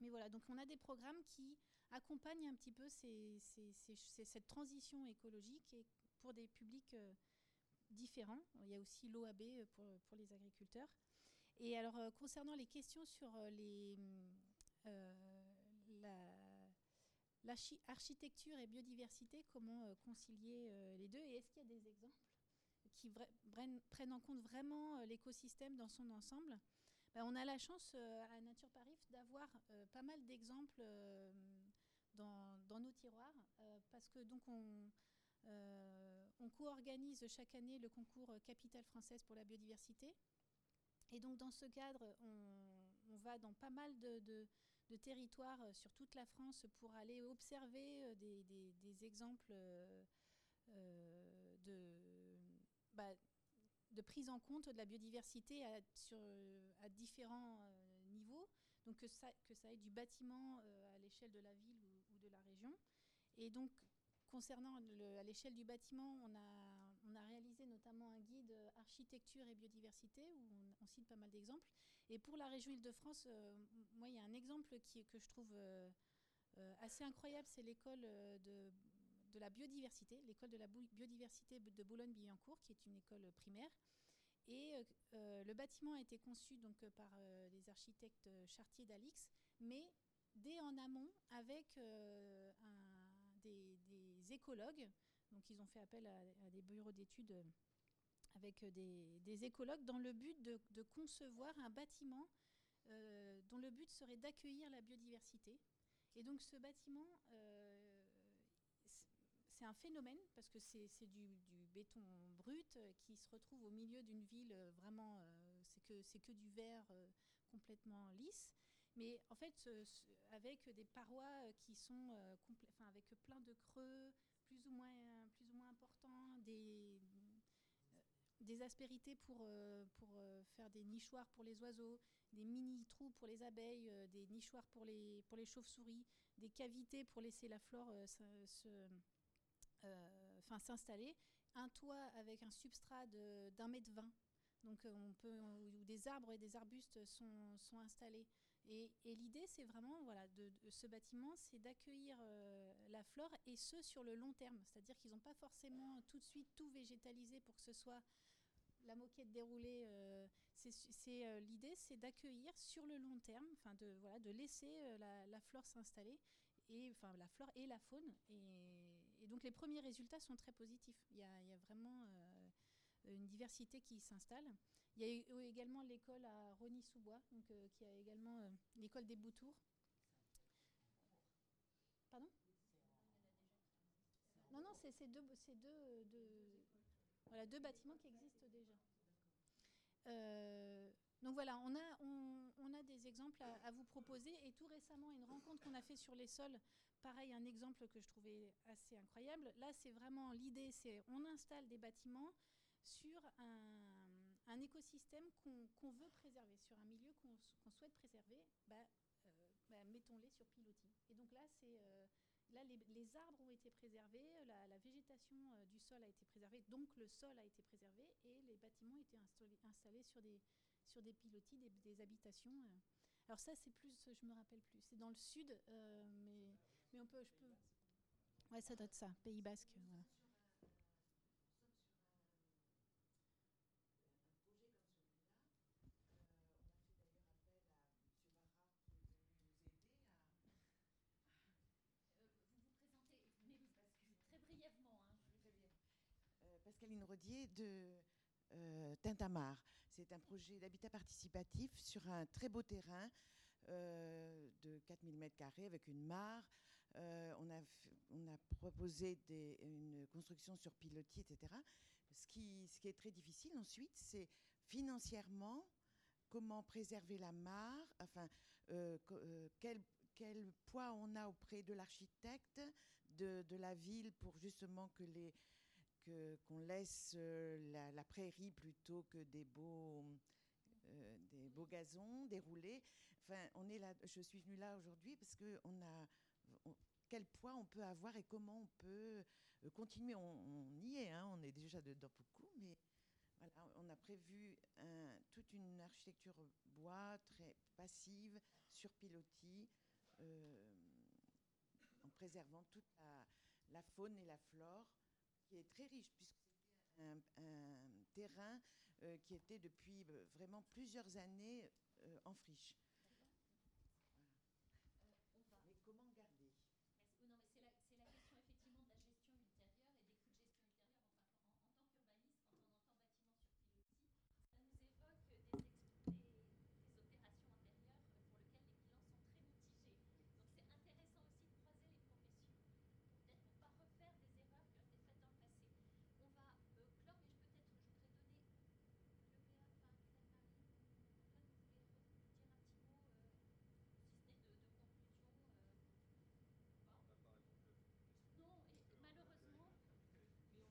Mais voilà, donc on a des programmes qui accompagnent un petit peu cette transition écologique pour des publics euh, différents. Il y a aussi l'OAB euh, pour, les agriculteurs. Et alors, euh, concernant les questions sur euh, les, l'architecture et biodiversité, comment concilier les deux? Et est-ce qu'il y a des exemples qui prennent en compte vraiment l'écosystème dans son ensemble? Ben, On a la chance à Nature Paris d'avoir pas mal d'exemples dans, nos tiroirs, parce que donc on on co-organise chaque année le concours Capitale française pour la biodiversité. Et donc dans ce cadre, on, va dans pas mal de, territoires euh, sur toute la France pour aller observer euh, des, exemples bah, de, prise en compte de la biodiversité à, différents niveaux. Donc que ça, que ça ait du bâtiment à l'échelle de la ville ou, ou, de la région. Et donc Concernant à l'échelle du bâtiment, on a, réalisé notamment un guide architecture et biodiversité où on, cite pas mal d'exemples. Et pour la région Île-de-France, euh, moi, il y a un exemple que je trouve euh, euh, assez incroyable, c'est l'école de, la biodiversité, l'école de la biodiversité de Boulogne-Billancourt, qui est une école primaire. Et le bâtiment a été conçu donc, par les architectes Chartier d'Alix, mais dès en amont avec écologues. Donc ils ont fait appel à, des bureaux d'études euh, avec euh, des, écologues dans le but de, concevoir un bâtiment euh, dont le but serait d'accueillir la biodiversité. Et donc ce bâtiment, c'est un phénomène parce que c'est du, béton brut qui se retrouve au milieu d'une ville vraiment, c'est que, que du verre complètement lisse. Mais en fait, avec des parois qui sont enfin, avec plein de creux plus ou moins, plus ou moins importants, des, euh, des aspérités pour, euh, pour faire des nichoirs pour les oiseaux, des mini-trous pour les abeilles, des nichoirs pour les, pour les chauves-souris, des cavités pour laisser la flore s'installer, un toit avec un substrat d'un mètre vingt. Donc on peut, où des arbres et des arbustes sont, sont installés. Et, l'idée, c'est vraiment, voilà, de, ce bâtiment, c'est d'accueillir euh, la flore et ce sur le long terme. C'est-à-dire qu'ils n'ont pas forcément tout de suite tout végétalisé pour que ce soit la moquette déroulée. Euh, c'est euh, l'idée, c'est d'accueillir sur le long terme, enfin de voilà, de laisser la, flore s'installer et enfin la flore et la faune. Et, donc les premiers résultats sont très positifs. Il y a, vraiment une diversité qui s'installe. Il y a également l'école à Rony-sous-Bois, donc, euh, qui a également euh, l'école des Boutours. Pardon C'est deux, deux, deux, voilà, deux bâtiments qui existent déjà. Euh, donc voilà, on a, on, a des exemples à, vous proposer. Et tout récemment, une rencontre qu'on a fait sur les sols, pareil, un exemple que je trouvais assez incroyable. Là, c'est vraiment l'idée, c'est on installe des bâtiments sur un, un écosystème qu'on veut préserver, sur un milieu qu'on souhaite préserver, bah, euh, bah, mettons-les sur pilotis. Et donc là, c'est Là, les, arbres ont été préservés, la, végétation euh, du sol a été préservée, donc le sol a été préservé et les bâtiments ont été installés, sur, des, sur des pilotis, des, habitations. Euh. Alors ça, c'est plus, je me rappelle plus, c'est dans le sud, euh, mais, mais on peut, je peux... Ouais, ça doit être ça, Pays Basque. De euh, Tintamar. C'est un projet d'habitat participatif sur un très beau terrain euh, de 4000 m2 avec une mare. Euh, on, a, on, a, proposé une construction sur pilotis, etc. Ce qui, ce qui est très difficile ensuite, c'est financièrement comment préserver la mare, enfin, quel, quel, poids on a auprès de l'architecte, de, de, la ville pour justement que les, qu'on laisse euh, la, prairie plutôt que des beaux, euh, des beaux gazons déroulés. Enfin, on est là, je suis venue là aujourd'hui parce que on a quel poids on peut avoir et comment on peut euh, continuer. On, y est, hein, on est déjà dedans beaucoup, mais voilà, on a prévu toute une architecture bois très passive, sur pilotis, en préservant toute la, faune et la flore qui est très riche, puisque c'était un, terrain euh, qui était depuis euh, vraiment plusieurs années euh, en friche. Mais comment garder Non, mais c'est la, la, question effectivement de la gestion ultérieure et des coûts de gestion ultérieure. Enfin, en, en tant qu'urbaniste, quand on entend bâtiment sur pilotis, ça nous évoque des, des, des, opérations intérieures pour lesquelles les bilans sont très mitigés. Donc c'est intéressant aussi de croiser les professions, peut-être pour pas refaire des erreurs qui ont été faites dans le passé. On va euh, clore, mais je peut-être je voudrais donner le Léa, enfin Claire Marie, Antoine, vous voulez dire un petit mot, euh, si ce n'est de, de conclusion. Euh, pas non,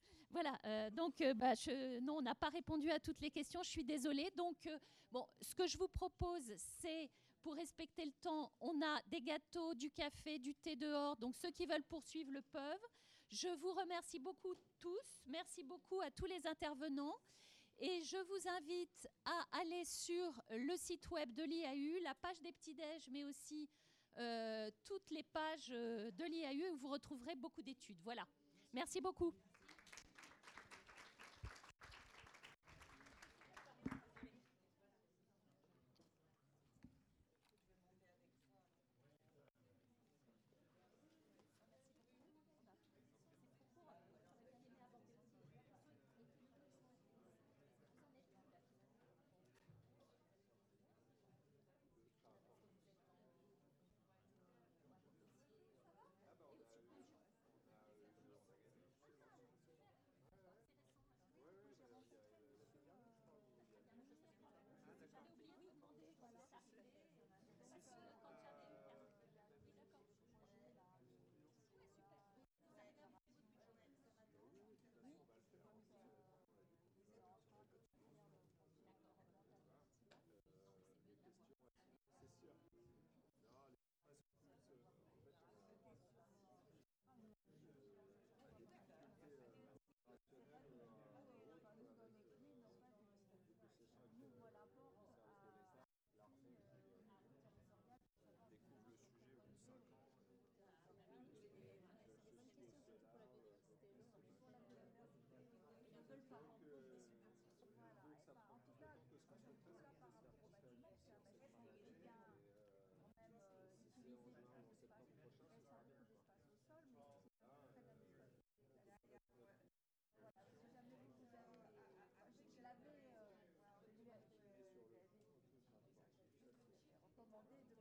et malheureusement. Voilà, euh, donc euh, bah, non, on n'a pas répondu à toutes les questions, je suis désolée. Donc, euh, bon, ce que je vous propose, c'est, pour respecter le temps, on a des gâteaux, du café, du thé dehors, donc ceux qui veulent poursuivre le peuvent. Je vous remercie beaucoup tous, merci beaucoup à tous les intervenants. Et je vous invite à aller sur le site web de l'IAU, la page des petits-déj, mais aussi toutes les pages de l'IAU où vous retrouverez beaucoup d'études. Voilà. Merci beaucoup. Je l'avais recommandé de